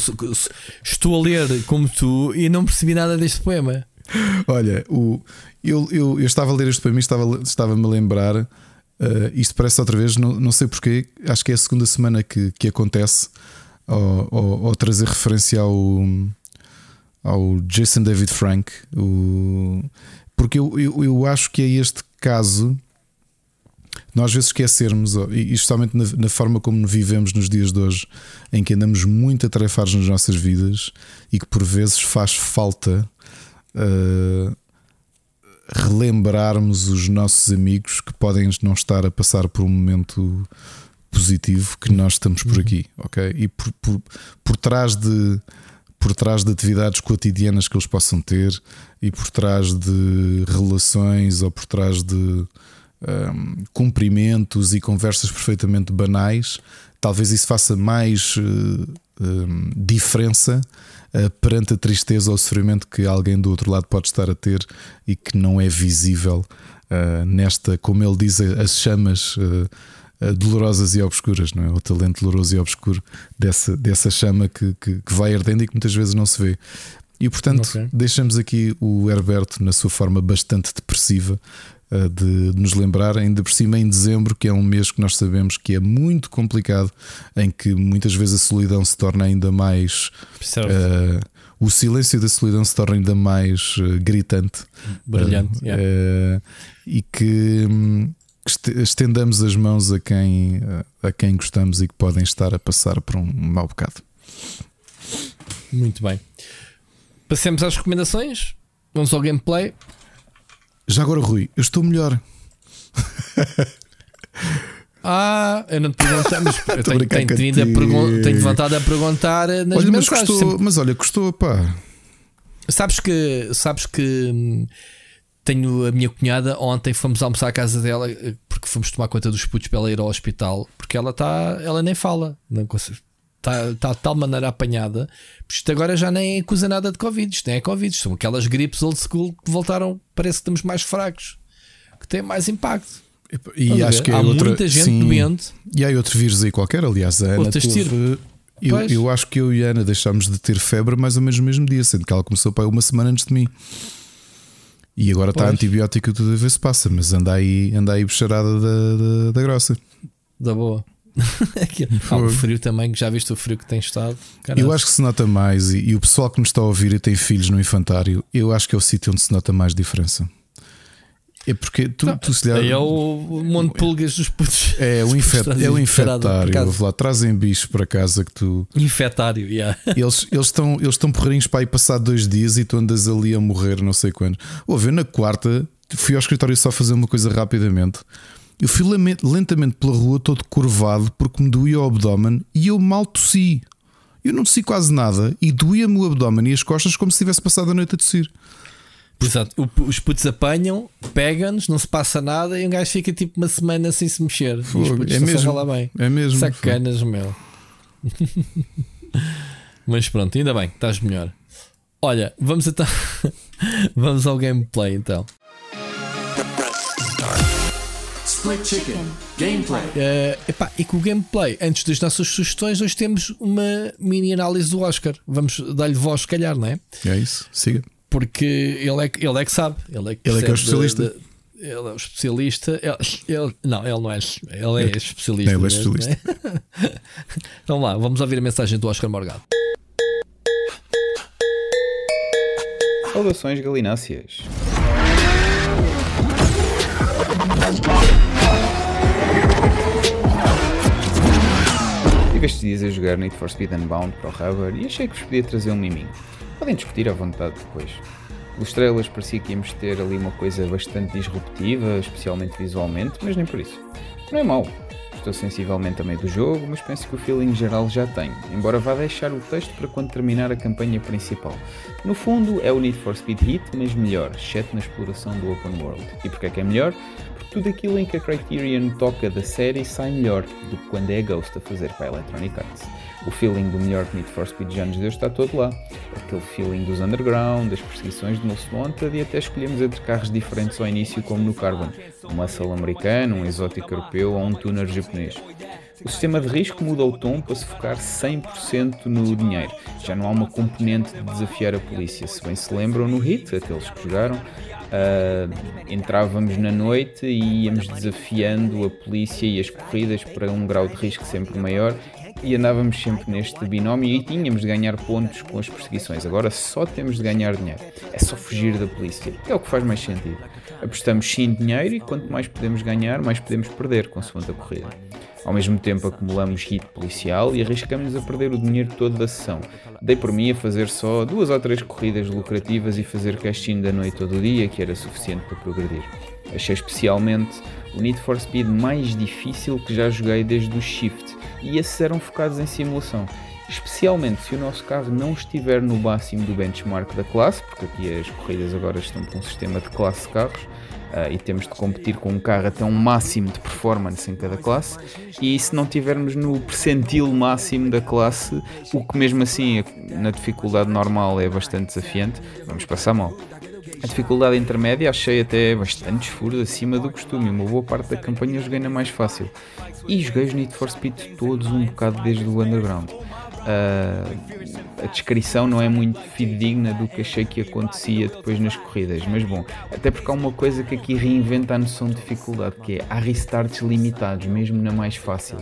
estou a ler como tu e não percebi nada deste poema. Olha, o, eu, eu, eu estava a ler este poema e estava-me estava a lembrar Uh, isto parece outra vez, não, não sei porquê, acho que é a segunda semana que, que acontece ao, ao trazer referência ao, ao Jason David Frank, o, porque eu, eu, eu, acho que é este caso. Nós às vezes esquecermos, e especialmente na, na, forma como vivemos nos dias de hoje, em que andamos muito atarefados nas nossas vidas e que por vezes faz falta uh, relembrarmos os nossos amigos que podem não estar a passar por um momento positivo que nós estamos por uhum. aqui, ok? E por, por, por trás de por trás de atividades cotidianas que eles possam ter e por trás de relações ou por trás de um, cumprimentos e conversas perfeitamente banais, talvez isso faça mais uh, um, diferença uh, perante a tristeza ou o sofrimento que alguém do outro lado pode estar a ter e que não é visível uh, nesta, como ele diz, as chamas dolorosas e obscuras, não é? O talento doloroso e obscuro dessa, dessa chama que, que, que vai ardendo e que muitas vezes não se vê. E portanto, okay. deixamos aqui o Herberto na sua forma bastante depressiva de, de nos lembrar, ainda por cima em dezembro, que é um mês que nós sabemos que é muito complicado, em que muitas vezes a solidão se torna ainda mais. Uh, o silêncio da solidão se torna ainda mais uh, gritante. Brilhante. Uh, yeah. e que. Um, estendamos as mãos a quem, a quem gostamos e que podem estar a passar por um mau bocado. Muito bem. Passemos às recomendações. Vamos ao gameplay. Já agora, Rui, eu estou melhor. Ah, eu não te perguntei, mas eu tenho, tenho, tenho, tenho vontade a perguntar nas olha, mensagens. Mas, custou, mas olha, custou, pá. Sabes que, sabes que hum, tenho a minha cunhada. Ontem fomos almoçar à casa dela porque fomos tomar conta dos putos para ela ir ao hospital. Porque ela está, ela nem fala, não está, tá de tal maneira apanhada. Isto agora já nem acusa nada de Covid. Isto nem é Covid. São aquelas gripes old school que voltaram. Parece que estamos mais fracos, que têm mais impacto. E, acho que há outra, muita gente sim, doente. E há outro vírus aí qualquer. Aliás, a Ana teve, eu, eu, acho que eu e a Ana deixámos de ter febre mais ou menos no mesmo dia, sendo que ela começou para uma semana antes de mim. E agora está antibiótico e tudo a ver se passa, mas anda aí, anda aí bicharada da, da, da grossa. Da boa. Há o frio também, que já viste o frio que tem estado. Eu acho que se nota mais, e, e, o pessoal que nos está a ouvir e tem filhos no infantário, eu acho que é o sítio onde se nota mais diferença. É porque tu, não, tu se lhe... É o monte de pulgas dos putos. É o, infet... é o infectário. Lá, trazem bichos para casa que tu. Infectário, yeah. Eles, eles, estão, eles estão porreirinhos para ir passar dois dias e tu andas ali a morrer, não sei quando. Ouve, na quarta fui ao escritório só fazer uma coisa rapidamente. Eu fui lentamente pela rua, todo curvado, porque me doía o abdômen e eu mal tossi. Eu não tossi quase nada e doía-me o abdômen e as costas como se tivesse passado a noite a tossir. Exato. os putos apanham, pegam-nos, não se passa nada e um gajo fica tipo uma semana sem se mexer. Fogo, é mesmo, lá bem. É mesmo. Sacanas, fogo. meu. Mas pronto, ainda bem, estás melhor. Olha, vamos então. vamos ao gameplay então. Split Chicken Gameplay. Uh, epá, e com o gameplay, antes das nossas sugestões, hoje temos uma mini análise do Oscar. Vamos dar-lhe voz, se calhar, não é? É isso, siga porque ele é, ele é que sabe. Ele é que, ele é, que é o especialista. De, de, ele é o especialista. Ele, ele, não, ele não é. Ele é especialista. Não, ele é especialista. É? então lá, vamos ouvir a mensagem do Oscar Morgado. Saudações galináceas. Tive estes dias a jogar Need for Speed Unbound para o Rubber e achei que vos podia trazer um miminho. Podem discutir à vontade depois. Pelas estrelas parecia que íamos ter ali uma coisa bastante disruptiva, especialmente visualmente, mas nem por isso. Não é mau. Estou sensivelmente a meio do jogo, mas penso que o feeling geral já tenho, embora vá deixar o texto para quando terminar a campanha principal. No fundo, é o Need for Speed Hit, mas melhor, exceto na exploração do Open World. E porquê é que é melhor? Porque tudo aquilo em que a Criterion toca da série sai melhor do que quando é a Ghost a fazer para a Electronic Arts o feeling do melhor Need for Speed já nos deu está todo lá. Aquele feeling dos underground, das perseguições de Most Wanted e até escolhemos entre carros diferentes ao início como no Carbon, um muscle americano, um exótico europeu ou um tuner japonês. O sistema de risco muda o tom para se focar 100% no dinheiro. Já não há uma componente de desafiar a polícia. Se bem se lembram no Hit, aqueles que jogaram, Uh, entrávamos na noite e íamos desafiando a polícia e as corridas para um grau de risco sempre maior e andávamos sempre neste binómio e tínhamos de ganhar pontos com as perseguições. Agora só temos de ganhar dinheiro. É só fugir da polícia, é o que faz mais sentido. Apostamos sim dinheiro e quanto mais podemos ganhar, mais podemos perder, consoante a corrida. Ao mesmo tempo acumulamos hit policial e arriscamos a perder o dinheiro todo da sessão. Dei por mim a fazer só duas ou três corridas lucrativas e fazer casting da noite todo o dia, que era suficiente para progredir. Achei especialmente o Need for Speed mais difícil que já joguei desde o Shift, e esses eram focados em simulação. Especialmente se o nosso carro não estiver no máximo do benchmark da classe, porque aqui as corridas agora estão com um sistema de classe de carros, Uh, e temos de competir com um carro até um máximo de performance em cada classe. E se não tivermos no percentil máximo da classe, o que mesmo assim na dificuldade normal é bastante desafiante, vamos passar mal. A dificuldade intermédia achei até bastante esfuro acima do costume. Uma boa parte da campanha joguei na mais fácil. E joguei os Need for Speed todos um bocado desde o Underground. Uh, a descrição não é muito fidedigna do que achei que acontecia depois nas corridas, mas bom, até porque há uma coisa que aqui reinventa a noção de dificuldade, que é há restarts limitados, mesmo na mais fácil,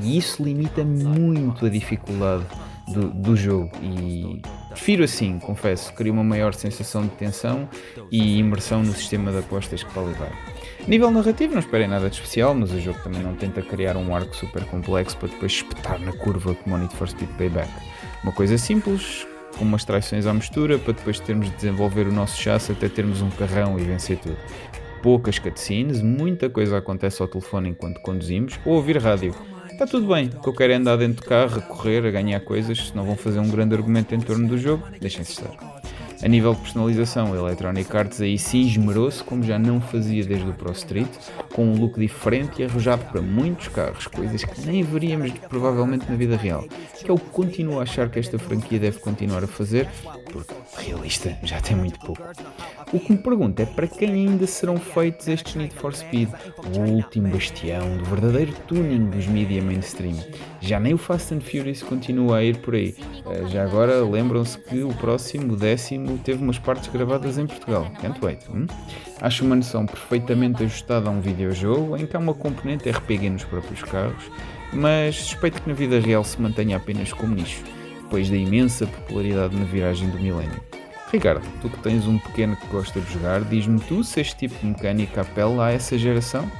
e isso limita muito a dificuldade do, do jogo e prefiro assim, confesso, cria uma maior sensação de tensão e imersão no sistema de apostas que pode levar. Nível narrativo, não esperem nada de especial, mas o jogo também não tenta criar um arco super complexo para depois espetar na curva como o Need for Speed Payback. Uma coisa simples, com umas traições à mistura, para depois termos de desenvolver o nosso chassi até termos um carrão e vencer tudo. Poucas cutscenes, muita coisa acontece ao telefone enquanto conduzimos ou ouvir rádio está tudo bem. O que eu quero é andar dentro do carro, a correr, a ganhar coisas. Se não vão fazer um grande argumento em torno do jogo, deixem-se estar. A nível de personalização, Electronic Arts aí sim esmerou-se, como já não fazia desde o Pro Street, com um look diferente e arrojado para muitos carros, coisas que nem veríamos provavelmente na vida real, que é o que continuo a achar que esta franquia deve continuar a fazer, porque realista já tem muito pouco. O que me pergunto é para quem ainda serão feitos estes Need for Speed, o último bastião do verdadeiro tuning dos mídia mainstream. Já nem o Fast and Furious continua a ir por aí. Eh, já agora lembram-se que o próximo, o décimo, teve umas partes gravadas em Portugal. Can't wait. Hum? Acho uma noção perfeitamente ajustada a um videojogo em que há uma componente RPG nos próprios carros, mas suspeito que na vida real se mantenha apenas como nicho, depois da imensa popularidade na viragem do milénio. Ricardo, tu que tens um pequeno que gosta de jogar, diz-me tu se este tipo de mecânica apela a essa geração?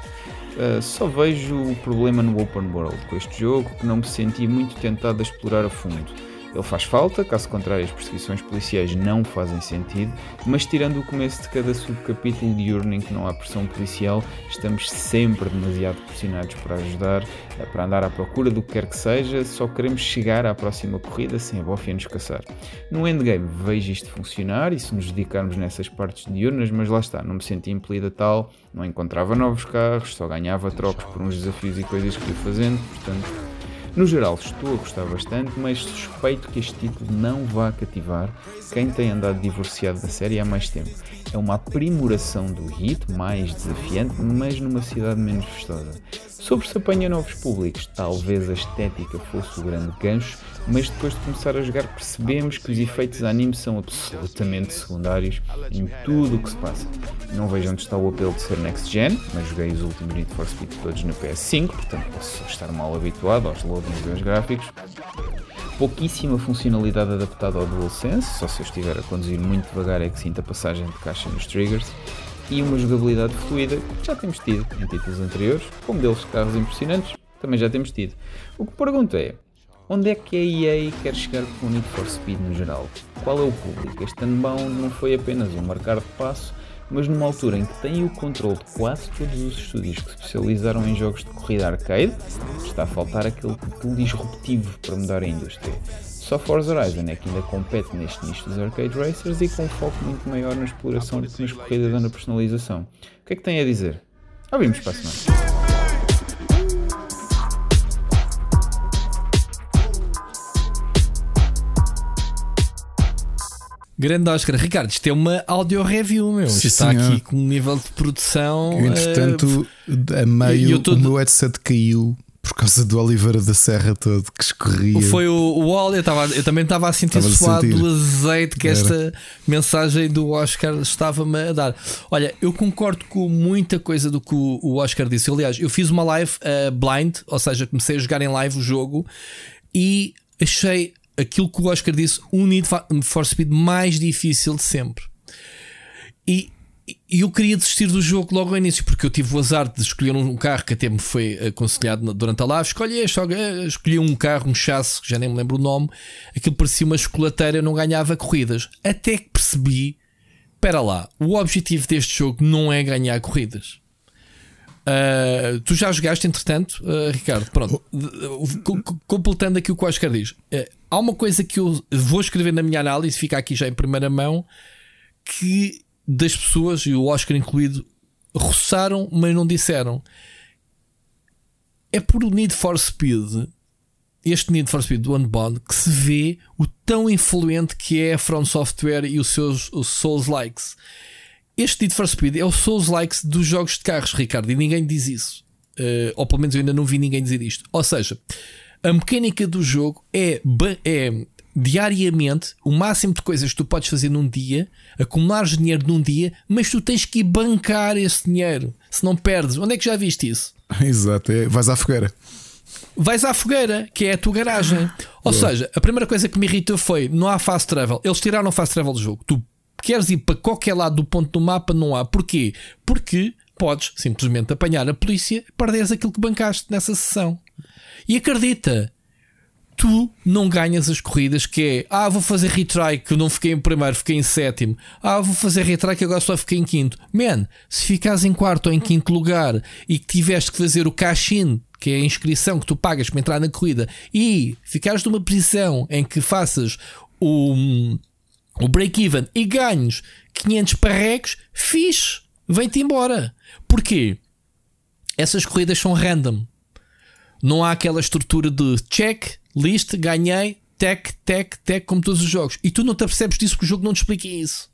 Uh, só vejo o problema no Open World com este jogo que não me senti muito tentado a explorar a fundo. Ele faz falta, caso contrário, as perseguições policiais não fazem sentido, mas tirando o começo de cada subcapítulo diurno em que não há pressão policial, estamos sempre demasiado pressionados para ajudar, eh, para andar à procura do que quer que seja, só queremos chegar à próxima corrida sem a bofia nos caçar. No endgame vejo isto funcionar e se nos dedicarmos nessas partes diurnas, mas lá está, não me senti impelido a tal, não encontrava novos carros, só ganhava trocos por uns desafios e coisas que ia fazendo, portanto no geral, estou a gostar bastante, mas suspeito que este título não vá cativar quem tem andado divorciado da série há mais tempo. É uma aprimoração do hit, mais desafiante, mas numa cidade menos festosa. Sobre se apanha novos públicos, talvez a estética fosse o grande gancho, mas depois de começar a jogar percebemos que os efeitos anime são absolutamente secundários em tudo o que se passa. Não vejo onde está o apelo de ser next gen, mas joguei os últimos Need for Speed todos no PS5, portanto posso estar mal habituado aos loadings e aos gráficos. Pouquíssima funcionalidade adaptada ao DualSense, só se eu estiver a conduzir muito devagar é que sinto a passagem de caixa nos triggers e uma jogabilidade fluida que já temos tido em títulos anteriores, com modelos de carros impressionantes, também já temos tido. O que pergunto é, onde é que a EA quer chegar com o Need for Speed no geral? Qual é o público? Este Unbound não foi apenas um marcar de passo, mas numa altura em que tem o controle de quase todos os estúdios que se especializaram em jogos de corrida arcade, está a faltar aquele título disruptivo para mudar a indústria. Só Forza Horizon é que ainda compete neste nicho dos arcade racers e com um foco muito maior na exploração do que nas corridas ou na personalização. O que é que tem a dizer? Ouvimos para a semana. Grande Oscar. Ricardo, isto é uma audio review, meu. Sim, está senhor. aqui com um nível de produção. Eu, entretanto, uh, a meio, tô... o meu headset caiu por causa do Oliveira da Serra todo que escorria. Foi o, o óleo, eu, tava, eu também estava a sentir Estava suado sentir. do azeite que Era. esta mensagem do Oscar estava-me a dar. Olha, eu concordo com muita coisa do que o, o Oscar disse. Aliás, eu fiz uma live uh, blind, ou seja, comecei a jogar em live o jogo e achei aquilo que o Oscar disse um Need for- Speed mais difícil de sempre. E, eu queria desistir do jogo logo ao início, porque eu tive o azar de escolher um carro que até me foi aconselhado durante a live. Escolhi este, ok, escolhi um carro, um chasse, que já nem me lembro o nome. Aquilo parecia uma chocolateira, eu não ganhava corridas. Até que percebi: espera lá, o objetivo deste jogo não é ganhar corridas. Uh, tu já jogaste, entretanto, uh, Ricardo? Pronto, co- co- completando aqui o que o Oscar diz, Uh, há uma coisa que eu vou escrever na minha análise, fica aqui já em primeira mão, que das pessoas, e o Oscar incluído, roçaram, mas não disseram. É por o Need for Speed, este Need for Speed do Unbound, que se vê o tão influente que é a From Software e os seus os Souls Likes. Este Need for Speed é o Souls Likes dos jogos de carros, Ricardo, e ninguém diz isso. Uh, ou pelo menos eu ainda não vi ninguém dizer isto. Ou seja, a mecânica do jogo é, é diariamente o máximo de coisas que tu podes fazer num dia, acumulares dinheiro num dia, mas tu tens que ir bancar esse dinheiro. Se não perdes, onde é que já viste isso? Exato, é, vais à fogueira. vais à fogueira, que é a tua garagem. Ou seja, a primeira coisa que me irritou foi: não há fast travel. Eles tiraram o fast travel do jogo. Tu queres ir para qualquer lado do ponto do mapa, não há. Porquê? Porque podes simplesmente apanhar a polícia e perderes aquilo que bancaste nessa sessão. E acredita, tu não ganhas as corridas que é ah, vou fazer retry que não fiquei em primeiro, fiquei em sétimo. Ah, vou fazer retry que agora só fiquei em quinto. Man, se ficares em quarto ou em quinto lugar e que tiveste que fazer o cash-in, que é a inscrição que tu pagas para entrar na corrida, e ficares numa posição em que faças o, o break-even e ganhes 500 parregos, fixe, vem-te embora. Porquê? Essas corridas são random. Não há aquela estrutura de check, list, ganhei, tech, tech, tech, como todos os jogos. E tu não te apercebes disso porque o jogo não te explica isso.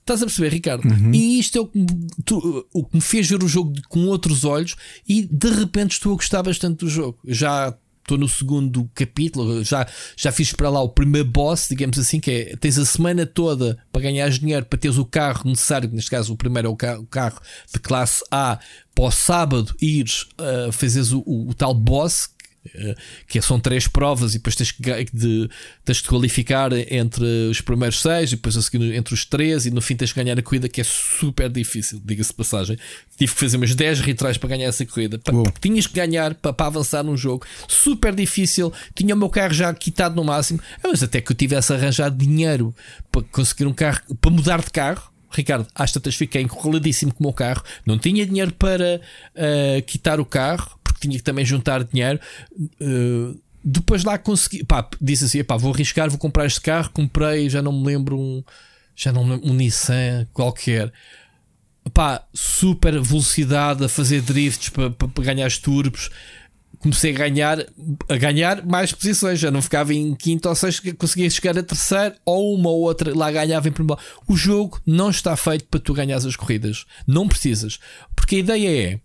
Estás a perceber, Ricardo? E isto é o que, me, tu- o que me fez ver o jogo com outros olhos e de repente estou a gostar bastante do jogo. Já estou no segundo capítulo, já, já fiz para lá o primeiro boss, digamos assim, que é tens a semana toda para ganhares dinheiro para teres o carro necessário, neste caso o primeiro é o ca- o carro de classe A, para o sábado ires uh, fazeres o, o- o tal boss. Eh, Que são três provas e depois tens que, de, tens de qualificar entre os primeiros seis e depois a seguir entre os três e no fim tens que ganhar a corrida que é super difícil, diga-se de passagem. Tive que fazer umas 10 retries para ganhar essa corrida. Uou. porque tinhas que ganhar para, para avançar num jogo super difícil. Tinha o meu carro já quitado no máximo, Ah, mas até que eu tivesse arranjado dinheiro para conseguir um carro, para mudar de carro. Ricardo, às tantas fiquei enroladíssimo com o meu carro, não tinha dinheiro para ah, quitar o carro, tinha que também juntar dinheiro. Ah, depois lá consegui, pá, disse assim: pá, vou arriscar, vou comprar este carro. Comprei, já não me lembro um, já não lembro, um Nissan qualquer pá, super velocidade a fazer drifts para, ganhar os turbos. Comecei a ganhar, a ganhar mais posições, já não ficava em quinto ou sexto, conseguia chegar a terceiro ou uma ou outra, lá ganhava em primeiro. O jogo não está feito para tu ganhares as corridas, não precisas, porque a ideia é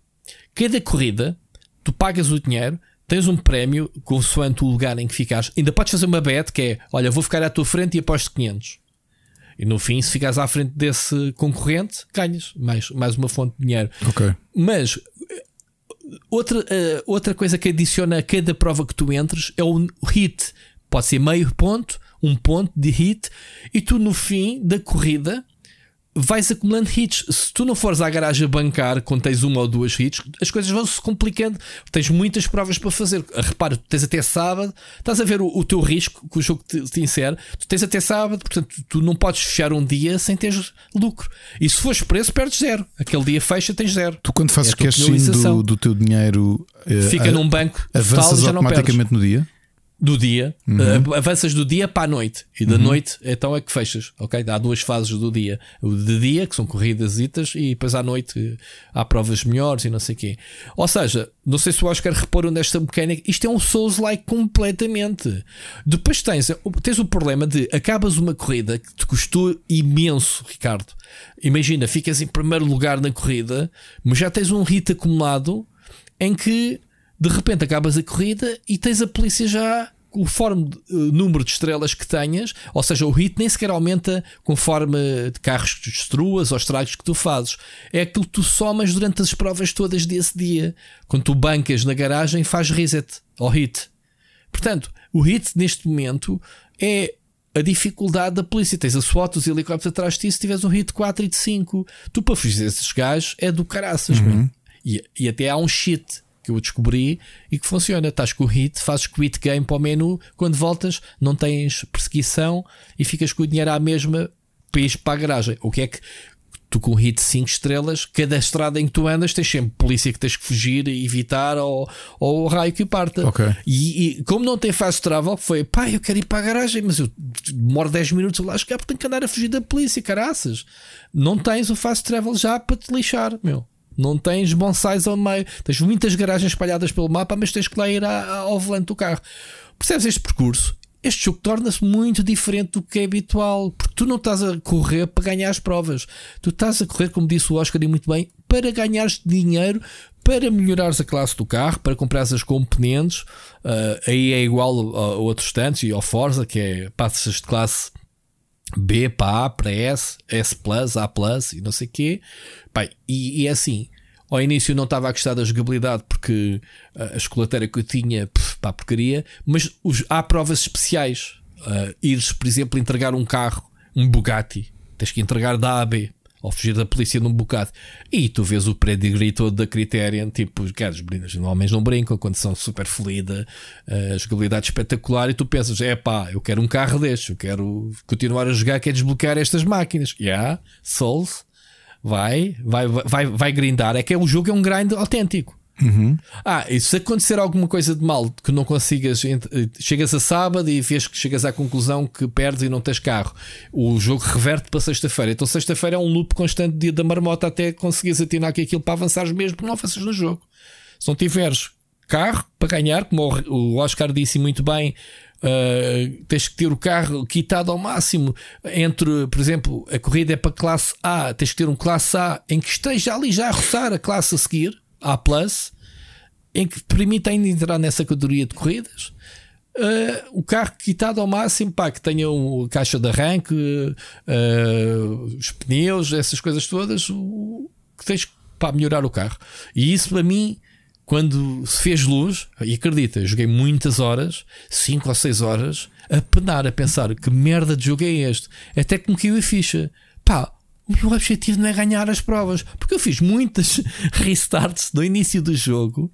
cada corrida tu pagas o dinheiro, tens um prémio consoante o lugar em que ficares, ainda podes fazer uma bet que é: olha, vou ficar à tua frente e aposto 500. E no fim, se ficares à frente desse concorrente, ganhas mais, mais uma fonte de dinheiro. Ok. Mas outra, eh, outra coisa que adiciona a cada prova que tu entres é o hit. Pode ser meio ponto, um ponto de hit, e tu no fim da corrida vais acumulando hits. Se tu não fores à garagem a bancar quando tens uma ou duas hits, as coisas vão se complicando. Tens muitas provas para fazer. Repara, tens até sábado, estás a ver o, o teu risco que o jogo te, te insere. Tu tens até sábado, portanto, tu não podes fechar um dia sem teres lucro. E se fores preso, perdes zero. Aquele dia fecha, tens zero. Tu, quando fazes É a tua cash-in penalização. do, do teu dinheiro, eh, Fica a- num banco total avanças já não perdes. automaticamente no dia? Do dia, uh, avanças do dia para a noite e da noite então é que fechas, ok? Há duas fases do dia: o de dia, que são corridas itas, e depois à noite eh, há provas melhores e não sei o quê. Ou seja, não sei se o Oscar reparou nesta mecânica, isto é um Souls-like completamente. Depois tens, tens o problema de acabas uma corrida que te custou imenso, Ricardo. Imagina, ficas em primeiro lugar na corrida, mas já tens um hit acumulado em que de repente acabas a corrida e tens a polícia já conforme o número de estrelas que tenhas, ou seja, o hit nem sequer aumenta conforme de carros que destruas ou estragos que tu fazes. É aquilo que tu somas durante as provas todas desse dia. Quando tu bancas na garagem, faz reset ao hit. Portanto, o hit neste momento é a dificuldade da polícia. Tens a SWAT, os helicópteros atrás de ti. Se tiveres um hit 4 e de 5, tu para fugir esses gajos é do caraças. Uhum. E, e até há um shit que eu descobri e que funciona. Estás com o hit, fazes quit game para o menu, quando voltas não tens perseguição e ficas com o dinheiro à mesma para ir para a garagem. O que é que tu com o hit 5 estrelas, cada estrada em que tu andas tens sempre polícia que tens que fugir e evitar ou, ou o raio que parta. Okay. E, e, como não tem fast travel, foi pá, eu quero ir para a garagem, mas eu demoro 10 minutos lá a chegar porque tenho que andar a fugir da polícia, caraças. Não tens o fast travel já para te lixar, meu. Não tens bonsais ao meio. Tens muitas garagens espalhadas pelo mapa, mas tens que lá ir ao volante do carro. Percebes este percurso? Este jogo torna-se muito diferente do que é habitual, porque tu não estás a correr para ganhar as provas, tu estás a correr, como disse o Oscar e muito bem, para ganhares dinheiro, para melhorares a classe do carro, para comprares as componentes. Uh, aí é igual a, outros tantos e ao Forza, que é passas de classe B para A, para S, S Plus, A Plus e não sei o quê. Pai, e, e, é assim, ao início não estava a gostar da jogabilidade porque uh, a escolateira que eu tinha, pá, porcaria, mas os, há provas especiais. Uh, ires, por exemplo, entregar um carro, um Bugatti, tens que entregar da A a B ou fugir da polícia num bocado. E tu vês o pedigree todo da Criterion, tipo, os gajos os homens não brincam quando são super fluida, a jogabilidade espetacular, e tu pensas, é pá, eu quero um carro deste, eu quero continuar a jogar, quero desbloquear estas máquinas. Yeah, Souls, vai, vai, vai, vai grindar. É que o jogo é um grind autêntico. Uhum. Ah, e se acontecer alguma coisa de mal que não consigas, eh, chegas a sábado e vês que chegas à conclusão que perdes e não tens carro, o jogo reverte para sexta-feira. Então, sexta-feira é um loop constante dia da marmota até conseguires atinar aquilo para avançares mesmo que não faças no jogo. Se não tiveres carro para ganhar, como o Oscar disse muito bem, Uh, tens que ter o carro quitado ao máximo. Entre, por exemplo, a corrida é para classe A, tens que ter um classe A em que esteja ali já a roçar a classe a seguir. A Plus, em que permite ainda entrar nessa categoria de corridas. Uh, o carro quitado ao máximo, pá, que tenha uma caixa de arranque, uh, os pneus, essas coisas todas, o, que tens para melhorar o carro. E isso para mim, quando se fez luz, e acredita, joguei muitas horas, 5 ou 6 horas, a penar, a pensar que merda de jogo é este, até que me caiu a ficha. Pá, o meu objetivo não é ganhar as provas, porque eu fiz muitas restarts no início do jogo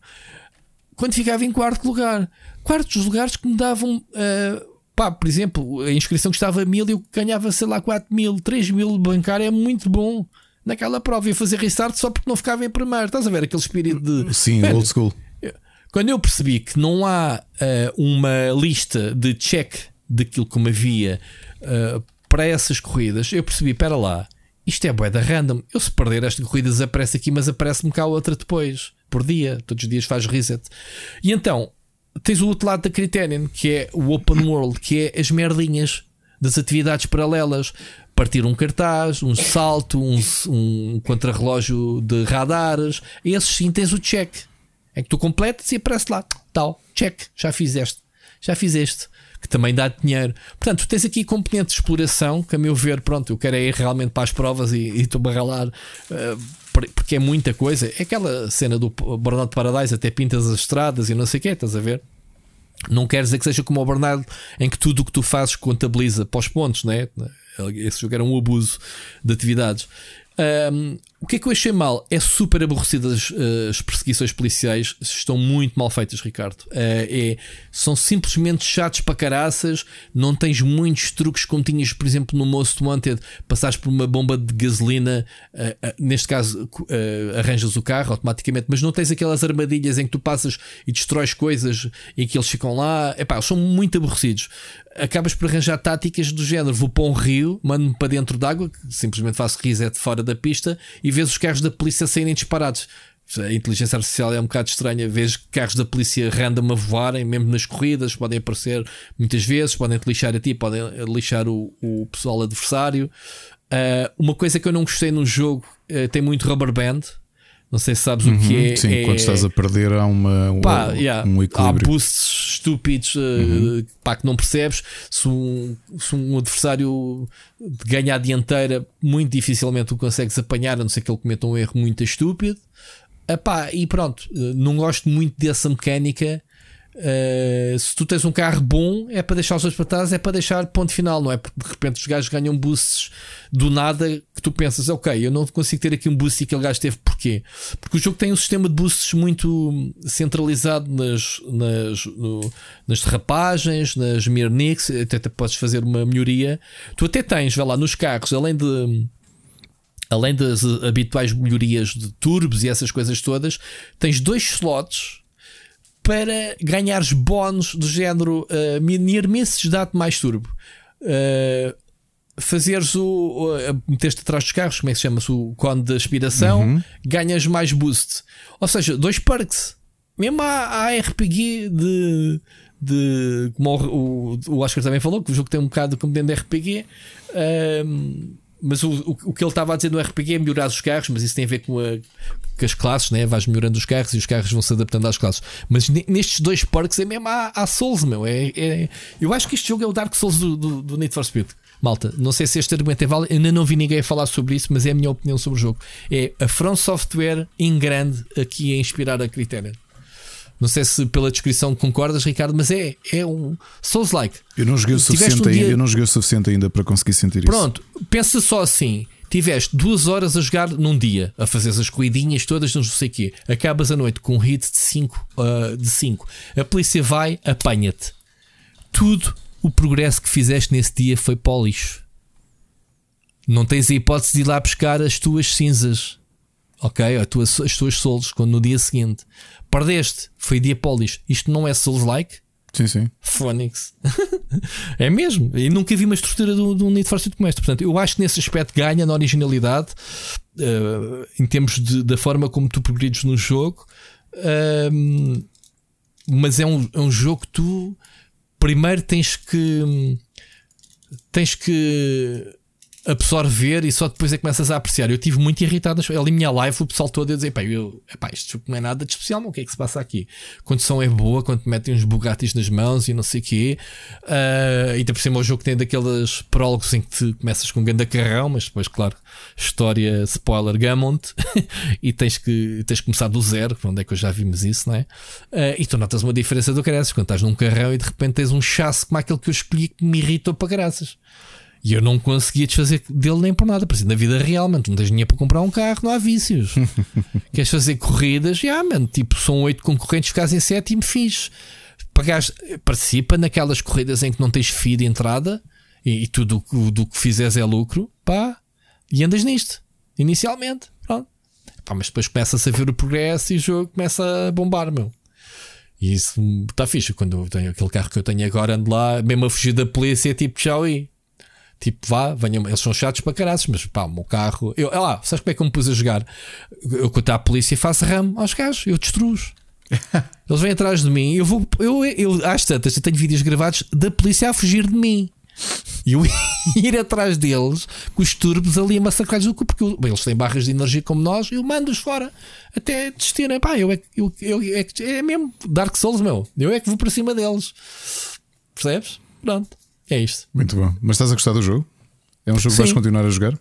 quando ficava em quarto lugar. Quartos lugares que me davam, uh, pá, por exemplo, a inscrição custava mil e eu ganhava, sei lá, 4 mil, 3 mil bancar é muito bom naquela prova. Ia fazer restart só porque não ficava em primeiro. Estás a ver aquele espírito de. Sim, old school. Quando eu percebi que não há uh, uma lista de check daquilo como havia uh, para essas corridas, eu percebi, espera lá, isto é boeda random. Eu se perder esta corrida desaparece aqui, mas aparece-me cá outra depois, por dia. Todos os dias faz reset. E então, tens o outro lado da Criterion, que é o Open World, que é as merdinhas das atividades paralelas. Partir um cartaz, um salto, um, um contrarrelógio de radares. Esses sim tens o check. É que tu completas e aparece lá, tal, check, já fizeste, já fizeste que também dá dinheiro. Portanto, tu tens aqui componente de exploração, que a meu ver, pronto, eu quero é ir realmente para as provas e estou-me a ralar. Uh, porque é muita coisa. É aquela cena do Burnout Paradise, até pintas as estradas e não sei o que, estás a ver? Não quer dizer que seja como o Burnout, em que tudo o que tu fazes contabiliza para os pontos, né? Esse jogo era um abuso de atividades. Um, o que é que eu achei mal? É super aborrecidas as, eh, as perseguições policiais, estão muito mal feitas, Ricardo. Uh, é, são simplesmente chatos para caraças, não tens muitos truques como tinhas, por exemplo, no Most Wanted, passares por uma bomba de gasolina, uh, neste caso arranjas o carro automaticamente, mas não tens aquelas armadilhas em que tu passas e destróis coisas e que eles ficam lá. Epá, são muito aborrecidos acabas por arranjar táticas do género: vou para um rio, mando-me para dentro d'água, simplesmente faço reset fora da pista e vês os carros da polícia saírem disparados. A inteligência artificial é um bocado estranha. Vês carros da polícia random a voarem, mesmo nas corridas, podem aparecer muitas vezes, podem te lixar a ti, podem lixar o, o pessoal adversário. Uh, uma coisa que eu não gostei no jogo uh, tem muito rubber band. Não sei se sabes uhum, o que é. Sim, é... quando estás a perder há uma, pá, um, yeah, um equilíbrio. Há boosts estúpidos uh, uhum. pá, que não percebes. Se um, se um adversário ganha a dianteira, muito dificilmente o consegues apanhar, a não ser que ele cometa um erro muito estúpido. Epá, e pronto, não gosto muito dessa mecânica Uh, se tu tens um carro bom, é para deixar os dois para trás, é para deixar ponto final, não é? Porque de repente os gajos ganham boosts do nada que tu pensas, ok, eu não consigo ter aqui um boost e aquele gajo teve porquê? Porque o jogo tem um sistema de boosts muito centralizado nas, nas, no, nas derrapagens, nas mirnicks, até, até podes fazer uma melhoria. Tu até tens, vai lá, nos carros, além de além das habituais melhorias de turbos e essas coisas todas, tens dois slots para ganhares bónus do género uh, Near Misses dá-te mais turbo. Uh, fazeres o. Uh, meteste atrás dos carros, como é que se chama-se? O cone de aspiração, uhum. ganhas mais boost. Ou seja, dois perks. Mesmo a, RPG de. de como o, o, Oscar também falou, que o jogo tem um bocado de componente de RPG. Uh, mas o, o, o, que ele estava a dizer no RPG é melhorar os carros, mas isso tem a ver com, a, com as classes, né? vais melhorando os carros e os carros vão se adaptando às classes. Mas nestes dois parques é mesmo a, a Souls, meu. É, é, eu acho que este jogo é o Dark Souls do, do, do Need for Speed. Malta, não sei se este argumento é válido, ainda não vi ninguém falar sobre isso, mas é a minha opinião sobre o jogo. É a From Software em grande aqui a inspirar a Criterion. Não sei se pela descrição concordas, Ricardo, mas é, é um Souls-like. Eu não joguei o suficiente um dia... ainda, eu não joguei o suficiente ainda para conseguir sentir Pronto, isso. Pronto, pensa só assim. Tiveste duas horas a jogar num dia, a fazer as corridinhas todas, não sei o quê. Acabas a noite com um hit de 5. Uh, de cinco. A polícia vai, apanha-te. Tudo o progresso que fizeste nesse dia foi para o lixo. Não tens a hipótese de ir lá buscar as tuas cinzas. Ok? As tuas, as tuas solos quando no dia seguinte. Perdeste. Foi Diapolis. Isto não é Souls-like? Sim, sim. Phoenix. é mesmo. E nunca vi uma estrutura do, do Need for Speed como esta. Portanto, eu acho que nesse aspecto ganha na originalidade, uh, em termos de, da forma como tu progredes no jogo. Uh, mas é um, é um jogo que tu primeiro tens que tens que absorver e só depois é que começas a apreciar. Eu tive muito irritado ali minha live, o pessoal todo a dizer: pá, eu, epá, isto não é nada de especial, mas o que é que se passa aqui? A condição é boa, quando te metem uns bugatis nas mãos e não sei o quê. Uh, e por cima o jogo tem daqueles prólogos em que tu começas com um grande carrão, mas depois, claro, história spoiler Gammont e tens que, tens que começar do zero, onde é que eu já vimos isso, não é? Uh, e tu notas uma diferença do caraças quando estás num carrão e de repente tens um chasse como aquele que eu escolhi que me irritou para graças. E eu não conseguia desfazer dele nem por nada. Por exemplo, na vida real, mano, tu não tens dinheiro para comprar um carro, não há vícios. Queres fazer corridas? Já, mano, tipo, são oito concorrentes, ficas em sétimo, fiz. Pagaste, participa naquelas corridas em que não tens FII de entrada e, e tudo do, do que fizeres é lucro, pá, e andas nisto, inicialmente. Pronto. Pá, mas depois começa-se a ver o progresso e o jogo começa a bombar, meu. E isso está fixe. Quando eu tenho aquele carro que eu tenho agora, ando lá, mesmo a fugir da polícia, tipo, tchau aí. Tipo, vá, venham, eles são chatos para caralho, mas pá, o meu carro. Eu, é lá, sabes como é que eu me pus a jogar? Eu, está a polícia, faço ramo aos gajos, eu destruo-os. eles vêm atrás de mim, eu vou, eu, eu às tantas, eu tenho vídeos gravados da polícia a fugir de mim. E eu ir atrás deles com os turbos ali a massacrar o cu, porque eu, bem, eles têm barras de energia como nós, eu mando-os fora até desistirem. Pá, eu é, eu, eu, é, é mesmo Dark Souls, meu. Eu é que vou para cima deles. Percebes? Pronto. É isto. Muito bom. Mas estás a gostar do jogo? É um jogo Sim. que vais continuar a jogar?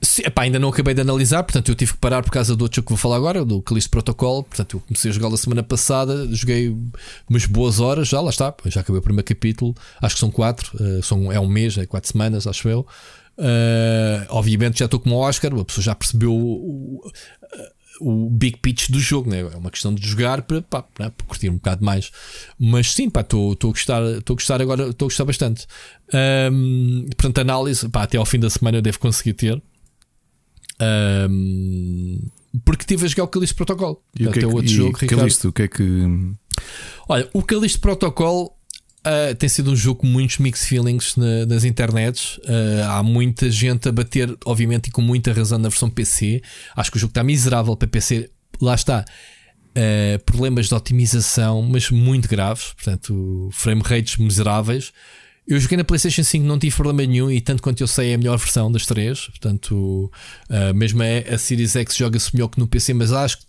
Sim, epá, ainda não acabei de analisar, portanto eu tive que parar por causa do outro jogo que vou falar agora, do Callisto Protocol. Portanto, eu comecei a jogar la semana passada, joguei umas boas horas, já lá está, já acabei o primeiro capítulo, acho que são quatro, uh, são, é um mês, é quatro semanas, acho eu. Uh, obviamente já estou como o Oscar, a pessoa já percebeu o, big pitch do jogo, né? é uma questão de jogar para, pá, né? para curtir um bocado mais. Mas sim, estou a gostar, estou a gostar agora, estou a gostar bastante. Um, portanto, análise, pá, até ao fim da semana eu devo conseguir ter. Um, porque tive a jogar o Calixto Protocol. E o que é que, outro jogo, Calixto, o que é que. Olha, o Calixto Protocol Uh, tem sido um jogo com muitos mixed feelings na, nas internets. Uh, há muita gente a bater, obviamente, e com muita razão na versão PC. Acho que o jogo está miserável para PC. Lá está. Uh, problemas de otimização, mas muito graves. Portanto, frame rates miseráveis. Eu joguei na PlayStation 5, não tive problema nenhum, e tanto quanto eu sei, é a melhor versão das três. Portanto, uh, mesmo a, a Series X joga-se melhor que no PC, mas acho que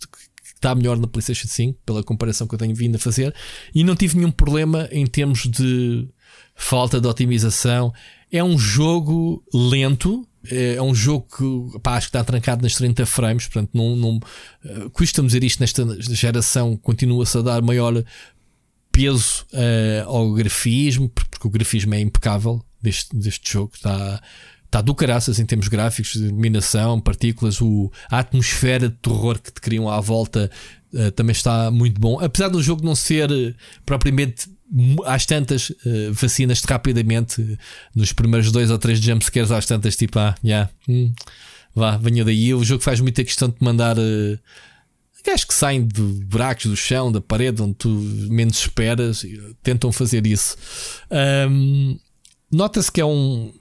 está melhor na PlayStation 5, pela comparação que eu tenho vindo a fazer. E não tive nenhum problema em termos de falta de otimização. É um jogo lento, é, é um jogo que pá, acho que está trancado nas 30 frames, portanto, não, não uh, custa-me dizer isto nesta geração, continua-se a dar maior peso uh, ao grafismo, porque o grafismo é impecável deste, deste jogo, está, está do caraças em termos gráficos, de iluminação, partículas, o, a atmosfera de terror que te criam à volta uh, também está muito bom. Apesar do jogo não ser uh, propriamente às tantas uh, vacinas-te rapidamente nos primeiros dois ou três jumpscares às tantas, tipo, ah, yeah, hum, vá, venha daí. O jogo faz muita questão de mandar gajos que saem de buracos do chão, da parede, onde tu menos esperas, tentam fazer isso. Um, Nota-se que é um,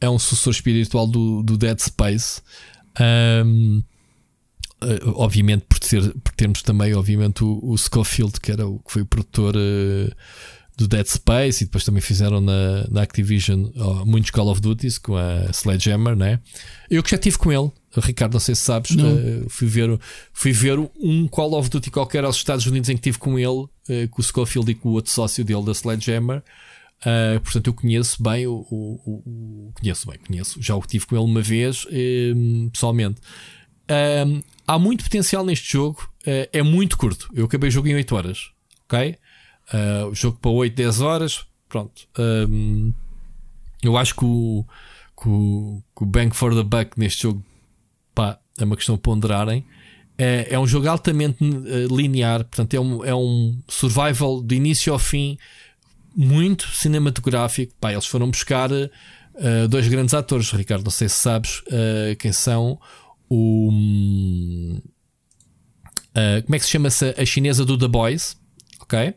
é um sucessor espiritual do, do Dead Space. Um, Uh, obviamente por, ser, por termos também obviamente o, o Schofield que era o que foi o produtor uh, do Dead Space e depois também fizeram na, na Activision oh, muitos Call of Duties com a Sledgehammer, né? Eu que já tive com ele, Ricardo, não sei se sabes, uh, fui, ver, fui ver um Call of Duty qualquer aos Estados Unidos em que tive com ele, com o Schofield e com o outro sócio dele da Sledgehammer. Uh, portanto, eu conheço bem o, o, o, Conheço bem, conheço. Já o tive com ele uma vez, pessoalmente. Um, há muito potencial neste jogo, uh, é muito curto. Eu acabei o jogo em 8 horas, ok? Uh, o jogo para 8, 10 horas, pronto. Um, eu acho que o, que o, que o Bank for the Buck neste jogo pá, é uma questão a ponderarem. É, é um jogo altamente uh, linear, portanto, é um, é um survival de início ao fim, muito cinematográfico. Pá, eles foram buscar uh, dois grandes atores, Ricardo. Não sei se sabes uh, quem são o. Uh, como é que se chama -se a chinesa do The Boys? Ok?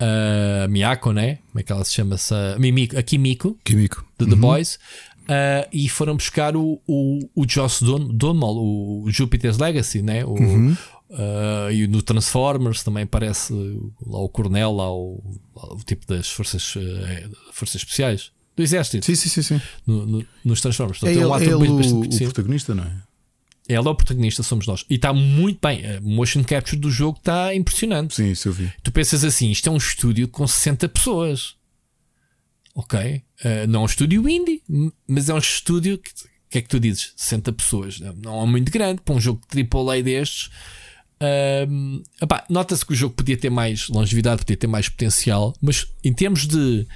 Uh, Miyako, né? Como é que ela se chama? -se? Mimiko, a Kimiko, Kimiko. de The uhum. Boys. Uh, e foram buscar o, o, o Joss Don, o Jupiter's Legacy, né? O, uhum. Uh, e no Transformers também aparece lá o Coronel, lá o, o tipo das forças, uh, forças especiais do Exército. Sim, sim, sim. sim. No, no, nos Transformers. é ele, um ele o, o protagonista, não é? Ela é o protagonista, somos nós. E está muito bem. A motion capture do jogo está impressionante. Sim, isso eu vi. Tu pensas assim: isto é um estúdio com 60 pessoas. Ok? Uh, não é um estúdio indie, mas é um estúdio. Que, que, é que tu dizes? 60 pessoas. Não é muito grande para um jogo de AAA destes. Uh, Nota-se que o jogo podia ter mais longevidade, podia ter mais potencial, mas em termos de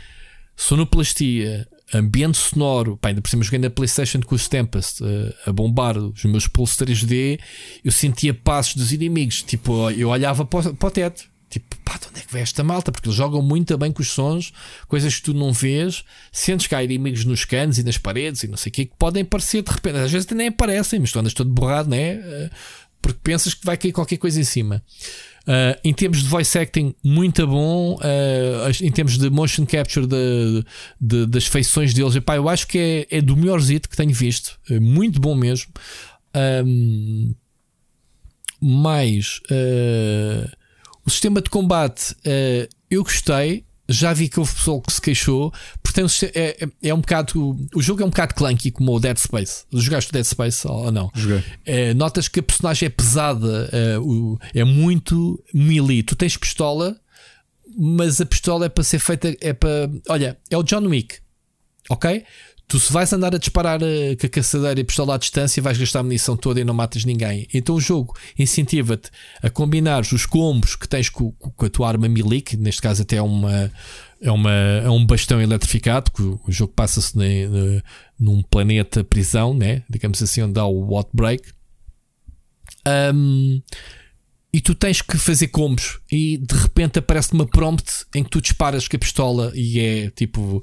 sonoplastia, ambiente sonoro, pá, ainda por cima joguei na PlayStation com os Tempest uh, a bombar os meus pulsos 3D, eu sentia passos dos inimigos, tipo, eu olhava para o, para o teto, tipo, pá, de onde é que vem esta malta? Porque eles jogam muito bem com os sons, coisas que tu não vês, sentes que há inimigos nos canos e nas paredes e não sei o que, que podem aparecer de repente, às vezes nem aparecem, mas tu andas todo borrado, né? Uh, porque pensas que vai cair qualquer coisa em cima. Uh, em termos de voice acting, muito bom. Uh, em termos de motion capture de, de, das feições deles, epá, eu acho que é, é do melhorzito que tenho visto. É muito bom mesmo. Um, mais uh, o sistema de combate eu gostei já vi que houve pessoal que se queixou, portanto é, é, é, um bocado. O jogo é um bocado clunky como o Dead Space. Jogaste o Dead Space ou não? Joguei. É, notas que a personagem é pesada, é, o, é muito melee. Tu tens pistola, mas a pistola é para ser feita. É para. Olha, é o John Wick, ok? Tu se vais andar a disparar uh, com a caçadeira e pistola à distância, vais gastar a munição toda e não matas ninguém. Então o jogo incentiva-te a combinar os combos que tens com, com, a tua arma melee, que neste caso até é uma. É, uma, é um bastão eletrificado, que o jogo passa-se num planeta prisão, né? digamos assim, onde há o Outbreak. Um, e tu tens que fazer combos e de repente aparece uma prompt em que tu disparas com a pistola e é tipo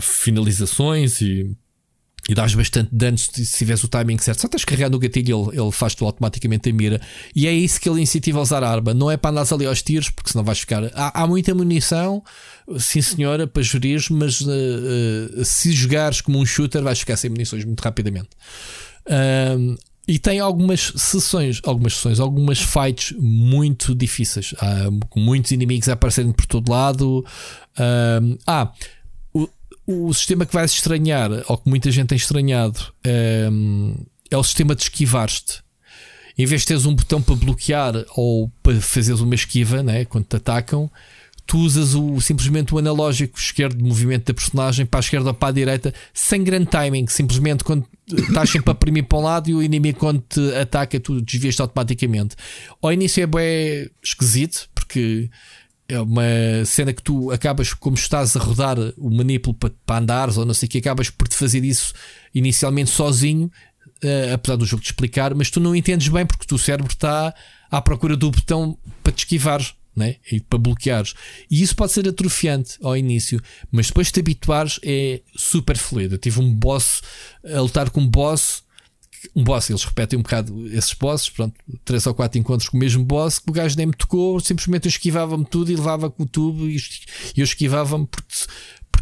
finalizações e, e dás bastante danos se tiveres o timing certo. Só tens que carregar no gatilho ele, ele faz-te automaticamente a mira. E é isso que ele incentiva a usar a arma. Não é para andar ali aos tiros, porque senão vais ficar. Há, há muita munição, sim senhora, para gerir, mas uh, uh, se jogares como um shooter, vais ficar sem munições muito rapidamente. Uh, e tem algumas sessões, algumas sessões, algumas fights muito difíceis, com muitos inimigos a aparecerem por todo lado. ah, o, o sistema que vais estranhar, ou que muita gente tem estranhado, é, é o sistema de esquivar-te. Em vez de teres um botão para bloquear ou para fazeres uma esquiva né, quando te atacam, tu usas o, simplesmente o analógico esquerdo de movimento da personagem para a esquerda ou para a direita, sem grande timing. Simplesmente quando estás sempre a oprimir para um lado e o inimigo, quando te ataca, tu desvias automaticamente. Ao início é bem esquisito, porque é uma cena que tu acabas, como estás a rodar o manipulo para, para andares ou não sei o que, acabas por te fazer isso inicialmente sozinho, uh, apesar do jogo te explicar, mas tu não entendes bem porque o teu cérebro está à procura do botão para te esquivares né? e para bloqueares. E isso pode ser atrofiante ao início, mas depois de te habituares é super fluido. Eu tive um boss a lutar com um boss. Um boss, eles repetem um bocado esses bosses, pronto, três ou quatro encontros com o mesmo boss, que o gajo nem me tocou, simplesmente eu esquivava-me tudo e levava com o tubo e eu esquivava-me porque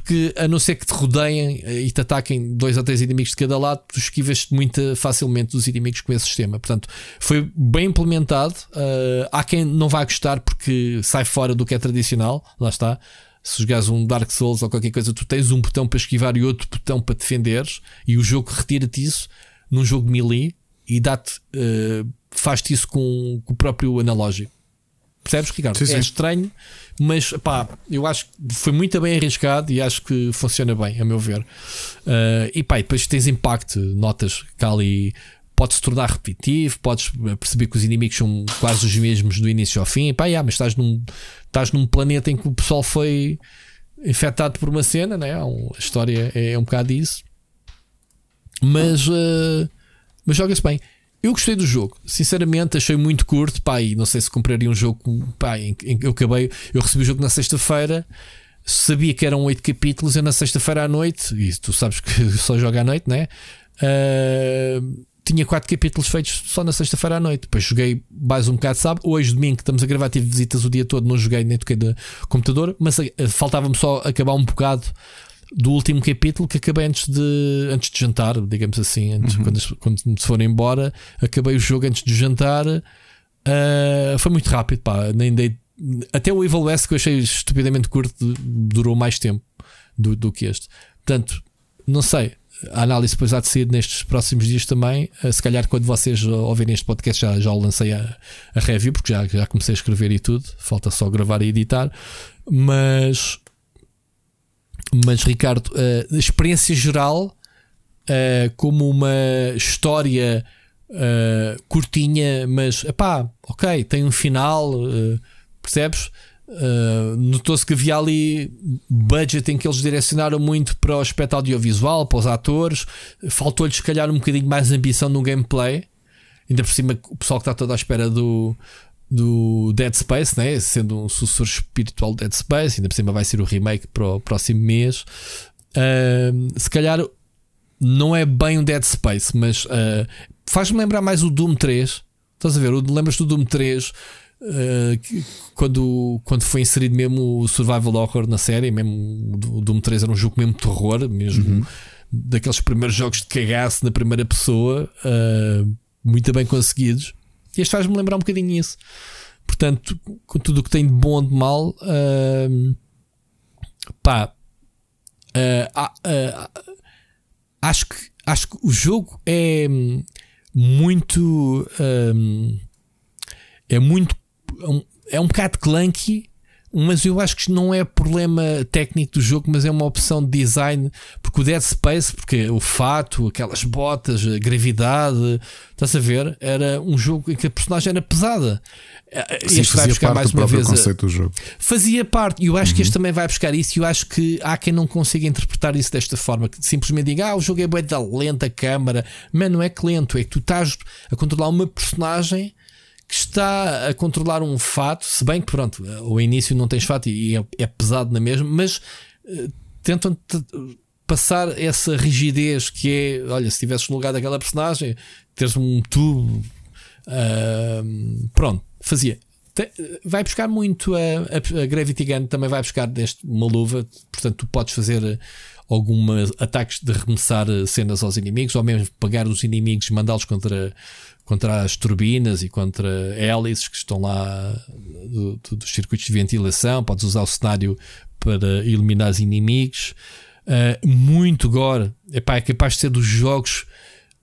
porque a não ser que te rodeiem eh, e te ataquem dois ou três inimigos de cada lado, tu esquivas muito facilmente dos inimigos com esse sistema. Portanto, foi bem implementado. Uh, há quem não vá gostar porque sai fora do que é tradicional, lá está. Se jogares um Dark Souls ou qualquer coisa, tu tens um botão para esquivar e outro botão para defenderes, e o jogo retira-te isso num jogo melee e dá-te, uh, faz-te isso com, com o próprio analógico. Percebes, Ricardo? Sim, sim. É estranho, mas pá, eu acho que foi muito bem arriscado e acho que funciona bem, a meu ver. Uh, e pá, e depois tens impacto, notas que ali pode se tornar repetitivo, podes perceber que os inimigos são quase os mesmos do início ao fim. E pá, yeah, mas estás num, estás num planeta em que o pessoal foi infectado por uma cena, né? a história é, é um bocado isso. Mas, uh, mas joga-se bem. Eu gostei do jogo, sinceramente, achei muito curto. Pá, e não sei se compraria um jogo. Pá, em, em, eu acabei, eu recebi o jogo na sexta-feira, sabia que eram oito capítulos. Eu na sexta-feira à noite, e tu sabes que só joga à noite, né? Uh, tinha quatro capítulos feitos só na sexta-feira à noite. Depois joguei mais um bocado, sabe? Hoje, domingo, que estamos a gravar, tive visitas o dia todo, não joguei nem toquei de computador, mas uh, faltava-me só acabar um bocado do último capítulo que acabei antes de, antes de jantar, digamos assim, antes, uhum. quando, quando se forem embora, acabei o jogo antes de jantar. Uh, foi muito rápido, pá, nem dei. Até o Evil West que eu achei estupidamente curto durou mais tempo do, do que este. Portanto, não sei. A análise depois há de sair nestes próximos dias também. Uh, se calhar, quando vocês ouvirem este podcast, já, já o lancei a, a review, porque já, já comecei a escrever e tudo. Falta só gravar e editar. Mas mas, Ricardo, a experiência geral, como uma história curtinha, mas pá, ok, tem um final, percebes? Uh, Notou-se que havia ali budget em que eles direcionaram muito para o aspecto audiovisual, para os atores. Faltou-lhes, se calhar, um bocadinho mais ambição no gameplay. Ainda por cima, o pessoal que está todo à espera do, do Dead Space, né? sendo um sucessor espiritual do Dead Space, ainda por cima vai ser o remake para o próximo mês. Uh, se calhar não é bem um Dead Space, mas uh, faz-me lembrar mais o Doom 3. Estás a ver? Lembras do Doom 3? Uh, ah, quando, quando foi inserido mesmo o Survival Horror na série, mesmo o Doom 3 era um jogo mesmo terror, mesmo uhum. daqueles primeiros jogos de cagaço na primeira pessoa, uh, muito bem conseguidos. Este faz-me lembrar um bocadinho isso. Portanto, com tudo o que tem de bom ou de mal, uh, pá, uh, uh, acho, que, acho que o jogo é muito. é muito. É um bocado clunky mas eu acho que não é problema técnico do jogo, mas é uma opção de design, porque o Dead Space, porque o fato, aquelas botas, a gravidade, estás a ver? Era um jogo em que a personagem era pesada. Sim, este vai buscar mais uma vez. Conceito do jogo. Fazia parte, e eu acho uhum. que este uhum. também vai buscar isso, e eu acho que há quem não consiga interpretar isso desta forma, que simplesmente diga, ah, o jogo é bué da lenta a câmara, mas não é que lento, é que tu estás a controlar uma personagem que está a controlar um fato, se bem que pronto, ao início não tens fato e é, é pesado na mesma, mas uh, tentam passar essa rigidez que é, olha, se tivesses no lugar daquela personagem, teres um tubo, uh, pronto, fazia. vai buscar muito a, a, a, Gravity Gun, também vai buscar deste uma luva, portanto, tu podes fazer alguns ataques de remessar cenas aos inimigos, ou mesmo pagar os inimigos, mandá-los contra contra as turbinas e contra hélices que estão lá do, do, dos circuitos de ventilação. Podes usar o cenário para eliminar os inimigos. Uh, muito gore. Epá, é capaz de ser dos jogos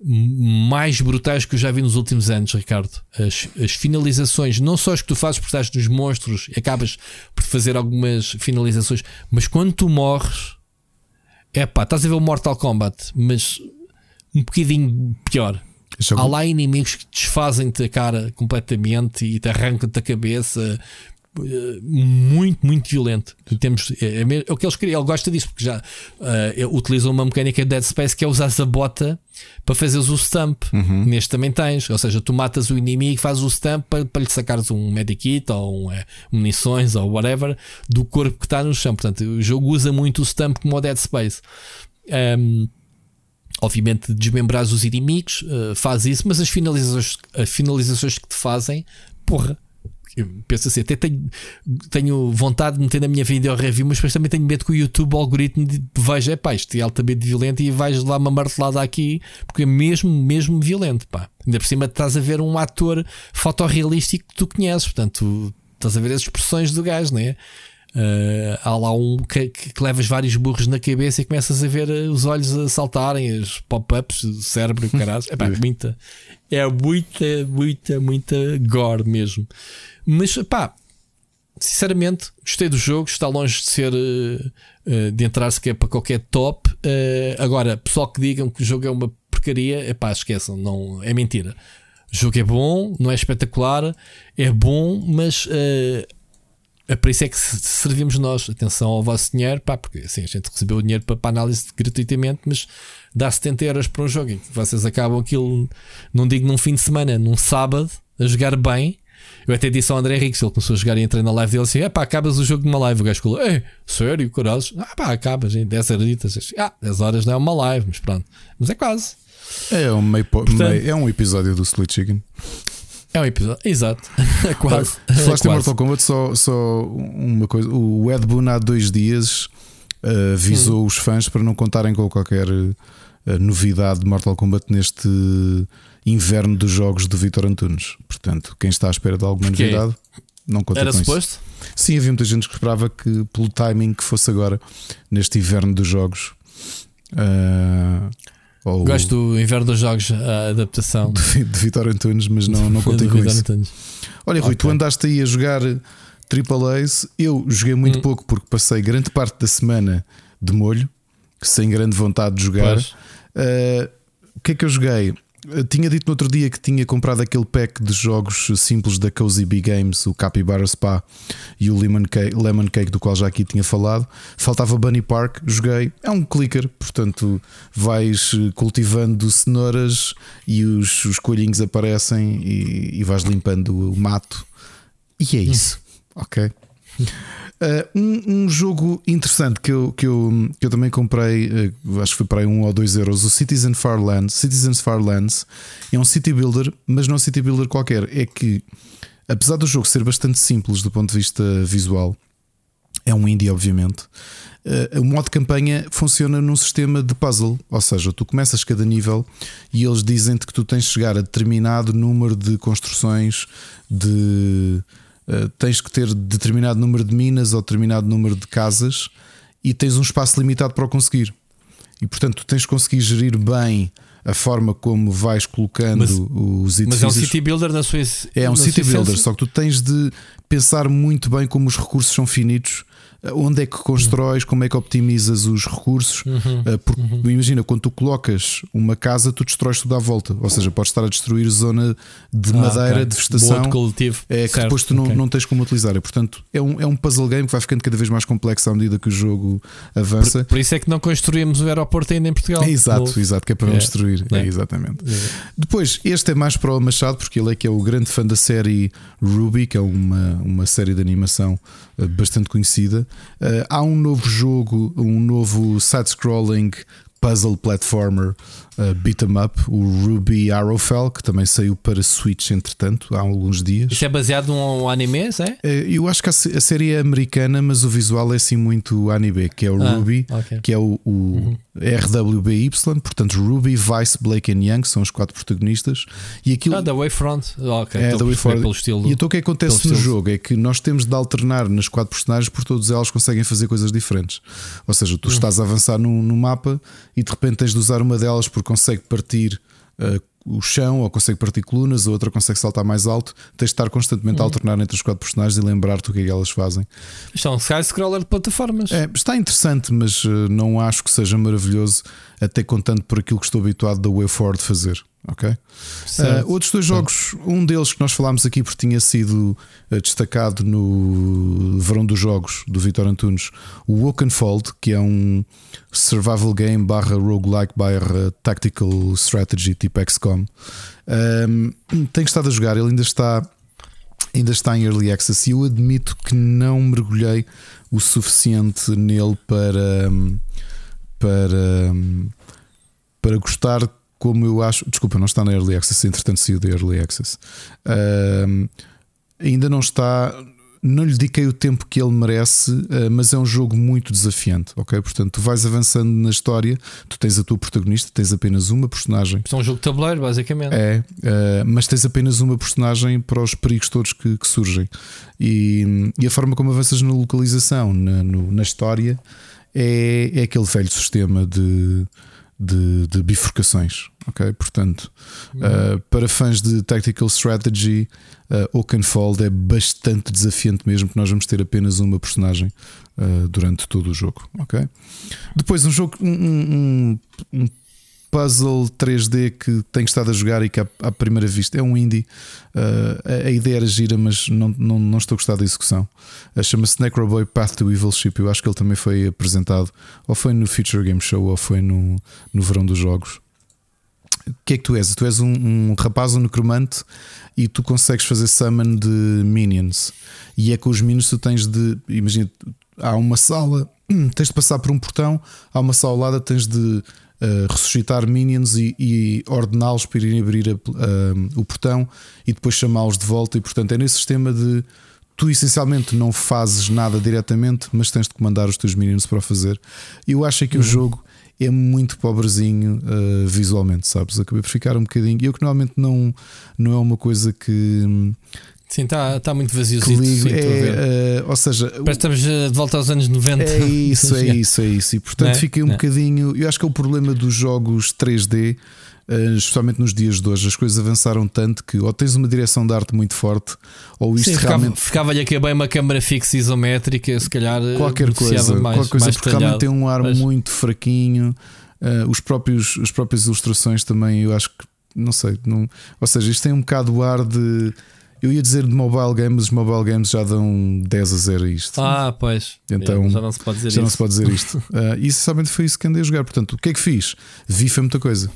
mais brutais que eu já vi nos últimos anos, Ricardo. As, as finalizações, não só as que tu fazes por estás dos monstros e acabas por fazer algumas finalizações, mas quando tu morres, é pá, estás a ver o Mortal Kombat, mas um bocadinho pior. Há lá inimigos que desfazem-te a cara completamente e te arrancam-te a cabeça. Eh, muito, muito violento. Temos, é, é, é, o que eles queriam. Ele gosta disso porque já uh, uma mecânica de Dead Space que é usar a bota para fazeres o stamp. Uhum. Neste também tens. Ou seja, tu matas o inimigo, fazes o stamp para, para lhe sacares um medikit ou um, é, munições ou whatever do corpo que está no chão. Portanto, o jogo usa muito o stamp como o Dead Space. Um, obviamente desmembras os inimigos, uh, faz isso, mas as finalizações, as finalizações que te fazem, porra, penso assim, até tenho, tenho vontade de meter na minha video review, mas depois também tenho medo que o YouTube, o algoritmo, veja, pá, isto é altamente violento e vais lá uma martelada aqui, porque é mesmo, mesmo violento, pá. Ainda por cima estás a ver um ator fotorrealístico que tu conheces, portanto, estás a ver as expressões do gajo, não é? Uh, há lá um que, que, levas vários burros na cabeça e começas a ver os olhos a saltarem, os pop-ups, o cérebro e o caralho. É muita, é muita, muita, muita gore mesmo. Mas pá, sinceramente, gostei do jogo. Está longe de ser uh, de entrar sequer para qualquer top. Agora, pessoal que digam que o jogo é uma porcaria, pá, esqueçam, não, é mentira. O jogo é bom, não é espetacular, é bom, mas uh, é para isso é que servimos nós. Atenção ao vosso dinheiro, pá, porque assim, a gente recebeu o dinheiro para, para análise gratuitamente, mas dá 70 euros para um jogo em que vocês acabam aquilo, não digo num fim de semana, num sábado, a jogar bem eu até disse ao André Henrique, ele começou a jogar e entrei na live dele assim: é pá, acabas o jogo de uma live. O gajo falou: é, sério, corações? Ah pá, acabas em 10 horitas. Ah, 10 horas não é uma live, mas pronto. Mas é quase. É um, meio, Portanto, meio, é um episódio do Split Chicken. É um episódio, exato. É quase. Falaste em Mortal Kombat, só, só uma coisa: o Ed Boon há dois dias uh, avisou hum. os fãs para não contarem com qualquer uh, novidade de Mortal Kombat neste inverno dos jogos de Vitor Antunes. Portanto, quem está à espera de alguma Porque novidade, não conta Era com suposto? isso. Sim, havia muita gente que esperava que, pelo timing que fosse agora, neste inverno dos jogos. Uh, ou Gosto do inverno dos jogos, a adaptação de, de Vitor Antunes, mas não, não contei com isso. Antunes. Olha, Rui, okay. tu andaste aí a jogar Triple A's. Eu joguei muito hum. pouco porque passei grande parte da semana de molho, sem grande vontade de jogar. Uh, o que é que eu joguei? Tinha dito no outro dia que tinha comprado aquele pack de jogos simples da Cozy B Games, o Capybara Spa e o Lemon Cake, Lemon Cake, do qual já aqui tinha falado. Faltava Bunny Park, joguei. É um clicker, portanto, vais cultivando cenouras e os, os coelhinhos aparecem e, e vais limpando o mato. E é isso, ok? Uh, um, um, jogo interessante que eu, que eu, que eu também comprei, uh, acho que foi para aí um ou dois euros, o Citizen Farlands. Citizens Farlands é um city builder, mas não um city builder qualquer. É que, apesar do jogo ser bastante simples do ponto de vista visual, é um indie, obviamente. Uh, o modo campanha funciona num sistema de puzzle, ou seja, tu começas cada nível e eles dizem-te que tu tens de chegar a determinado número de construções de eh, tens que ter determinado número de minas ou determinado número de casas e tens um espaço limitado para o conseguir. E portanto, tu tens que conseguir gerir bem a forma como vais colocando mas, os edifícios. Mas é um city builder na sua É um city builder, só que tu tens de pensar muito bem como os recursos são finitos onde é que constróis, como é que optimizas os recursos. Uhum, eh, porque uhum. imagina, quando tu colocas uma casa, tu destróis tudo à volta. Ou seja, podes estar a destruir zona de ah, madeira, okay. de vegetação. É que certo, depois tu não, okay. não tens como utilizar. E, portanto, é um, é um puzzle game que vai ficando cada vez mais complexo à medida que o jogo avança. Por, por isso é que não construímos o aeroporto ainda em Portugal. É, exato, exato, que é para não é, destruir. É. exatamente. É. Depois, este é mais para o Machado, porque ele é que é o grande fã da série Ruby, que é uma, uma série de animação bastante conhecida. Uh, há um novo jogo, um novo side-scrolling puzzle platformer uh, beat 'em up, o Ruby Arrowfell, que também saiu para Switch entretanto, há alguns dias. Isto é baseado num anime, é? Eu acho que a, série é americana, mas o visual é assim muito anime, que é o ah, Ruby, okay. que é o, o uhum. RWBY, portanto Ruby, Vice, Blake and Young são os quatro protagonistas. E aquilo ah, da Wayfront, ok, é da Wayfront. Pelo estilo, e então o que acontece no jogo é que nós temos de alternar nas quatro personagens porque todos elas conseguem fazer coisas diferentes. Ou seja, tu uhum. estás a avançar no, no mapa e de repente tens de usar uma delas porque consegue partir uh, o chão ou consegue partir colunas, a outra consegue saltar mais alto. Tens de estar constantemente a uhum. alternar entre os quatro personagens e lembrar-te o que é que elas fazem. Isto é um side-scroller de plataformas. É, está interessante, mas uh, não acho que seja maravilhoso, até contando por aquilo que estou habituado da WayForward fazer. Ok? Uh, outros dois jogos, um deles que nós falámos aqui porque tinha sido uh, destacado no Verão dos Jogos do Vitor Antunes, o Wokenfold, que é um survival game barra roguelike barra tactical strategy tipo XCOM. Um, tenho estado a jogar, ele ainda está, ainda está em early access e eu admito que não mergulhei o suficiente nele para. para para gostar como eu acho. Desculpa, não está na Early Access, entretanto saiu da Early Access. Uh, ainda não está. Não lhe dediquei o tempo que ele merece, uh, mas é um jogo muito desafiante, ok? Portanto, tu vais avançando na história, tu tens a tua protagonista, tens apenas uma personagem. é um jogo de tabuleiro, basicamente. É, uh, mas tens apenas uma personagem para os perigos todos que, que surgem. E, e, a forma como avanças na localização, na, no, na história, é, é aquele velho sistema de de, de bifurcações. Ok, portanto, uhum. uh, para fãs de Tactical Strategy, uh, Oakenfold é bastante desafiante mesmo, que nós vamos ter apenas uma personagem uh, durante todo o jogo. Ok, depois um jogo, um, um, um puzzle 3D que tenho estado a jogar e que à, à primeira vista é um indie. Uh, a, a, ideia era gira, mas não, não, não estou a gostar da execução. Uh, Chama-se Necroboy Path to Evil Ship. Eu acho que ele também foi apresentado, ou foi no Future Game Show, ou foi no, no Verão dos Jogos. O que é que tu és? Tu és um, um rapaz, um necromante, e tu consegues fazer summon de minions. E é com os minions tu tens de. Imagina, há uma sala, tens de passar por um portão, há uma sala ao lado, tens de uh, ressuscitar minions e, e ordená-los para irem abrir a, uh, o portão e depois chamá-los de volta. E portanto é nesse sistema de tu essencialmente não fazes nada diretamente, mas tens de comandar os teus minions para o fazer. Eu acho que uhum. o jogo é muito pobrezinho uh, visualmente, sabes? Acabei por ficar um bocadinho. Eu que normalmente não, não é uma coisa que Sim, está tá muito vazio. É, uh, ou seja, Parece estamos eh, de volta aos anos 90. É isso, é isso, é isso. E portanto é? fiquei um é. bocadinho. Eu acho que é o problema dos jogos 3D, uh, eh, especialmente nos dias de hoje. As coisas avançaram tanto que ou tens uma direção de arte muito forte, ou isto Sim, realmente. Ficava-lhe aqui bem uma câmara fixa isométrica, se calhar. Qualquer coisa, mais, qualquer coisa, porque realmente tem um ar mas... muito fraquinho. Uh, os próprios, as próprias ilustrações também, eu acho que. Não sei, não, ou seja, isto tem um bocado o ar de eu ia dizer de mobile games, os mobile games já dão 10 a 0 a isto. Ah, pois. Então já não se pode dizer já isso. não se pode dizer isto. uh, e somente foi isso que andei a jogar. Portanto, o que é que fiz? Vi foi muita coisa.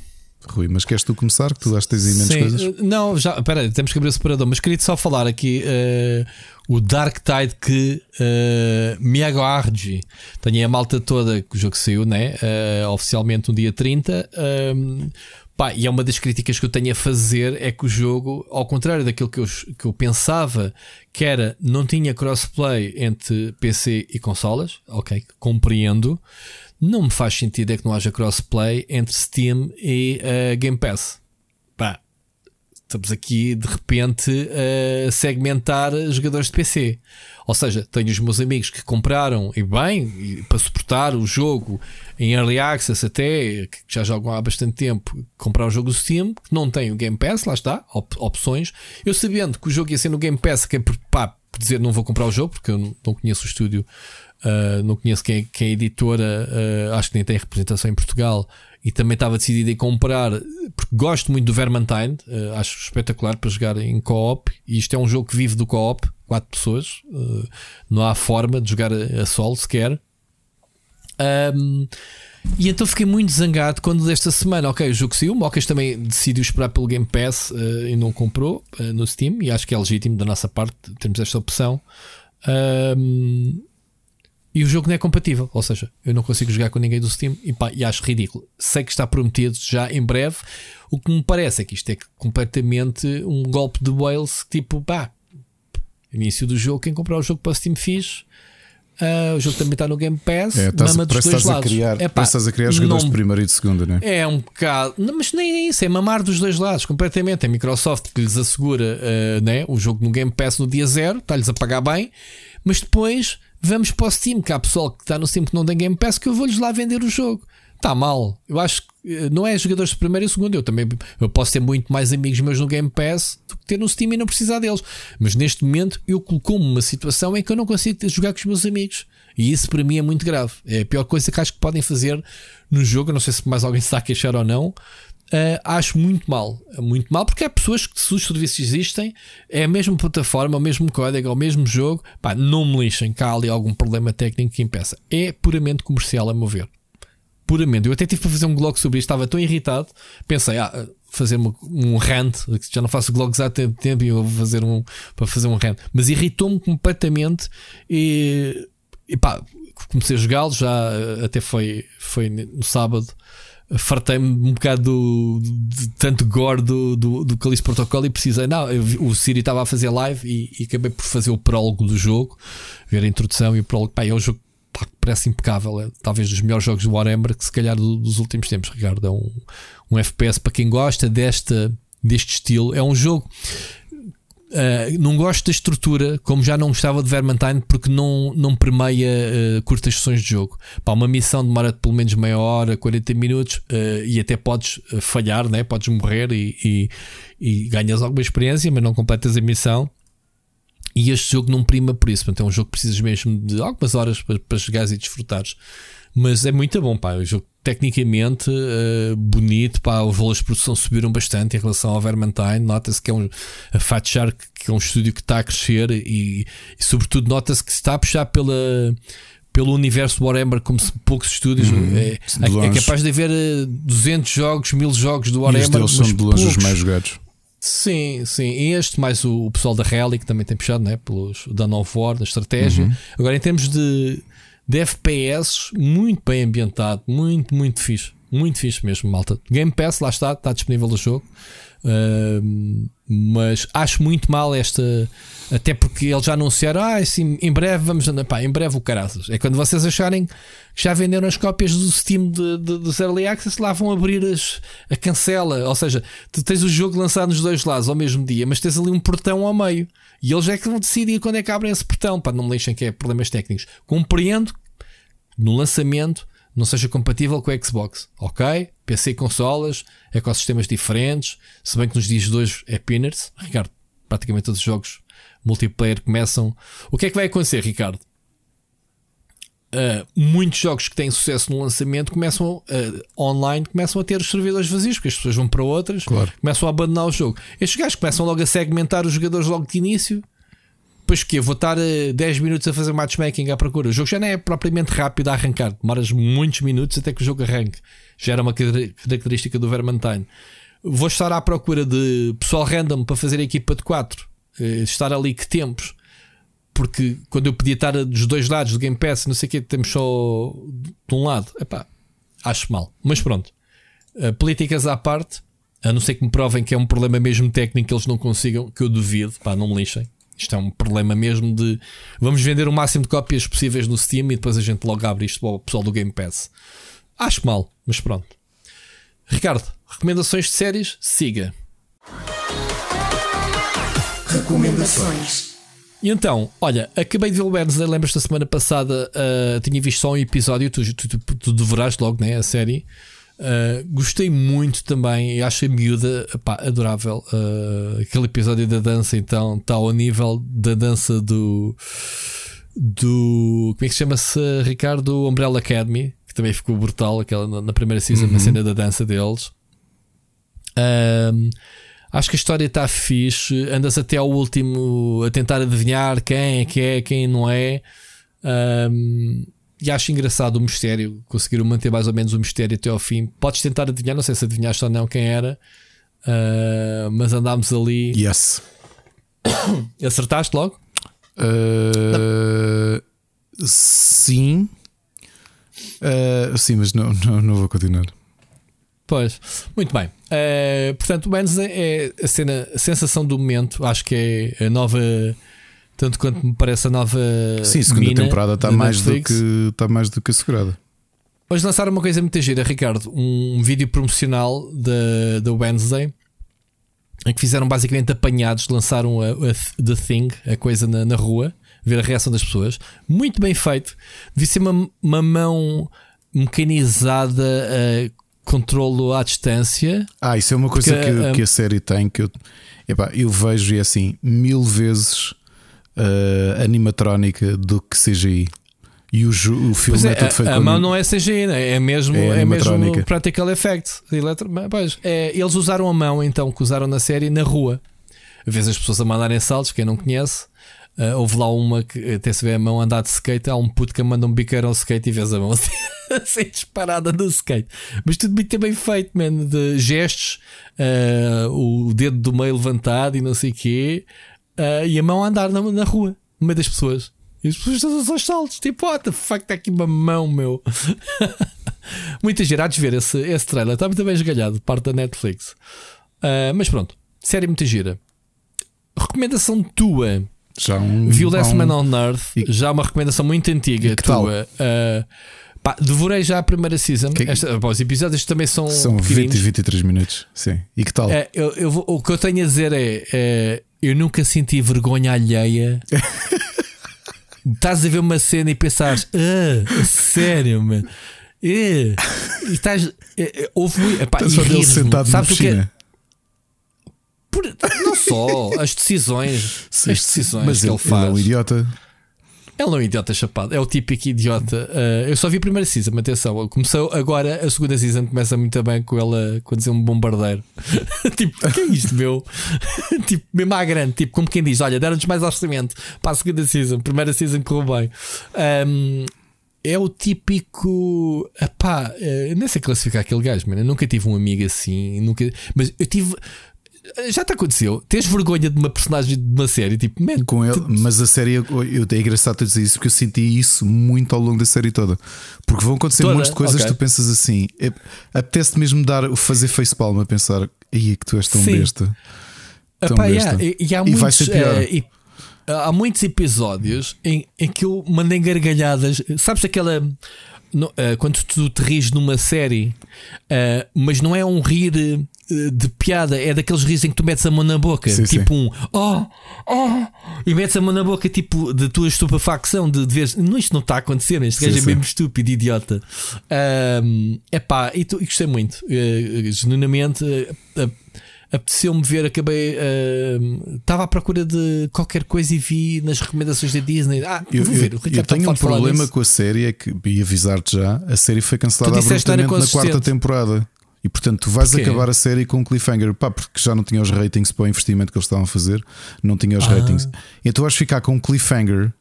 Rui, mas queres tu começar? Que tu acho que tens imensas coisas. Eh, não, já, espera, temos que abrir o separador, mas queria só falar aqui uh, o Dark Tide que uh, Miyago Arji tenho a malta toda que o jogo saiu, né? Uh, oficialmente no dia 30. Uh, Pá, e é uma das críticas que eu tenho a fazer é que o jogo, ao contrário daquilo que eu, que eu pensava que era, não tinha crossplay entre PC e consolas, ok, compreendo. Não me faz sentido é que não haja crossplay entre Steam e uh, Game Pass. Pá, estamos aqui de repente a segmentar jogadores de PC. Ou seja, tenho os meus amigos que compraram e bem, e para suportar o jogo em Early Access até, que já jogam há bastante tempo, comprar o jogo do Steam, que não tem o Game Pass, lá está, op opções. Eu sabendo que o jogo ia ser no Game Pass, que é por, pá, dizer não vou comprar o jogo, porque eu não, não conheço o estúdio, uh, não conheço quem, quem é a editora, uh, acho que nem tem representação em Portugal, e também estava decidido em comprar, porque gosto muito do Vermintide, uh, acho espetacular para jogar em co-op, e isto é um jogo que vive do co-op, quatro pessoas, não há forma de jogar a, a solo sequer. Um, e então fiquei muito zangado quando desta semana, ok, o jogo saiu, o Mocas também decidiu esperar pelo Game Pass uh, e não comprou uh, no Steam, e acho que é legítimo da nossa parte termos esta opção. Um, e o jogo não é compatível. Ou seja, eu não consigo jogar com ninguém do Steam e, pá, e acho ridículo. Sei que está prometido já em breve. O que me parece é que isto é completamente um golpe de Wales, tipo, pá, início do jogo, quem comprar o jogo para o Steam fiz. Uh, o jogo também está no Game Pass. É, estás, mama dos dois lados. Criar, é, pá, estás a criar jogadores não, de primeira e de segunda, não é? É um bocado. Não, mas nem é isso, é mamar dos dois lados completamente. É a Microsoft que lhes assegura uh, né, o jogo no Game Pass no dia zero, está-lhes a pagar bem, mas depois vamos para o Steam, que há pessoal que está no Steam que não tem Game Pass, que eu vou-lhes lá vender o jogo. Está mal. Eu acho que eh, não é jogadores de primeira e segunda. Eu também eu posso ter muito mais amigos meus no Game Pass do que ter no Steam e não precisar deles. Mas neste momento eu colocou-me uma situação em que eu não consigo jogar com os meus amigos. E isso para mim é muito grave. É a pior coisa que acho que podem fazer no jogo. Eu não sei se mais alguém se está a queixar ou não. Uh, acho muito mal. Muito mal porque há pessoas que, se os serviços existem, é a mesma plataforma, o mesmo código, o mesmo jogo. Pá, não me lixem. Cá ali algum problema técnico que impeça. É puramente comercial, a mover. Puramente. Eu até tive para fazer um blog sobre isto, estava tão irritado. Pensei, ah, fazer um, um rant, já não faço blogs há tempo, tempo e eu vou fazer um para fazer um rant. Mas irritou-me completamente e, e pá, comecei a jogá-lo, já até foi, foi no sábado fartei-me um bocado do, de tanto gore do, do, do Calixto Protocol e precisei. Não, eu, o Siri estava a fazer live e, e, acabei por fazer o prólogo do jogo, ver a introdução e o prólogo. Pá, é um jogo pá, que parece impecável, é talvez dos melhores jogos do Warhammer que se calhar dos últimos tempos, Ricardo. É um, um FPS para quem gosta desta, deste estilo. É um jogo Uh, não gosto da estrutura, como já não gostava de Vermintide, porque não, não permeia uh, curtas sessões de jogo. Pá, uma missão demora pelo menos meia hora, 40 minutos, uh, e até podes falhar, né? podes morrer e, e, e, ganhas alguma experiência, mas não completas a missão. E este jogo não prima por isso, portanto, é um jogo que precisas mesmo de algumas horas para, para chegares e desfrutares. Mas é muito bom, pá. O jogo tecnicamente uh, bonito, pá. Os valores de produção subiram bastante em relação ao Vermintide. Nota-se que é um a Fat Shark, que é um estúdio que está a crescer e, e sobretudo, nota-se que se está a puxar pela pelo universo Warhammer como se poucos estúdios uhum, é, é, capaz de haver 200 eh, jogos, 1000 jogos do Warhammer. E os são de longe os mais jogados. Sim, sim. E este, mais o, o pessoal da Rally, que também tem puxado, né? Pelos da of War, da estratégia. Uhum. Agora, em termos de, de FPS muito bem ambientado, muito, muito fixe. Muito fixe mesmo, malta. Game Pass, lá está, está disponível o jogo. Uh, mas acho muito mal esta. Até porque eles já anunciaram, ah, assim, em breve vamos. Pá, em breve o caraças. É quando vocês acharem que já venderam as cópias do Steam de, de, dos Early Access, lá vão abrir as, a cancela. Ou seja, tu tens o jogo lançado nos dois lados ao mesmo dia, mas tens ali um portão ao meio. E eles é que vão decidir quando é que abrem esse portão. Pá, não me lixem que é problemas técnicos. Compreendo no lançamento não seja compatível com o Xbox. Ok? PC e consolas, ecossistemas diferentes. Se bem que nos dias de hoje é Pinners. Ricardo, praticamente todos os jogos multiplayer começam. O que é que vai acontecer, Ricardo? Uh, muitos jogos que têm sucesso no lançamento começam uh, online começam a ter os servidores vazios, porque as pessoas vão para outras, claro. começam a abandonar o jogo. Estes gajos começam logo a segmentar os jogadores logo de início depois que vou estar 10 eh, minutos a fazer matchmaking à procura. O jogo já não é propriamente rápido a arrancar, demoras muitos minutos até que o jogo arranque. Já era uma característica do Vermintide. Vou estar à procura de pessoal random para fazer a equipa de 4. Eh, estar ali que tempos. Porque quando eu podia estar dos dois lados do Game Pass, não sei o que, temos só de um lado. Epá, acho mal. Mas pronto. Uh, políticas à parte, a não ser que me provem que é um problema mesmo técnico que eles não consigam, que eu duvido, pá, não me lixem. Isto é um problema mesmo de vamos vender o máximo de cópias possíveis no Steam e depois a gente logo abre isto para o pessoal do Game Pass. Acho mal, mas pronto. Ricardo, recomendações de séries? Siga. Recomendações. E então, olha, acabei de ver o Wednesday, lembras da semana passada, uh, tinha visto só um episódio, tu, tu, tu, tu deverás logo, né? A série. Uh, gostei muito também, acho a miúda pá, adorável. Uh, aquele episódio da dança, então, está ao nível da dança do. do. Como é que chama-se, Ricardo? Umbrella Academy, que também ficou brutal aquela, na, primeira season, uhum. na cena da dança deles. Uh, acho que a história está fixe. Andas até ao último a tentar adivinhar quem é que é, quem não é. Um, e acho engraçado o mistério, conseguiram manter mais ou menos o mistério até ao fim. Podes tentar adivinhar, não sei se adivinhaste ou não quem era, uh, mas andámos ali. Yes. Acertaste logo? Uh, sim. Uh, sim, mas não, não, não vou continuar. Pois, muito bem. Uh, portanto, o Wednesday é a cena, a sensação do momento. Acho que é a nova, tanto quanto me parece a nova. Sim, a segunda temporada está mais, do que, está mais do que assegurada. Hoje lançaram uma coisa muito gira, Ricardo. Um vídeo promocional da, da Wednesday em que fizeram basicamente apanhados, lançaram a, a The Thing, a coisa na, na rua, ver a reação das pessoas. Muito bem feito. Devia ser uma, uma mão mecanizada uh, controlo à distância. Ah, isso é uma coisa que, um, que, a série tem que eu, epá, eu vejo e é assim mil vezes uh, animatrónica do que CGI. E o, o filme é, é, todo feito A, a mão não é CGI, né? é mesmo, é, é mesmo Practical Effects. Eletro, pois, é, eles usaram a mão então que usaram na série na rua. Às vezes as pessoas a mandarem saltos, quem não conhece. Uh, houve lá uma que até se vê a mão andar de skate. Há um puto que manda um biqueiro ao skate e vês a mão assim, assim disparada no skate. Mas tudo muito bem feito, man, de gestos, uh, o dedo do meio levantado e não sei o quê, uh, e a mão a andar na, na rua, no meio das pessoas. E as pessoas estão aos saltos, tipo, what the fuck, está aqui uma mão, meu. Muita girados ver esse, esse trailer, está muito bem esgalhado, parte da Netflix. mas pronto, série muito gira. Recomendação tua já um, Vi o Last um... Man on Earth, e... já uma recomendação muito antiga tua. Uh, pá, devorei já a primeira season. Que... Esta, os episódios também são. São 20 e 23 minutos. Sim. E que tal? É, eu, eu vou, o que eu tenho a dizer é: é eu nunca senti vergonha alheia. estás a ver uma cena e pensares, ah, sério, mano. e estás, é, houve, epá, estás só sentado Sabes na piscina. Por, não só, as decisões. Sim, as decisões mas que ele, ele faz. Ele é um idiota. Ele é um idiota chapado, é o típico idiota. Uh, eu só vi a primeira season, atenção. Começou agora, a segunda season começa muito bem com ela com dizer um bombardeiro. tipo, que é isto, meu? tipo, mesmo à grande, tipo, como quem diz: olha, deram-nos mais orçamento para a segunda season, primeira season correu bem. Um, é o típico. Epá, uh, nem sei classificar aquele gajo, mano. Eu nunca tive um amigo assim, nunca, mas eu tive já te aconteceu? Tens vergonha de uma personagem de uma série? Tipo, man, com ele, mas a série, eu, é engraçado dizer isso porque eu senti isso muito ao longo da série toda. Porque vão acontecer toda? um monte de coisas okay. que tu pensas assim. É, Apetece-te mesmo dar, fazer facepalm a pensar, aí é que tu és tão Sim. besta. Tão Epá, besta. Yeah, e, e, e, vai ser pior. Uh, e, há muitos episódios em, em que eu mandei gargalhadas. Sabes aquela. No, uh, quando tu te ris numa série, uh, mas não é um rir de piada é daqueles risos em que tu metes a mão na boca, sim, tipo sim. um oh, oh, e metes a mão na boca, tipo de tua estupefacção de, de ver não, isto não está a acontecer, este gajo é mesmo estúpido, idiota. Um, epá, e, tu, e gostei muito, uh, genuinamente. Uh, apeteceu-me ver, acabei. Estava uh, à procura de qualquer coisa e vi nas recomendações da Disney. Ah, eu, vou ver. Eu, eu tenho um problema com a série, é que, e avisar-te já, a série foi cancelada abruptamente na quarta temporada. E portanto, tu vais Porquê? acabar a série com um cliffhanger, pá, porque já não tinha os ratings para o investimento que eles estavam a fazer, não tinha os ah. ratings. Então vais ficar com um cliffhanger.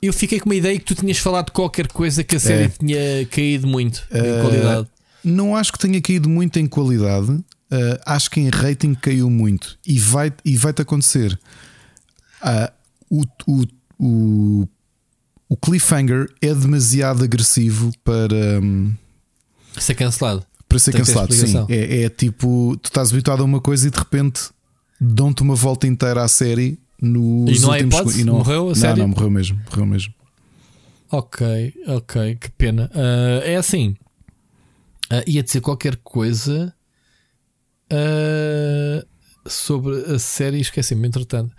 Eu fiquei com uma ideia que tu tinhas falado de qualquer coisa que a série é. tinha caído muito uh, em qualidade. Não acho que tenha caído muito em qualidade, uh, acho que em rating caiu muito e vai e vai-te acontecer. Uh, o, o, o, o cliffhanger é demasiado agressivo para um, ser cancelado para ser cancelado. Sim, é, é, tipo, tu estás habituado a uma coisa e de repente dão-te uma volta inteira à série nos e não últimos hipótese? E não morreu a não, série? Não, morreu mesmo, morreu mesmo. Ok, ok, que pena. Uh, é assim, uh, ia dizer qualquer coisa uh, sobre a série, esqueci-me, entretanto.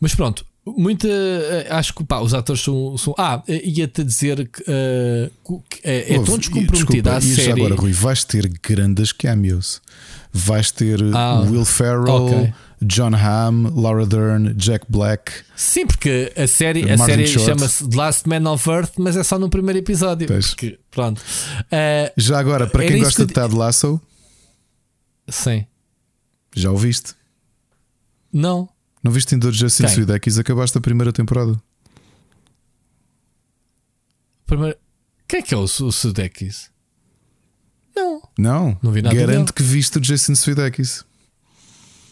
Mas pronto, Muita. Eh, acho que pá, os atores são. são ah, eh, ia-te dizer que, uh, é, é tão descomprometida a série. agora, Rui, vais ter grandes cameos. Vais ter ah, Will Ferrell, okay. John Hamm, Laura Dern, Jack Black. Sim, porque a série, a série chama-se The Last Man of Earth, mas é só no primeiro episódio. Porque, pronto. Uh, Já agora, para quem gosta que... de Ted Lasso, sim. Já ouviste? Não. Não viste ainda o Justin Quem? Sudeikis? Acabaste a primeira temporada. Primeiro... Quem é que é o, o Sudeikis? Não. Não. Não vi nada Garanto dele. que viste o Jason Sudeikis.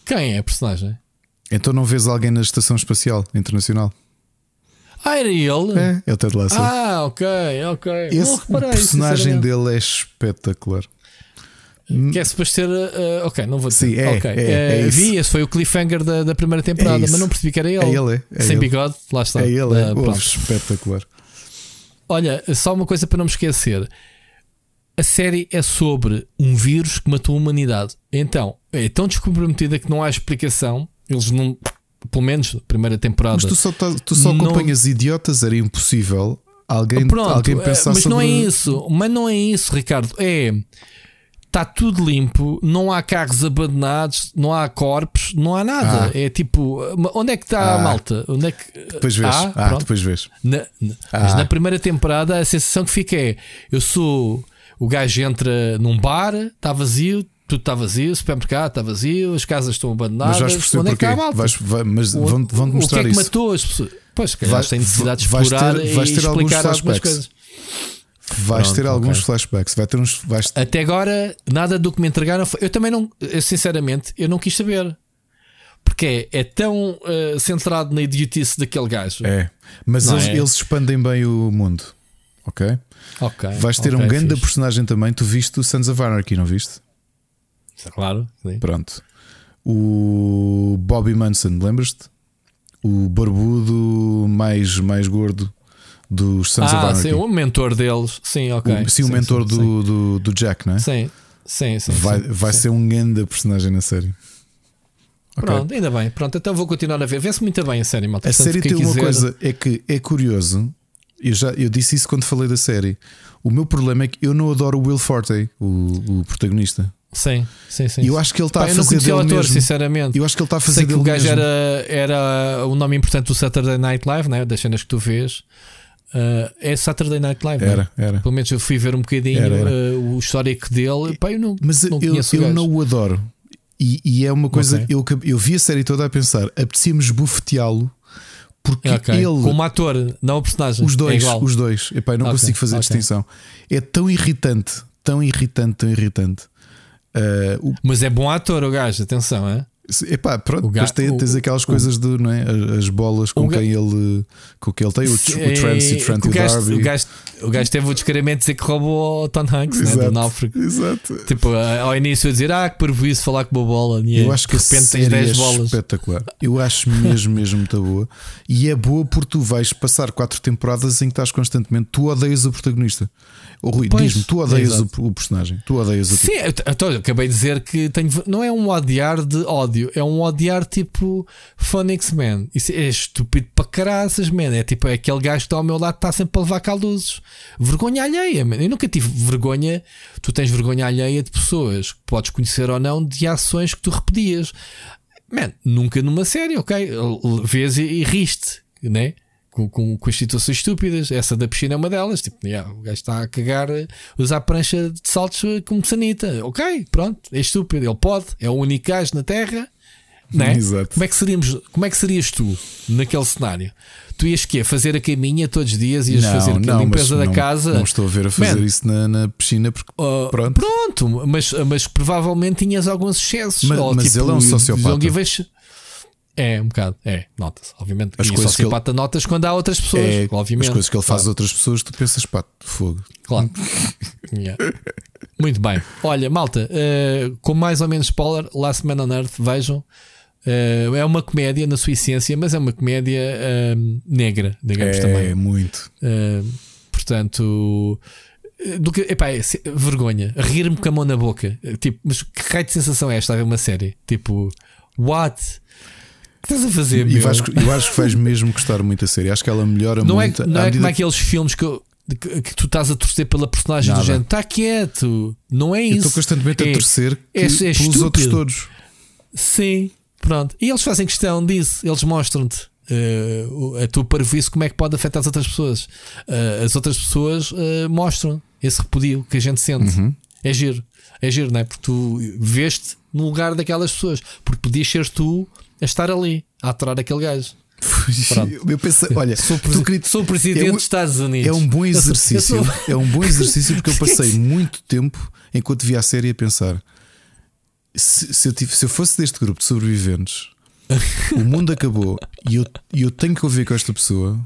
Quem é a personagem? Então não vês alguém na Estação Espacial Internacional? Ah, era ele? É, é o Ted Lasso. Ah, ok, ok. Esse Não reparei, personagem dele é espetacular. Que é suposto ser. uh, ok, não vou dizer. Sim, é, Ok, é, é eh, isso. vi, esse foi o cliffhanger da, da primeira temporada, isso. mas não percebi que era ele. É ele, é. é Sem ele. bigode, lá está. É ele, é. Ah, Oh, espetacular. Olha, só uma coisa para não me esquecer. A série é sobre um vírus que matou a humanidade. Então, é tão descomprometida que não há explicação. Eles não. Pelo menos, primeira temporada. Mas tu só, tá- tu só Não- acompanhas idiotas, era impossível alguém, Pronto, alguém pensar mas sobre. não é isso. Mas não é isso, Ricardo. É. Está tudo limpo, não há carros abandonados, não há corpos, não há nada. Ah. É tipo, onde é que está a Ah. malta? Onde é que. Depois vês. Ah, Ah, depois vês. Na- na- Mas Ah. na primeira temporada a sensação que fica é: eu sou o gajo entra num bar, está vazio, tudo está vazio, o supermercado está vazio, as casas estão abandonadas. Mas vais perceber onde é que porquê. está a malta? Vais- vai- mas O- vão-te vão-te o mostrar que é que isso. matou as pessoas? Pois, que Vai- tem necessidade de vais ter- explorar vais e ter alguns explicar algumas flashbacks. coisas. Vais Pronto, ter alguns flashbacks. Vai ter uns. Vais Até agora, nada do que me entregaram foi. Eu também não, eu, sinceramente, eu não quis saber. Porque é, é tão eh, centrado na idiotice daquele gajo. É. Mas eles, é? eles expandem bem o mundo. Ok? Ok. Vais ter ok, um grande fixe. personagem também. Tu viste o Sons of Anarchy, não viste? Claro. sim. Pronto. O Bobby Manson, lembras-te? O barbudo mais, mais gordo dos Sons of Ah, Anarchy. sim, o mentor deles. Sim, ok. O- sim, o mentor sim, do, do, do Jack, não é? Sim, sim, sim. vai sim, vai sim. ser um grande personagem na série. Ok? Pronto, ainda bem. Pronto, então vou continuar a ver. Vê-se muito bem a série, malta. A Portanto, série tem uma quiser- coisa, é que é curioso. Eu, já, eu disse isso quando falei da série. O meu problema é que eu não adoro o Will Forte, o, o protagonista. Sim, sim, sim. E eu acho que ele está a eu não fazer conhecia o dele ator, mesmo. sinceramente. Eu acho que ele está a fazer Sei que dele o gajo mesmo. era, era o nome importante do Saturday Night Live, né? das cenas que tu vês. Uh, é Saturday Night Live, não é? Era, era. Pelo menos eu fui ver um bocadinho Era, era. uh, o histórico dele. Pá, eu não, Mas não eu, eu não o adoro. E, e é uma coisa. Ok. Eu, eu vi a série toda a pensar, apetecia-me esbufeteá-lo porque Ok. ele. Como ator, não o personagem. Os É dois, igual. os dois. Epá, eu não Ok, consigo fazer distinção. É tão irritante, tão irritante, tão irritante. Ah, o- Mas é bom ator, o gajo, atenção, é? Epá, pronto, depois tem- tens aquelas o- coisas do, não é? As, as bolas com quem ele com quem ele tem, o, o Trent e o e gajo, Darby. o, gajo, o gajo teve o descaramento de dizer que roubou o Tom Hanks, né, do Exato, Náufrago. exato. Tipo, ao início a dizer, ah, que parvoíce falar com uma bola. E Eu acho que de repente tens série 10 é bolas. espetacular. Eu acho mesmo, mesmo muito boa. E é boa porque tu vais passar quatro temporadas em que estás constantemente. Tu odeias o protagonista. O Rui, diz-me, tu odeias o, o personagem. Tu odeias o. Sim, eu, então, eu acabei de dizer que tenho, não é um odiar de ódio, é um odiar tipo Phoenix Man. Isso é estúpido para caraças, man. É tipo é aquele gajo que está ao meu lado está sempre a levar caluzes. Vergonha alheia, man. Eu nunca tive vergonha. Tu tens vergonha alheia de pessoas que podes conhecer ou não de ações que tu repetias. Man, nunca numa série, ok? Vês e, e riste, né? Com, com, com as situações estúpidas. Essa da piscina é uma delas. Tipo, yeah, o gajo está a cagar, usar prancha de saltos como sanita. Ok, pronto, é estúpido. Ele pode, é o único gajo na Terra. Né? Exato. Como, é que seríamos, como é que serias tu naquele cenário? Tu ias quê? Fazer a caminha todos os dias? Ias fazer a mas limpeza da não, casa? Não estou a ver a fazer Man. isso na, na piscina porque Uh, Pronto. pronto, mas, mas provavelmente tinhas alguns excessos. Mas- ou, mas tipo, ele é um sociopata. É, um bocado, é, nota-se, obviamente. As e coisas que sociopata notas quando há outras pessoas, é, obviamente. as coisas que ele faz a claro, outras pessoas, tu pensas, pá, fogo. Claro. Yeah. Muito bem. Olha, malta, eh, com mais ou menos spoiler, Last Man on Earth, vejam. Eh, é uma comédia na sua essência, mas é uma comédia eh, negra, digamos É também. muito. Uh, portanto, uh, do que, epá, é vergonha, rir-me com a mão na boca. Uh, Tipo, mas que raio de sensação é esta a ver uma série? Tipo, what? Que estás a fazer? E vais- eu acho que vais mesmo gostar muito a série. Acho que ela melhora não é, muito. não à é medida como aqueles filmes que, eu- que, que tu estás a torcer pela personagem Nada. do género, está quieto, não é isso. estou constantemente a É- torcer que, é- é pelos estúpido. outros todos. Sim, pronto. E eles fazem questão disso, eles mostram-te. uh, a tua parvoíce como é que pode afetar as outras pessoas. Uh, as outras pessoas uh, mostram esse repudio que a gente sente. Uhum. É giro, é giro, não é? Porque tu veste no lugar daquelas pessoas, porque podias ser tu a estar ali, a aturar aquele gajo. Eu pensei, olha, Sou, queria- sou presidente é um- dos Estados Unidos. É um bom exercício. sou- É um bom exercício porque eu passei muito tempo enquanto via a série a pensar: se, se eu, tive- se eu fosse deste grupo de sobreviventes, o mundo acabou e eu, e eu tenho que ouvir com esta pessoa.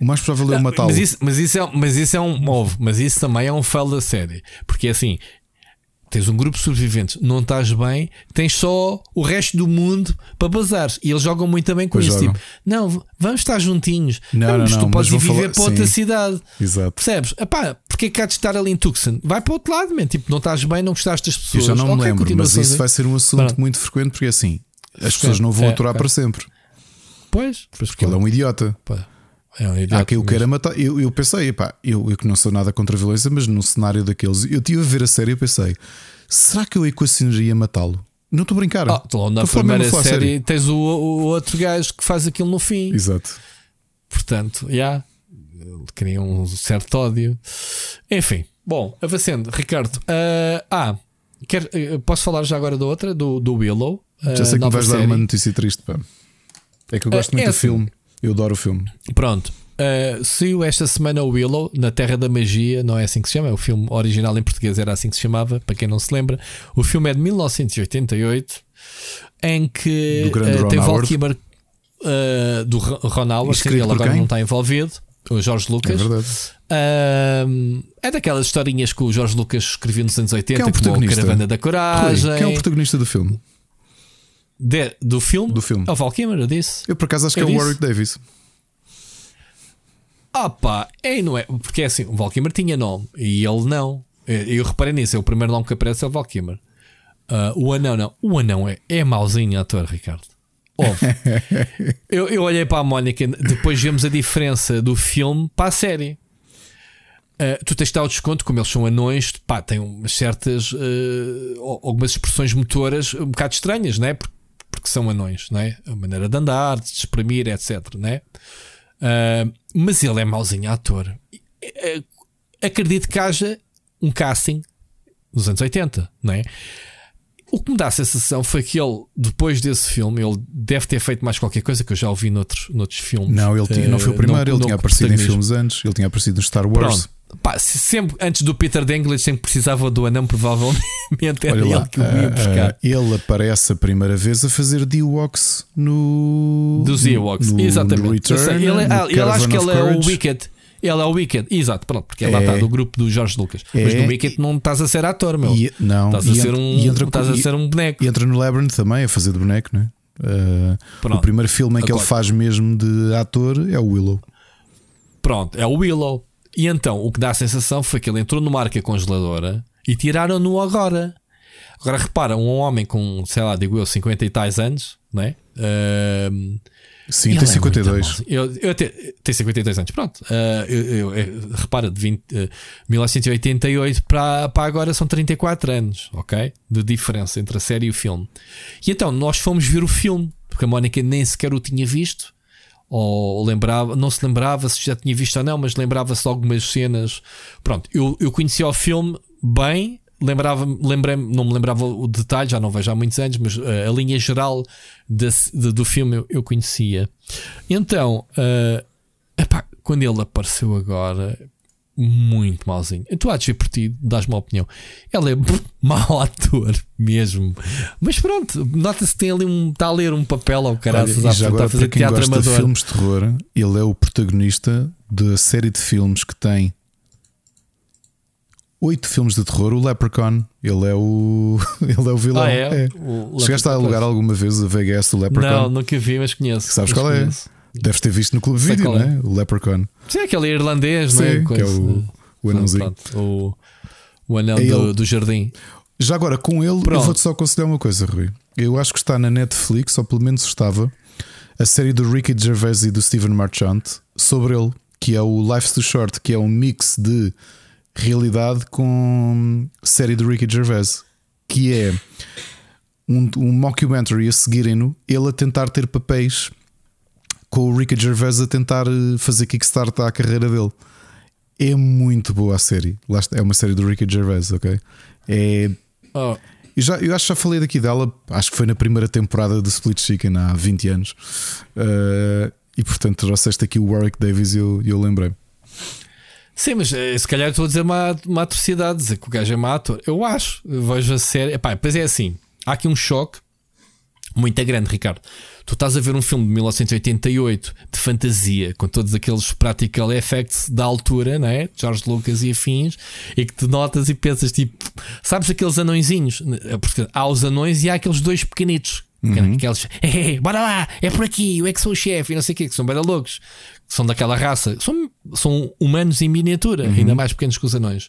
O mais provável é matá-lo. Mas isso, mas, isso é, mas isso é um. Ouve, mas isso também é um fail da série. Porque assim, tens um grupo de sobreviventes, não estás bem, tens só o resto do mundo para bazar. E eles jogam muito bem com isso. Tipo, não, vamos estar juntinhos. Não, mas não, tu não, podes mas ir viver falar- para outra sim. cidade. Exato. Percebes? Epá, porque é que há de estar ali em Tucson? Vai para o outro lado, man. Tipo, não estás bem, não gostaste das Eu pessoas. já não me Ok, lembro, mas isso vai ser um assunto Pronto. muito frequente porque assim as pessoas não vão É, aturar ok. para sempre. Pois, pois Porque ele é um idiota. Pá, é um Há idiota quem o queira matar. Eu, eu pensei, eu, eu que não sou nada contra a violência, mas num cenário daqueles, eu tive a ver a série e pensei: será que eu equacionaria matá-lo? Não estou a brincar. Ah, então, na Estou a falar primeira série sério. tens o, o outro gajo que faz aquilo no fim. Exato. Portanto, já ele cria um certo ódio. Enfim, bom, avancendo, Ricardo. ah, ah, quer, eh, posso falar já agora da outra, do, do Willow. Já ah, sei que vais dar série. uma notícia triste, pá. É que eu gosto Ah, muito é do assim. filme. Eu adoro o filme. Pronto. Uh, saiu esta semana o Willow na Terra da Magia, não é assim que se chama? O filme original em português era assim que se chamava, para quem não se lembra. O filme é de 1988, em que uh, tem Val. Kilmer uh, do Ron Howard, ele agora quem? não está envolvido. O Jorge É Lucas. verdade. Um, é daquelas historinhas que o Jorge Lucas escrevia nos anos 80, Quem é o como? Caravana da Rui, Coragem. quem é o protagonista do filme? De- do filme? Do filme. É o Val Kilmer, eu disse. Eu por acaso acho que Eu é o disse. Warwick Davis. Ah pá, é não é? Porque é assim, o Valkymer tinha nome e ele não. Eu, eu reparei nisso, é o primeiro nome que aparece é o Valkymer. Ah, o anão não. O anão é, é mauzinho ator, Ricardo. Óbvio. eu, eu olhei para a Mónica, depois vemos a diferença do filme para a série. Ah, tu tens de dar o desconto, como eles são anões, pá, têm umas certas al- algumas expressões motoras um bocado estranhas, não é? Porque, porque são anões, não é? A maneira de andar, de se exprimir, etc. Não é? Uh, mas ele é mauzinho ator. Uh, Acredito que haja um casting nos anos 80, não é? O que me dá a sensação foi que ele, depois desse filme, ele deve ter feito mais qualquer coisa que eu já ouvi noutros, noutros filmes. Não, ele tinha, não foi o Uh, primeiro, ele não tinha aparecido em filmes antes, ele tinha aparecido no Star Wars. Pronto. Pá, se sempre antes do Peter Dinklage, sempre precisava do anão, provavelmente era Olha ele lá, que o ia ah, buscar. ah, ele aparece a primeira vez a fazer D-Walks no. Dos no, exatamente. No Eu Return, sei, ele, é- no ele acho que ele é o Courage. Wicked. Ele é o Wicked, exato, pronto, porque ele lá É. está do grupo do Jorge Lucas. Mas É. no Wicked não estás a ser ator, meu. E, não, estás a ser entra- um, entra, estás a ser um boneco. e entra no Labyrinth também a fazer de boneco, não é? Pronto. o primeiro filme em que Agora- ele faz mesmo de ator é o Willow. Pronto, é o Willow. E então o que dá a sensação foi que ele entrou numa arca congeladora e tiraram-no agora. Agora repara, um homem com, sei lá, digo eu, 50 e tais anos, não é? Ahm, Sim, tem é 52. muito mau. Eu, eu até, tem 52 anos, pronto. Ah, eu- eu- eu- repara, de 20, eh, 1988 para, para agora são 34 anos, ok? De diferença entre a série e o filme. E então nós fomos ver o filme, porque a Mónica nem sequer o tinha visto, ou lembrava, não se lembrava se já tinha visto ou não, mas lembrava-se de algumas cenas. Pronto, eu, eu conhecia o filme bem. Lembrava, lembrei não me lembrava o detalhe, já não vejo há muitos anos, mas eh, a linha geral da- de- do filme eu, eu conhecia. Então, eh, epá, quando ele apareceu agora, muito malzinho. Tu há de ver por ti, dás-me uma opinião. Ele é mau ator mesmo. Mas pronto, nota-se que tem ali um. Está a ler um papel ao Olha, caralho, está já a agora, fazer para quem teatro gosta de amador. filmes de terror, ele é o protagonista da série de filmes que tem oito filmes de terror. O Leprechaun, ele é o, ele é o vilão. Ah, é? É. O- Chegaste a alugar alguma vez a VHS do Não, Leprechaun? nunca vi, mas conheço. Sabes mas qual é? Deves ter visto no clube vídeo, não é. é? O Leprechaun. Sim, aquele irlandês, não é? Que é o, o anãozinho. O, o anão É do, do jardim. Já agora, com ele, eu Pronto. vou-te só aconselhar uma coisa, Rui. Eu acho que está na Netflix, ou pelo menos estava, a série do Ricky Gervais e do Steven Marchant sobre ele, que é o Life's Too Short, que é um mix de realidade com série do Ricky Gervais, que é um, um mockumentary a seguirem-no, ele a tentar ter papéis com o Ricky Gervais a tentar eh, fazer kickstart à carreira dele. É muito boa a série. É uma série do Ricky Gervais, ok? É Oh, eu, já, eu acho que já falei daqui dela, acho que foi na primeira temporada do Split Chicken há 20 anos. Uh, e portanto trouxeste aqui o Warwick Davis e eu, eu lembrei. Sim, mas eh, se calhar estou a dizer uma, uma atrocidade, dizer que o gajo é mau ator. Eu acho, vejo a série. Epá, pois é assim: há aqui um choque muito grande, Ricardo. Tu estás a ver um filme de 1988 de fantasia, com todos aqueles practical effects da altura, não é? George Lucas e afins, e que te notas e pensas tipo, sabes aqueles anõezinhos? Porque há os anões e há aqueles dois pequenitos. Uhum. Aqueles, hey, bora lá, é por aqui, eu é que sou o chefe, e não sei o que, que são bem loucos, que são daquela raça, são, são humanos em miniatura, uhum. ainda mais pequenos que os anões.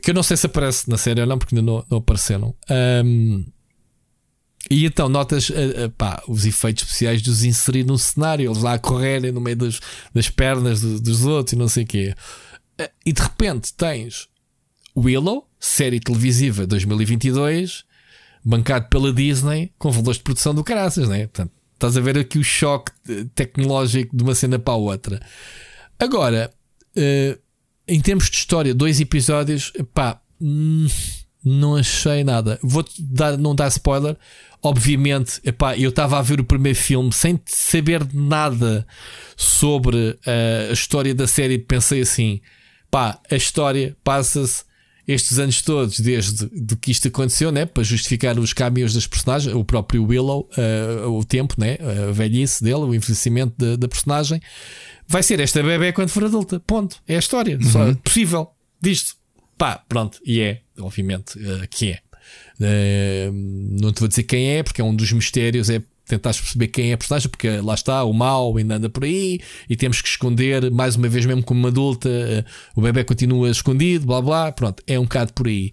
Que eu não sei se aparece na série ou não, porque ainda não, não apareceram. Um, e então notas uh, uh, pá, os efeitos especiais de os inserir no cenário, eles lá a correrem no meio dos, das pernas do, dos outros e não sei o quê. Uh, e de repente tens Willow, série televisiva 2022, bancado pela Disney, com valores de produção do caraças, né? Portanto, estás a ver aqui o choque tecnológico de uma cena para a outra. Agora, em termos de história, dois episódios, pá. Hum, não achei nada. Vou-te dar, não dar spoiler, Obviamente, epá, eu estava a ver o primeiro filme sem saber nada sobre uh, a história da série. Pensei assim: pá, a história passa-se estes anos todos, desde de que isto aconteceu, né, para justificar os caminhos das personagens, o próprio Willow, uh, o tempo, né, a velhice dele, o envelhecimento da, da, personagem, vai ser esta bebê quando for adulta. Ponto. É a história. Uhum. Só possível disto. Pá, pronto. E é, obviamente, uh, que é. Uh, não te vou dizer quem é, porque é um dos mistérios, é tentar perceber quem é a personagem, porque lá está, o mal ainda anda por aí e temos que esconder, mais uma vez, mesmo como uma adulta, uh, o bebê continua escondido, blá blá. Pronto, é um bocado por aí.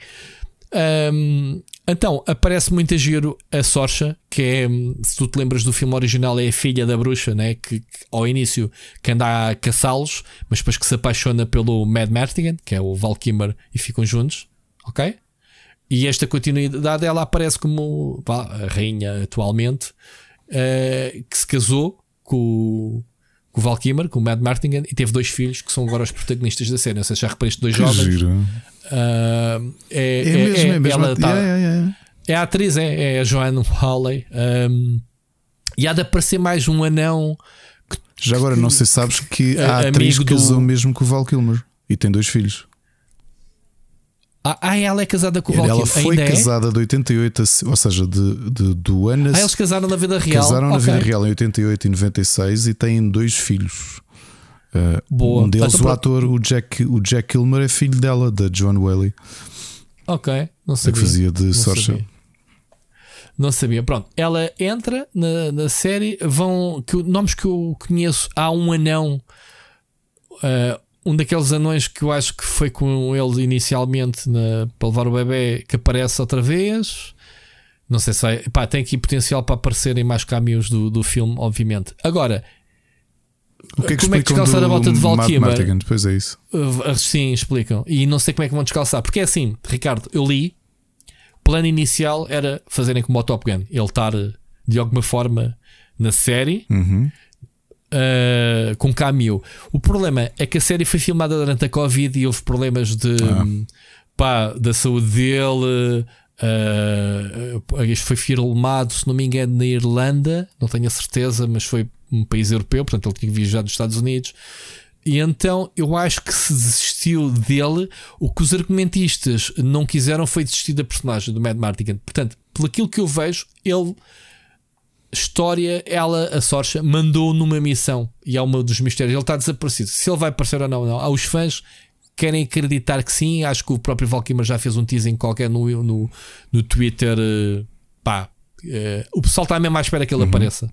Um, então, aparece muito a giro a Sorcha, que é, se tu te lembras do filme original, é a filha da bruxa, né? que, que ao início que anda a caçá-los, mas depois que se apaixona pelo Mad Martigan, que é o Val Kilmer, e ficam juntos, ok? E esta continuidade ela aparece como pá, a rainha atualmente uh, que se casou com, com o Val Kilmer, com o Mad Martingan, e teve dois filhos que são agora os protagonistas da série. Não sei se já repariste dois que jovens. Uh, é, é, é, mesmo, é, é mesmo. Ela tá, é a atriz, é, é a Joanne Hawley. Um, e há de aparecer mais um anão. Que, já agora, não sei se sabes que a, a atriz casou do... mesmo com o Val Kilmer e tem dois filhos. Ah, ah, ela é casada com o Valkyrie. Ela foi Ainda é? casada é? de 88, ou seja, de, de, do ano. Ah, eles casaram na vida real. Casaram okay. na vida real em 88 e 96 e têm dois filhos. Uh, Boa. Um deles, então, o ator, o Jack, o Jack Kilmer, é filho dela, da Joan Whaley. Ok, não sabia. Que fazia de Sorcha. Não sabia. Pronto, ela entra na, na série. Vão. Que, nomes que eu conheço. Há um anão. Uh, um daqueles anões que eu acho que foi com ele inicialmente na, para levar o bebê que aparece outra vez. Não sei se vai. Pá, tem aqui potencial para aparecerem mais caminhos do, do filme, obviamente. Agora, o que é que como é que descalçar a volta de Valkyrie? Depois é isso. Uh, sim, explicam. E não sei como é que vão descalçar. Porque é assim, Ricardo, eu li. O plano inicial era fazerem como o Top Gun. Ele estar de alguma forma na série. Uhum uh, com cameo. O problema é que a série foi filmada durante a Covid e houve problemas de ah. pá, da saúde dele. Uh, isto foi filmado, se não me engano, na Irlanda, não tenho a certeza, mas foi um país europeu, portanto ele tinha viajado dos Estados Unidos. E então eu acho que se desistiu dele, o que os argumentistas não quiseram foi desistir da personagem do Mad Martigan. Portanto, pelo aquilo que eu vejo, ele história, ela, a Sorcha, mandou numa missão e é uma dos mistérios. Ele está desaparecido. Se ele vai aparecer ou não, não. Há os fãs querem acreditar que sim. Acho que o próprio Valkymer já fez um teasing qualquer no, no, no Twitter. Eh, pá, uh, o pessoal está mesmo à espera que ele uhum. apareça.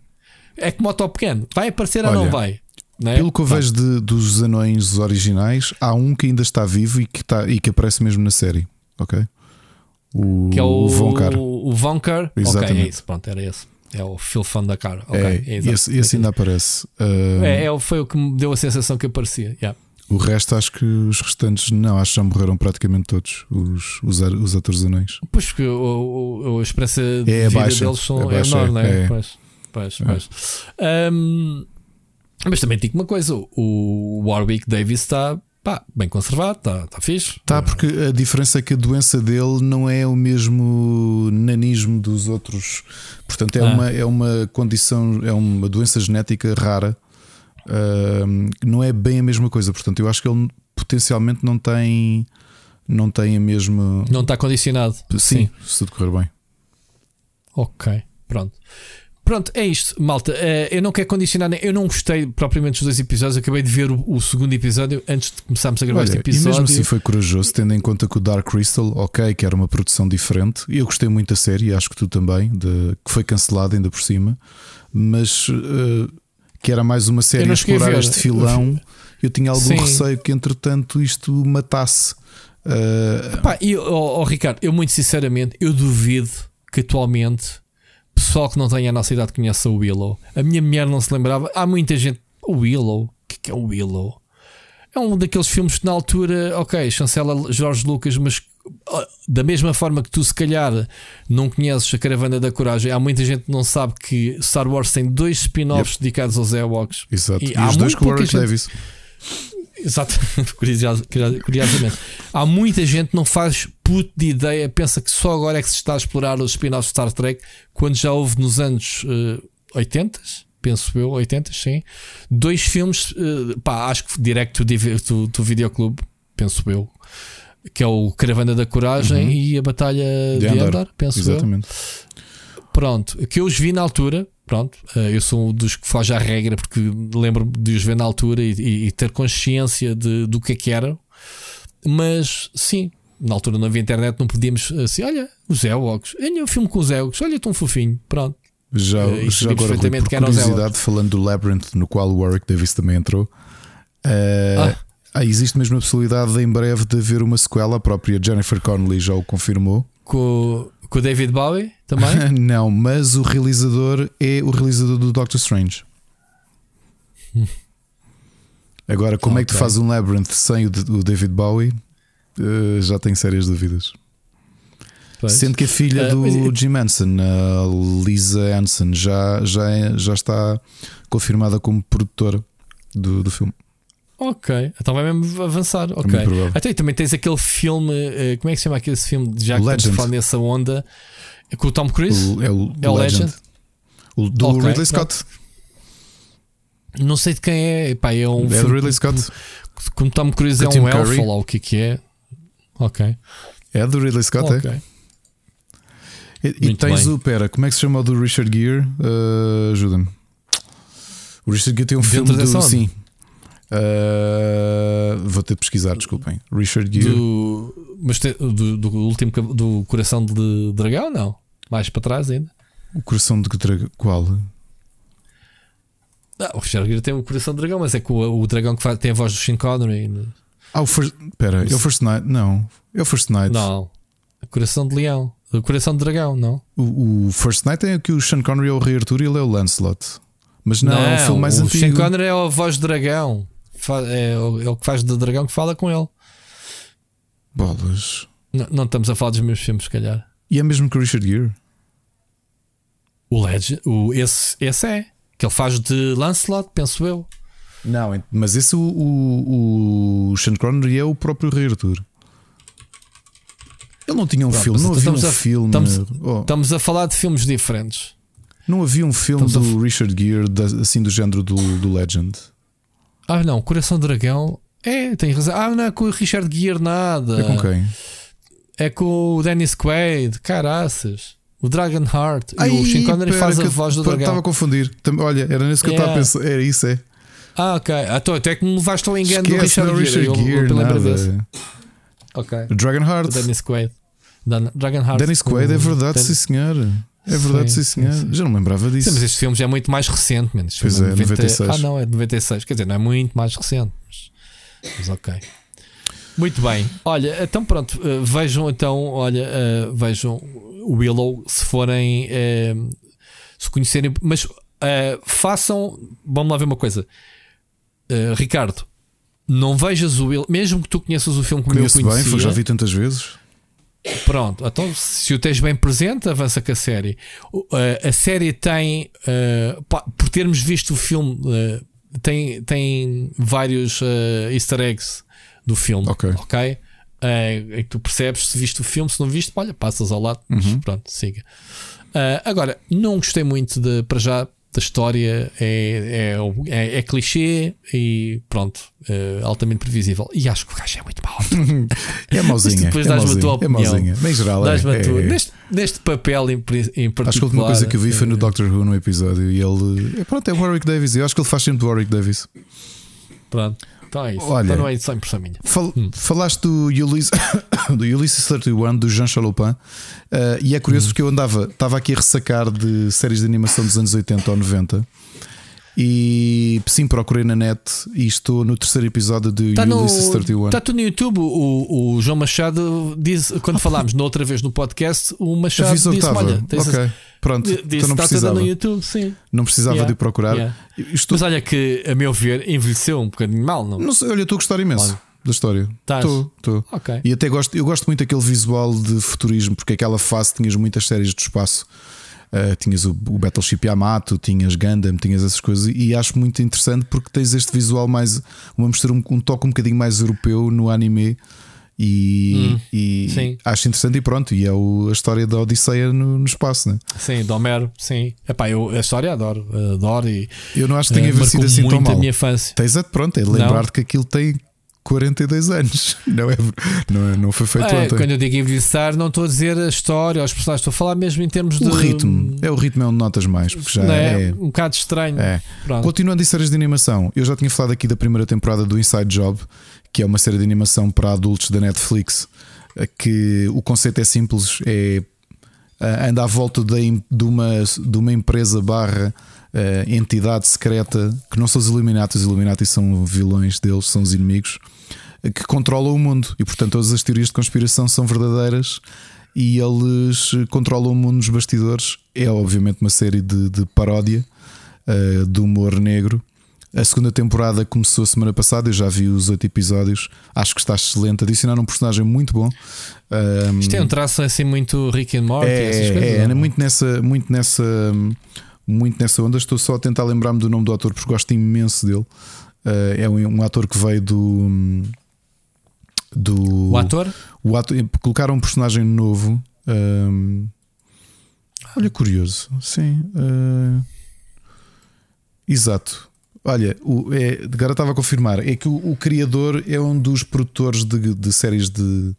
É como o Top Gun, vai aparecer Olha, ou não vai? Não é? Pelo que eu vejo de, dos anões originais, há um que ainda está vivo e que, está, e que aparece mesmo na série. Ok? O, que é o, o Voncar. O, o Voncar. Exatamente. Ok, é isso, pronto, era esse. É o Phil da cara. Okay, é, é esse, esse ainda aparece. Uh, é, é, foi o que me deu a sensação que aparecia. Yeah. O resto, acho que os restantes, não, acho que já morreram praticamente todos os, os, os atores anões. Pois que o, o, a esperança de é vida baixa, deles são, é, baixa, é enorme, é, é. Pois, pois, é. pois. Um, mas também digo uma coisa: o Warwick Davis está pá, bem conservado, está tá fixe. Está, porque a diferença é que a doença dele não é o mesmo nanismo dos outros. Portanto, é, ah. uma, é uma condição, é uma doença genética rara. Uh, não é bem a mesma coisa. Portanto, eu acho que ele potencialmente não tem. Não tem a mesma. Não está condicionado. Sim, Sim. se tudo correr bem. Ok. Pronto. Pronto, é isto, malta. Uh, eu não quero condicionar, eu não gostei propriamente dos dois episódios. Acabei de ver o, o segundo episódio antes de começarmos a gravar Olha, este episódio. E mesmo assim foi corajoso, tendo em conta que o Dark Crystal, ok, que era uma produção diferente. Eu gostei muito da série, acho que tu também, de, que foi cancelada ainda por cima, mas uh, que era mais uma série a explorar este filão. Eu tinha algum Sim. receio que, entretanto, isto matasse. Uh... Epá, e, oh, oh, Ricardo, eu muito sinceramente, eu duvido que atualmente pessoal que não tem a nossa idade conhece o Willow. A minha mulher não se lembrava. Há muita gente. O Willow? O que é, é o Willow? É um daqueles filmes que na altura, ok, chancela Jorge Lucas, mas da mesma forma que tu, se calhar, não conheces a Caravana da Coragem, há muita gente que não sabe que Star Wars tem dois spin-offs yep. dedicados aos Ewoks. Exato. E, e os dois com o Warwick gente... Exato, curiosamente. Há muita gente que não faz puto de ideia, pensa que só agora é que se está a explorar os spin-offs de Star Trek, quando já houve nos anos uh, 80, penso eu, 80, sim, dois filmes, uh, pá, acho que direct do, do videoclube, penso eu, que é o Caravana da Coragem uhum. e a Batalha de, de Andar, penso Exatamente. eu. Pronto, que eu os vi na altura, pronto, eh, eu sou um dos que foge à regra porque lembro de os ver na altura e, e, e ter consciência de, do que é que era. Mas sim, na altura não havia internet, não podíamos assim, olha, os Ewoks, olha o filme com os Ewoks, olha tão fofinho, pronto. Já, uh, já agora, Rui, por curiosidade, falando do Labyrinth, no qual o Warwick Davis também entrou, uh. Ah, existe mesmo a possibilidade de, em breve de haver uma sequela, a própria Jennifer Connelly já o confirmou. Com, com o David Bowie também? Não, mas o realizador é o realizador do Doctor Strange. Agora, como okay. é que tu fazes um Labyrinth sem o, o David Bowie? Uh, já tenho sérias dúvidas. Pois. Sendo que a filha uh, do mas... Jim Henson, a Lisa Hanson, já, já, é, já está confirmada como produtora do, do filme. Ok, então vai mesmo avançar. É ok. Até então, também tens aquele filme, uh, como é que se chama aquele filme? Já que estamos a falar nessa onda, com o Tom Cruise? O, é o, é o Legend. Legend. O do okay, Ridley Scott. Não sei de quem é. Pá, é um é filme. Ridley Scott. Como Tom Cruise é, é um elfo, ou o que, que é. Ok. É do Ridley Scott, okay. é? E, e tens bem. o. Pera, como é que se chama o do Richard Gere? Uh, Ajuda-me. O Richard Gere tem um Dentro filme do. Sim. Uh, vou ter de pesquisar, desculpem. Richard Gere. Do, mas te, do, do, último do Coração de Dragão, não? Mais para trás ainda. O Coração de Dragão. Qual? Ah, o Richard Gere tem o Coração de Dragão, mas é com o, o dragão que faz, tem a voz do Sean Connery. Ah, o First. Espera, é o First Night? Não. É o First Night. Não. Coração de Leão. O Coração de Dragão, não? O, o First Night é que o Sean Connery é o Rei Arthur e ele é o Lancelot. Mas não, não é um filme mais o antigo. O Sean Connery é a voz do dragão. É, é o que faz do dragão que fala com ele. Bolas. Não, não estamos a falar dos mesmos filmes, se calhar. E é mesmo que o Richard Gere? O Legend, o, esse, esse é. Que ele faz de Lancelot, penso eu. Não, mas esse o, o, o Sean Connery é o próprio Rei Arthur. Ele não tinha um Pronto, filme, não havia um a, filme. Estamos, oh. estamos, a falar de filmes diferentes. Não havia um filme estamos do a... Richard Gere assim do género do, do Legend. Ah, não, Coração Dragão. É, tem razão. Ah, não é com o Richard Gere nada. É com quem? É com o Dennis Quaid, caraças. O Dragon Heart. Ai, e o Sean Connery faz a voz do dragão. Estava a confundir. Olha, era nisso que eu estava a pensar. Era isso, é. Ah, ok. Ah, então, até que me levaste ao engano do Richard, Richard Gere. Gere eu, eu Ok. Dragon Heart. O Dennis Quaid. Dragon Heart. Dennis Quaid, é verdade, sim senhor. É verdade, sim, sim senhor. Sim. Já não lembrava disso. Mas este filme já é muito mais recente, menos. Pois é, 90... 96. Ah, não, é de 96. Quer dizer, não é muito mais recente. Mas, mas ok. Muito bem. Olha, então pronto. Uh, vejam então, olha, uh, vejam o Willow se forem uh, se conhecerem. Mas façam. Vamos lá ver uma coisa. Ricardo, não vejas o Willow, mesmo que tu conheças o filme como Conheço eu conhecia. bem, já vi tantas vezes. Pronto, então se o tens bem presente, avança com a série. Uh, a série tem, uh, por termos visto o filme, uh, tem, tem vários easter eggs do filme. Ok. okay? Uh, tu percebes se viste o filme, se não viste, olha, passas ao lado, uhum. pronto, siga. agora, não gostei muito de, para já, da história é, é, é, é clichê e pronto, é altamente previsível. E acho que o gajo é muito mau. é mauzinha. depois é dás-me a tua opinião. É mauzinha. Em geral, é, é, tua, neste, neste papel em, em particular. Acho que a última coisa que eu vi foi no Doctor Who no episódio e ele. É, pronto, é Warwick Davis. Eu acho que ele faz sempre Warwick Davis. Pronto. Então é isso. Olha, então não é 100% minha. Fal hum. Falaste do Ulysses, do Ulysses 31 do Jean Chalopin uh, e é curioso hum. porque eu andava, estava aqui a ressacar de séries de animação dos anos 80 ou 90 e sim, procurei na net e estou no terceiro episódio de tá Ulysses no, 31. Está tudo no YouTube. O, o João Machado diz, quando falámos na outra vez no podcast, o Machado disse: Olha, tens okay. Pronto, disse, então não precisava. no YouTube, sim. Não precisava yeah. de procurar. Yeah. Estou... Mas olha que, a meu ver, envelheceu um bocadinho mal, não? Não sei, olha, estou a gostar imenso. Olha. Da história. Estou, estou. Okay. E até gosto, eu gosto muito daquele visual de futurismo, porque aquela fase tinhas muitas séries de espaço Uh, tinhas o, o, Battleship Yamato, tinhas Gundam, tinhas essas coisas, e acho muito interessante porque tens este visual mais, uma mistura, um, um toque um bocadinho mais europeu no anime. E, hum, e acho interessante e pronto, e é o, a história da Odisseia no, no espaço, né? Sim, do Homero, sim. Epá, eu a história adoro, adoro e eu não acho que tenha uh, sido assim tão mal. a minha infância. Tens a, pronto, é lembrar-te que aquilo tem 42 anos. Não, é, não, é, não foi feito é, ontem. Quando eu digo envelhecer, não estou a dizer a história, os personagens, estou a falar mesmo em termos o de. O ritmo. É o ritmo é onde notas mais. Já é, é, um bocado estranho. É. Continuando em séries de animação, eu já tinha falado aqui da primeira temporada do Inside Job, que é uma série de animação para adultos da Netflix. Que o conceito é simples, é anda à volta de, de, uma, de uma empresa barra uh, entidade secreta que não são os Illuminati, os Illuminati são vilões deles, são os inimigos que controlam o mundo e, portanto, todas as teorias de conspiração são verdadeiras e eles controlam o mundo nos bastidores. É, obviamente, uma série de, de paródia uh, de humor negro. A segunda temporada começou a semana passada, eu já vi os oito episódios, acho que está excelente. Adicionaram um personagem muito bom. Um, Isto é um traço assim muito Rick and Morty, é, essas coisas. É, é muito nessa, muito nessa, muito nessa onda. Estou só a tentar lembrar-me do nome do ator porque gosto imenso dele. Uh, é um, um, ator que veio do do. O ator? O ator colocaram um personagem novo. Um, olha, curioso. Sim. Uh, exato. Olha, o, é, agora estava a confirmar. É que o, o criador é um dos produtores de, de séries de,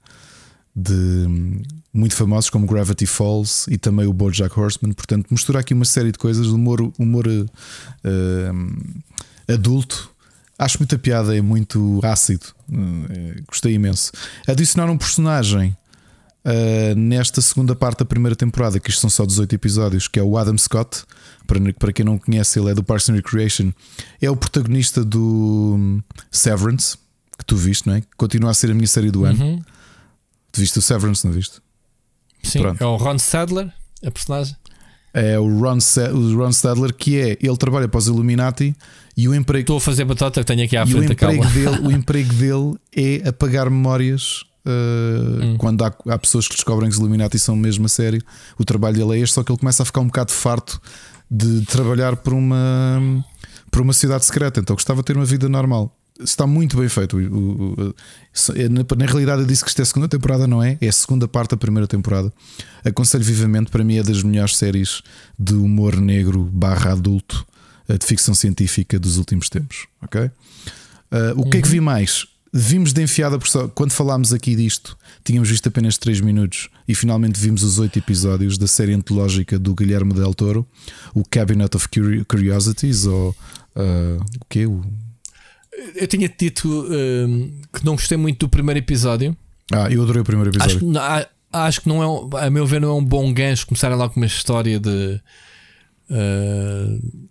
de muito famosos como Gravity Falls e também o BoJack Horseman. Portanto, mistura aqui uma série de coisas, humor, humor uh, adulto Acho muita piada, é muito ácido. Eh, gostei imenso. Adicionaram um personagem uh, nesta segunda parte da primeira temporada, que isto são só 18 episódios, que é o Adam Scott. Para, para quem não conhece, ele é do Parks and Recreation. É o protagonista do hum, Severance, que tu viste, não é? Continua a ser a minha série do ano. Uhum. Tu viste o Severance, não viste? Sim, Pronto. é o Ron Sadler, a personagem. É o Ron, o Ron Sadler, que é ele trabalha para os Illuminati e o emprego. Estou a fazer batota que tenho aqui à frente. O emprego, dele, o emprego dele é apagar memórias. Uh, hum. Quando há, há, pessoas que descobrem que os Illuminati são mesmo a sério, o trabalho dele é este, só que ele começa a ficar um bocado farto de trabalhar por uma, por uma cidade secreta. Então gostava de ter uma vida normal. Está muito bem feito. É, na, realidade, eu disse que isto é a segunda temporada, não é? É a segunda parte da primeira temporada. Aconselho vivamente, para mim, é das melhores séries de humor negro barra adulto de ficção científica dos últimos tempos. Ok? Uh, o uhum. que é que vi uhum. mais? Vimos de enfiada por quando falámos aqui disto, tínhamos visto apenas 3 minutos e finalmente vimos os 8 episódios da série antológica do Guilherme Del Toro, o Cabinet of Curiosities, ou uh, o que o... Eu tinha dito uh, que não gostei muito do primeiro episódio. Ah, eu adorei o primeiro episódio. Acho, acho que não é, a meu ver, não é um bom gancho começar lá com uma história de. Uh,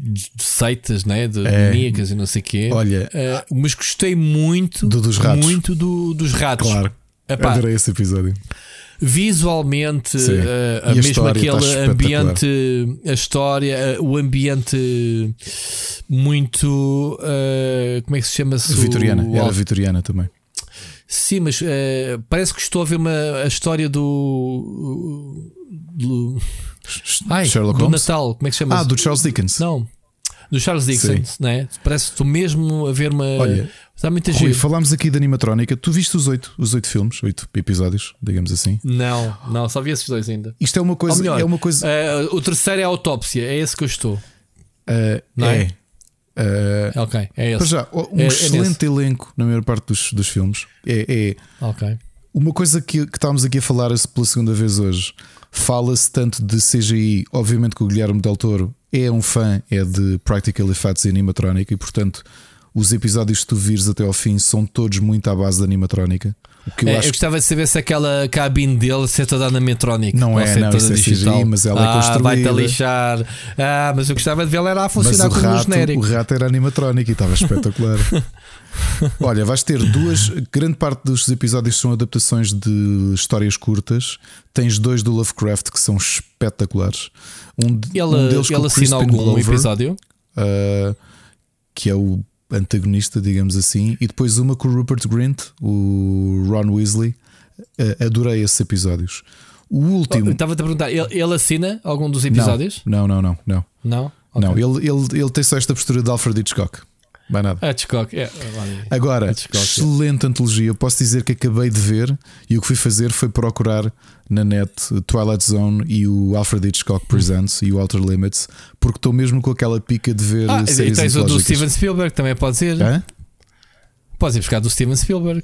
de seitas, né? de é, e não sei o quê. Olha, uh, mas gostei muito do, dos ratos. muito do, dos ratos. Claro, Epá, adorei esse episódio. Visualmente, uh, mesmo aquele ambiente, a história, uh, o ambiente muito. Uh, como é que se chama? -se Vitoriana, o, era Vitoriana também. Sim, mas parece que estou a ver uma, a história do. do Ai, Sherlock do Holmes? Natal, como é que se chama? Ah, do Charles Dickens. Não. Do Charles Dixon, né? Parece que tu mesmo a ver uma. Olha, Está muita Rui, falámos aqui da animatrónica. Tu viste os oito, os oito filmes, oito episódios, digamos assim. Não, não, só vi esses dois ainda. Isto é uma coisa. Melhor, é uma coisa. eh, o terceiro é a autópsia, é esse que eu estou. uh, não é? é. uh, Ok, é para esse. já, um É- é excelente elenco na maior parte dos, dos filmes. É, é Ok. uma coisa que, que estávamos aqui a falar pela segunda vez hoje. Fala-se tanto de CGI. Obviamente que o Guilherme Del Toro é um fã é de Practical Effects e animatrónica e, portanto, os episódios que tu vires até ao fim são todos muito à base da animatrónica. O que eu É, eu acho gostava de saber se aquela cabine dele se é toda animatrónica. Não é, se não, toda isso é CGI, mas ela é ah, construída. Vai-te lixar. Ah, mas eu gostava de vê-la era a Mas funcionar o como um rato, genérico. o rato era animatrónico e estava espetacular. Olha, vais ter duas. Grande parte dos episódios são adaptações de histórias curtas. Tens dois do Lovecraft que são espetaculares. Um, Ele, um deles o assina algum Glover, episódio? uh, que é o antagonista, digamos assim, e depois uma com o Rupert Grint, o Ron Weasley. Uh, adorei esses episódios. O último. Estava-te a perguntar, ele, ele assina algum dos episódios? Não, não, não, não. Não? Não, Ok. ele, ele, ele tem só esta postura de Alfred Hitchcock. Mais nada. Ah, Hitchcock. É, Agora, Hitchcock, é. excelente antologia. Eu posso dizer que acabei de ver e o que fui fazer foi procurar na net Twilight Zone e o Alfred Hitchcock Presents e o Outer Limits, porque estou mesmo com aquela pica de ver Ah, e séries tens o do. Steven Spielberg, também pode ser. Hã? Podes ir buscar do Steven Spielberg.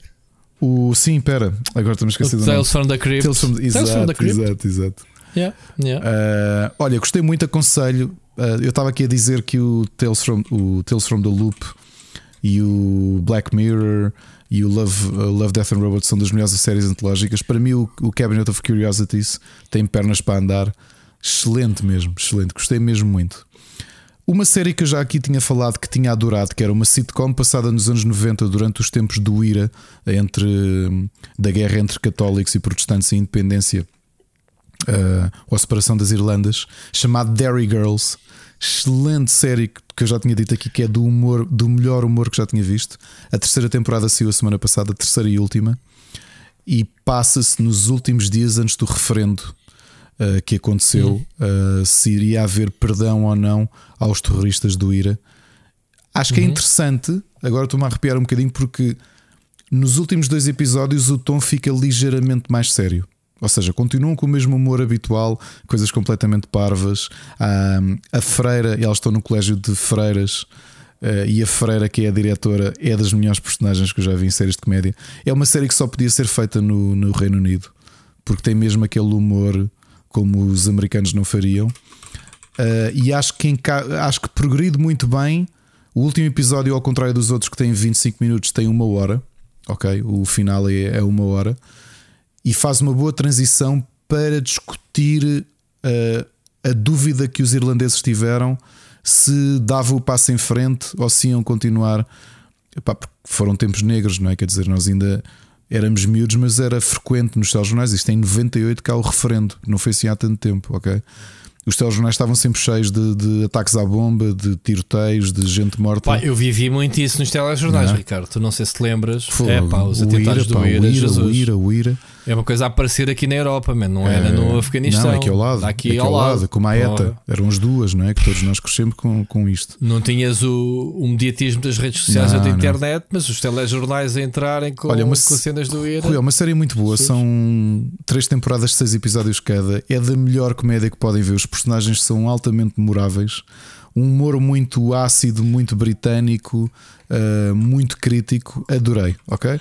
O, sim, pera, agora estamos O esquecido do nome. Tales from the Crypt. Tales from, Tales from the exato, Crypt. exato, exato. Yeah, yeah. Uh, olha, gostei muito, aconselho. Uh, eu estava aqui a dizer que o Tales, from, o Tales from the Loop e o Black Mirror e o Love, uh, Love Death and Robots são das melhores séries antológicas. Para mim, o, o Cabinet of Curiosities tem pernas para andar. Excelente mesmo, excelente. Gostei mesmo muito. Uma série que eu já aqui tinha falado que tinha adorado, que era uma sitcom passada nos anos 90, durante os tempos do IRA, entre, da guerra entre católicos e protestantes e independência, uh, ou a separação das Irlandas, chamado Derry Girls. Excelente série que eu já tinha dito aqui, que é do humor, do melhor humor que já tinha visto. A terceira temporada saiu a semana passada, a terceira e última, e passa-se nos últimos dias antes do referendo uh, que aconteceu, uh, se iria haver perdão ou não aos terroristas do IRA. Acho que é interessante, agora estou-me a arrepiar um bocadinho, porque nos últimos dois episódios o tom fica ligeiramente mais sério. Ou seja, continuam com o mesmo humor habitual, coisas completamente parvas. Ah, a freira, elas estão no colégio de freiras. ah, e a freira, que é a diretora, é das melhores personagens que eu já vi em séries de comédia. É uma série que só podia ser feita no, no Reino Unido, porque tem mesmo aquele humor como os americanos não fariam. Ah, e acho que, acho que progride muito bem. O último episódio, ao contrário dos outros que têm 25 minutos, tem uma hora. Ok? O final é, é uma hora. E faz uma boa transição para discutir ah, a dúvida que os irlandeses tiveram se dava o passo em frente ou se iam continuar. Epá, porque foram tempos negros, não é? Quer dizer, nós ainda éramos miúdos, mas era frequente nos telejornais. Isto é em 98 cá o referendo, não foi assim há tanto tempo, ok? Os telejornais estavam sempre cheios de, de ataques à bomba, de tiroteios, de gente morta. Pá, eu vivi muito isso nos telejornais, Não é? Ricardo. Tu não sei se te lembras. Fogo. É pá, os O atentados IRA, do pá, o IRA, IRA, Jesus. o IRA, o IRA. É uma coisa a aparecer aqui na Europa, man. não era no É, Afeganistão. Não, aqui ao lado. Aqui, aqui ao lado. como a ETA. Ora, Eram as duas, não é? Que todos nós crescemos com, com isto. Não tinhas o, o mediatismo das redes sociais Não, ou da não. internet, mas os telejornais a entrarem com, Olha, uma com cenas do IRA. Rui, é uma série muito boa. Sim. São três temporadas de seis episódios cada. É da melhor comédia que podem ver. Os personagens são altamente memoráveis. Um humor muito ácido, muito britânico, uh, muito crítico. Adorei, ok?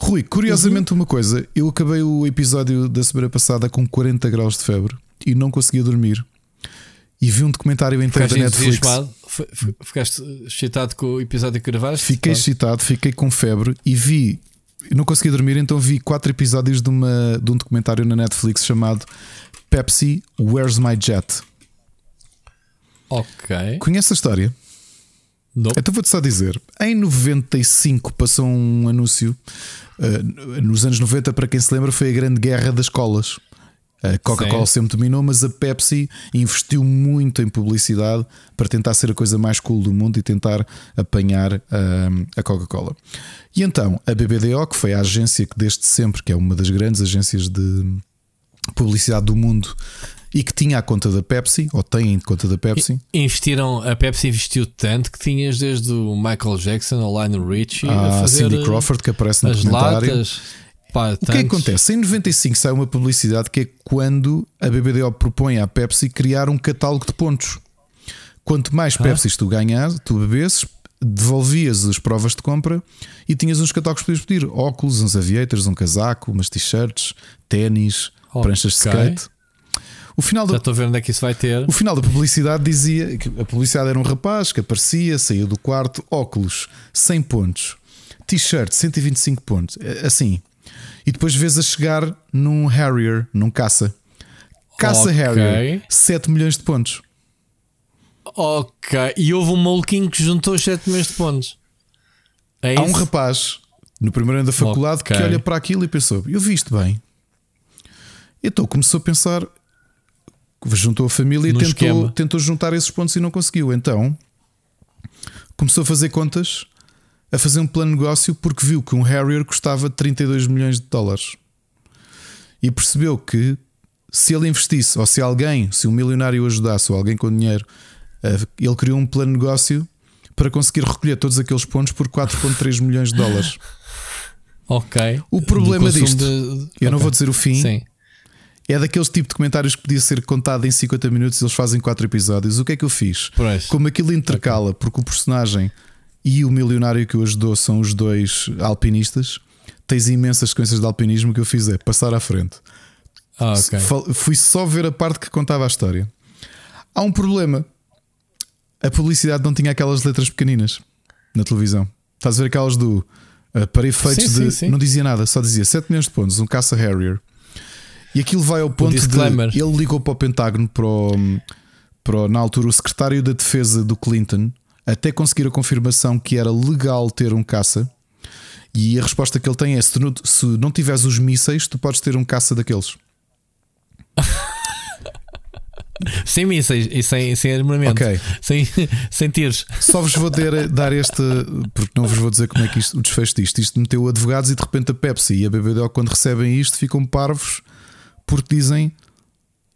Rui, curiosamente, uma coisa: eu acabei o episódio da semana passada com 40 graus de febre e não conseguia dormir. E vi um documentário inteiro Ficaste da Netflix. Ficaste excitado com o episódio que gravaste? Fiquei Pá. excitado, fiquei com febre e vi. Não consegui dormir, então vi quatro episódios de, uma, de um documentário na Netflix chamado Pepsi Where's My Jet. Ok. Conhece a história? Nope. Então vou-te só dizer: em 95 passou um anúncio. Uh, nos anos 90, para quem se lembra, foi a grande guerra das colas. A Coca-Cola sempre dominou, mas a Pepsi investiu muito em publicidade para tentar ser a coisa mais cool do mundo e tentar apanhar um, a Coca-Cola. E então a BBDO, que foi a agência que desde sempre, que é uma das grandes agências de publicidade do mundo, e que tinha a conta da Pepsi, ou tem a conta da Pepsi. Investiram, a Pepsi investiu tanto que tinhas desde o Michael Jackson ao Lionel Richie a, a fazer Cindy Crawford que aparece no as comentário. latas. Pá, O que é que acontece? Em 95 sai uma publicidade que é quando a BBDO propõe à Pepsi criar um catálogo de pontos. Quanto mais Ah. Tu ganhas, tu bebesses, devolvias as provas de compra e tinhas uns catálogos que podias pedir: óculos, uns aviators, um casaco, umas t-shirts, ténis, Ok. pranchas de skate. O final Já da, estou a ver onde é que isso vai ter. o final da publicidade dizia que a publicidade era um rapaz que aparecia, saía do quarto, óculos, 100 pontos, t-shirt, 125 pontos, eh, assim. E depois vês a chegar num Harrier, num caça. Caça Ok. Harrier, 7 milhões de pontos. Ok. E houve um maluquinho que juntou os 7 milhões de pontos. É Há um rapaz no primeiro ano da faculdade Ok. que olha para aquilo e pensou: Eu vi isto bem. Então começou a pensar, juntou a família e tentou, tentou juntar esses pontos e não conseguiu. Então começou a fazer contas, a fazer um plano de negócio porque viu que um Harrier custava 32 milhões de dólares e percebeu que se ele investisse, ou se alguém, se um milionário o ajudasse, ou alguém com dinheiro, eh, ele criou um plano de negócio para conseguir recolher todos aqueles pontos por 4,3 milhões de dólares. Ok. O problema disto, de- eu não Ok. vou dizer o fim, Sim. É daqueles tipo de comentários que podia ser contado em 50 minutos e eles fazem 4 episódios. O que é que eu fiz? Como aquilo intercala, porque o personagem e o milionário que o ajudou são os dois alpinistas, tens imensas sequências de alpinismo. Que eu fiz é passar à frente. Ah, ok. Fal- Fui só ver a parte que contava a história. Há um problema. A publicidade não tinha aquelas letras pequeninas na televisão. Estás a ver aquelas do uh, para efeitos Sim, de. sim, sim. Não dizia nada, só dizia 7 milhões de pontos, um caça Harrier. E aquilo vai ao ponto de. Ele ligou para o Pentágono, para, o- para na altura o secretário da defesa do Clinton, até conseguir a confirmação que era legal ter um caça. E a resposta que ele tem é: se, não- se não tiveres os mísseis, tu podes ter um caça daqueles. Sem mísseis e sem, sem armamento. Ok. Sem, sem tiros. Só vos vou ter, dar este, porque não vos vou dizer como é que isto, o desfecho disto. Isto meteu advogados e de repente a Pepsi e a BBDO, quando recebem isto, ficam parvos porque dizem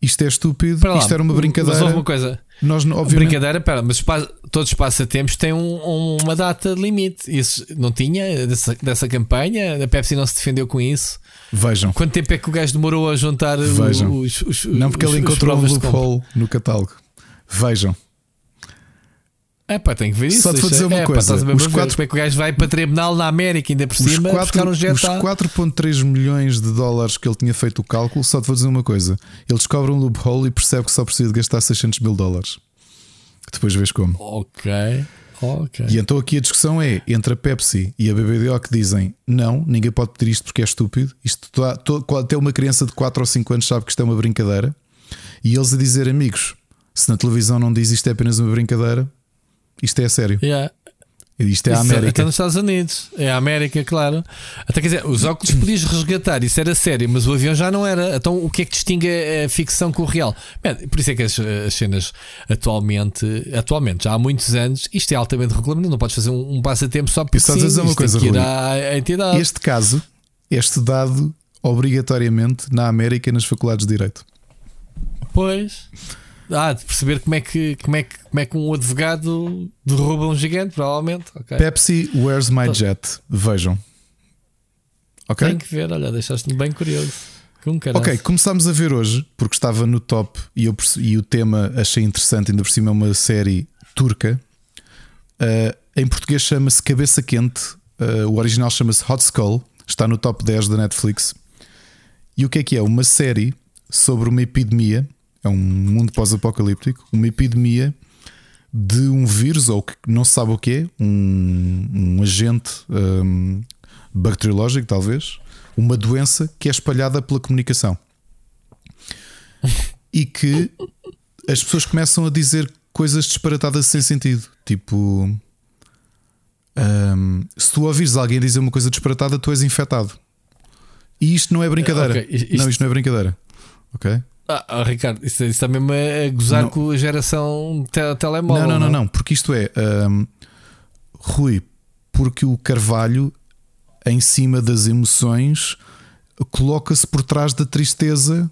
isto é estúpido, lá, isto era uma Mas brincadeira. houve uma coisa. Nós, obviamente, Brincadeira, pera, mas os todos os passatempos têm um- um- uma data limite. Isso não tinha dessa, dessa campanha? A Pepsi não se defendeu com isso? vejam, Quanto tempo é que o gajo demorou a juntar o- Vejam. os, os, não porque os- ele os encontrou um loophole no catálogo. Vejam, É pá, tem que ver isso. Só te vou dizer uma é, pá, coisa, ver os quatro- Como é que o gajo vai para tribunal na América, ainda por os, cima, quatro- buscar um jet os 4,3 milhões de dólares que ele tinha feito o cálculo, só te vou dizer uma coisa: ele descobre um loophole e percebe que só precisa de gastar 600 mil dólares. Depois vês como. Ok, ok. E então aqui a discussão é entre a Pepsi e a BBDO que dizem não, ninguém pode pedir isto porque é estúpido. Isto to- to- até uma criança de 4 ou 5 anos sabe que isto é uma brincadeira. E eles a dizer, amigos, se na televisão não diz isto é apenas uma brincadeira, isto é sério. Yeah. Isto é a América. Até nos Estados Unidos. É a América, claro. Até quer dizer, os óculos podias resgatar, isso era sério, mas o avião já não era. Então o que é que distingue a, ficção com o real? Por isso é que as, as cenas atualmente, atualmente, já há muitos anos, isto é altamente regulamentar. Não podes fazer um, um passatempo só porque sim, dizer uma isto tem coisa, ir Rui. à, à entidade. Este caso é estudado obrigatoriamente na América e nas faculdades de Direito. Pois. Ah, de perceber como é que, como é que, como é que um advogado derruba um gigante, provavelmente. Ok. Pepsi, Where's My Então- Jet? Vejam. Ok? Tem que ver, olha, deixaste-me bem curioso. Caralho. Ok, começámos a ver hoje, porque estava no top e, eu e o tema achei interessante, ainda por cima é uma série turca. Uh, em português chama-se Cabeça Quente, uh, o original chama-se Hot Skull, está no top 10 da Netflix. E o que é que é? Uma série sobre uma epidemia, é um mundo pós-apocalíptico, uma epidemia de um vírus, ou que não se sabe o que é, um, um agente um, bacteriológico, talvez, uma doença que é espalhada pela comunicação e que as pessoas começam a dizer coisas disparatadas sem sentido. Tipo, hum, se tu ouvires alguém dizer uma coisa disparatada, tu és infectado. E isto não é brincadeira. Ok, isto- Não, isto não é brincadeira. Ok? Ah, ah, Ricardo, isso, isso está mesmo a gozar Não. com a geração te telemóvel. não, não, não, não, porque isto é, hum, Rui, porque o Carvalho, em cima das emoções, coloca-se por trás da tristeza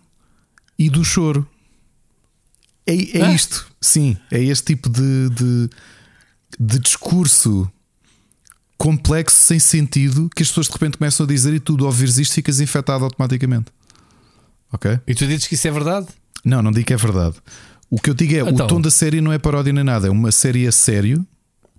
e do choro. É, é ah. isto, sim, é este tipo de, de, de discurso complexo, sem sentido, que as pessoas de repente começam a dizer e tu, ao ouvires isto, ficas infectado automaticamente. Ok? E tu dizes que isso é verdade? Não, não digo que é verdade. O que eu digo é: então. o tom da série não é paródia nem nada, é uma série a sério.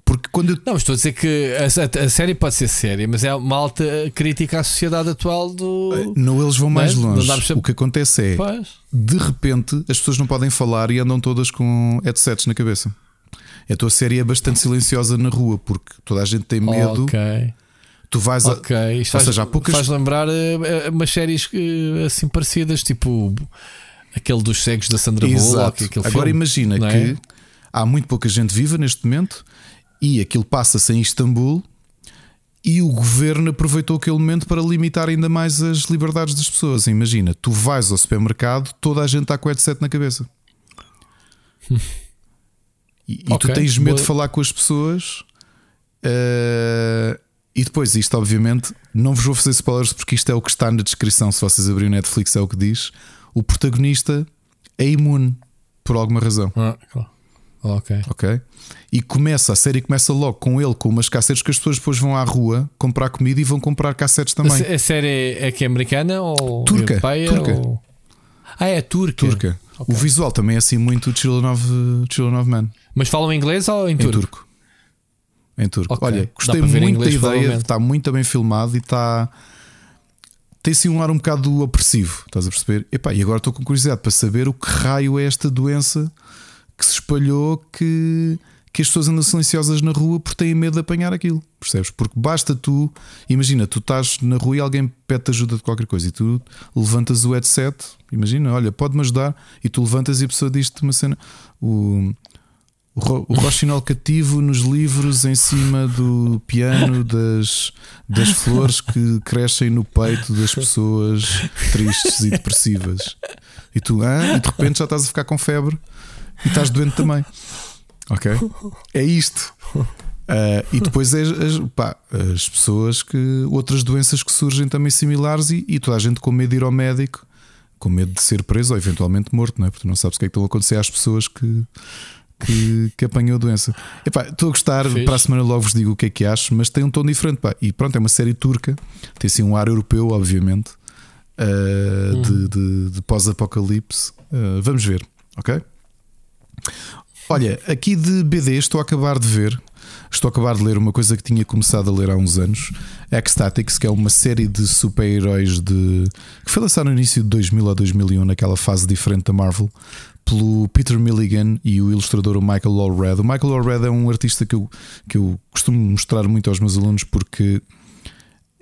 Porque quando eu... Não, estou a dizer que a, a, série pode ser séria, mas é uma alta crítica à sociedade atual do. Eh, não, eles vão mais não, longe. Não o que acontece é pois. de repente as pessoas não podem falar e andam todas com headsets na cabeça. A tua série é bastante silenciosa na rua porque toda a gente tem medo. Ok. Tu vais a. Ok, isto faz, seja, poucas... faz lembrar uh, umas séries uh, assim parecidas, tipo aquele dos cegos da Sandra Bullock. Agora filme, imagina é? que há muito pouca gente viva neste momento e aquilo passa-se em Istambul e o governo aproveitou aquele momento para limitar ainda mais as liberdades das pessoas. Imagina, tu vais ao supermercado, toda a gente está com o headset na cabeça. e, okay, tu tens medo boa. de falar com as pessoas. Uh, e depois, isto, obviamente, não vos vou fazer spoilers porque isto é o que está na descrição. Se vocês abrirem o Netflix, é o que diz. O protagonista é imune por alguma razão. Ah, claro. Ok. Ok. E começa, a série começa logo com ele com umas cassetes que as pessoas depois vão à rua comprar comida e vão comprar cassetes também. A, a série é que é americana ou turca? Europeia, turca. Ou... Ah, é turca. Turca. Okay. O visual também é assim muito Children of, Children of Man. Mas falam inglês ou em, em turco? turco? Em turco. Okay. Olha, gostei muito da ideia, está muito bem filmado e está. Tem assim um ar um bocado opressivo, estás a perceber? Epá, e agora estou com curiosidade para saber o que raio é esta doença que se espalhou que, que as pessoas andam silenciosas na rua porque têm medo de apanhar aquilo, percebes? Porque basta tu, imagina, tu estás na rua e alguém pede ajuda de qualquer coisa e tu levantas o headset, imagina, olha, pode-me ajudar, e tu levantas e a pessoa diz-te uma cena. O, o roxinol cativo nos livros em cima do piano das, das flores que crescem no peito das pessoas tristes e depressivas. E tu, ah, e de repente já estás a ficar com febre e estás doente também. Ok? É isto. Uh, e depois é, as, pá, as pessoas que. outras doenças que surgem também similares e, e, toda a gente com medo de ir ao médico, com medo de ser preso ou eventualmente morto, não é? Porque não sabes o que é que estão a acontecer às pessoas que. Que, que apanhou a doença. Estou a gostar, Fiz. para a semana logo vos digo o que é que acho, mas tem um tom diferente. Pá. E pronto, é uma série turca, tem assim um ar europeu, obviamente, uh, hum. de, de, de pós-apocalipse. Uh, vamos ver, ok? Olha, aqui de BD estou a acabar de ver. Estou a acabar de ler uma coisa que tinha começado a ler há uns anos, Ecstatics, que é uma série de super-heróis de que foi lançada no início de 2000 a 2001, naquela fase diferente da Marvel, pelo Peter Milligan e o ilustrador Michael Allred. O Michael Allred é um artista que eu, que eu costumo mostrar muito aos meus alunos porque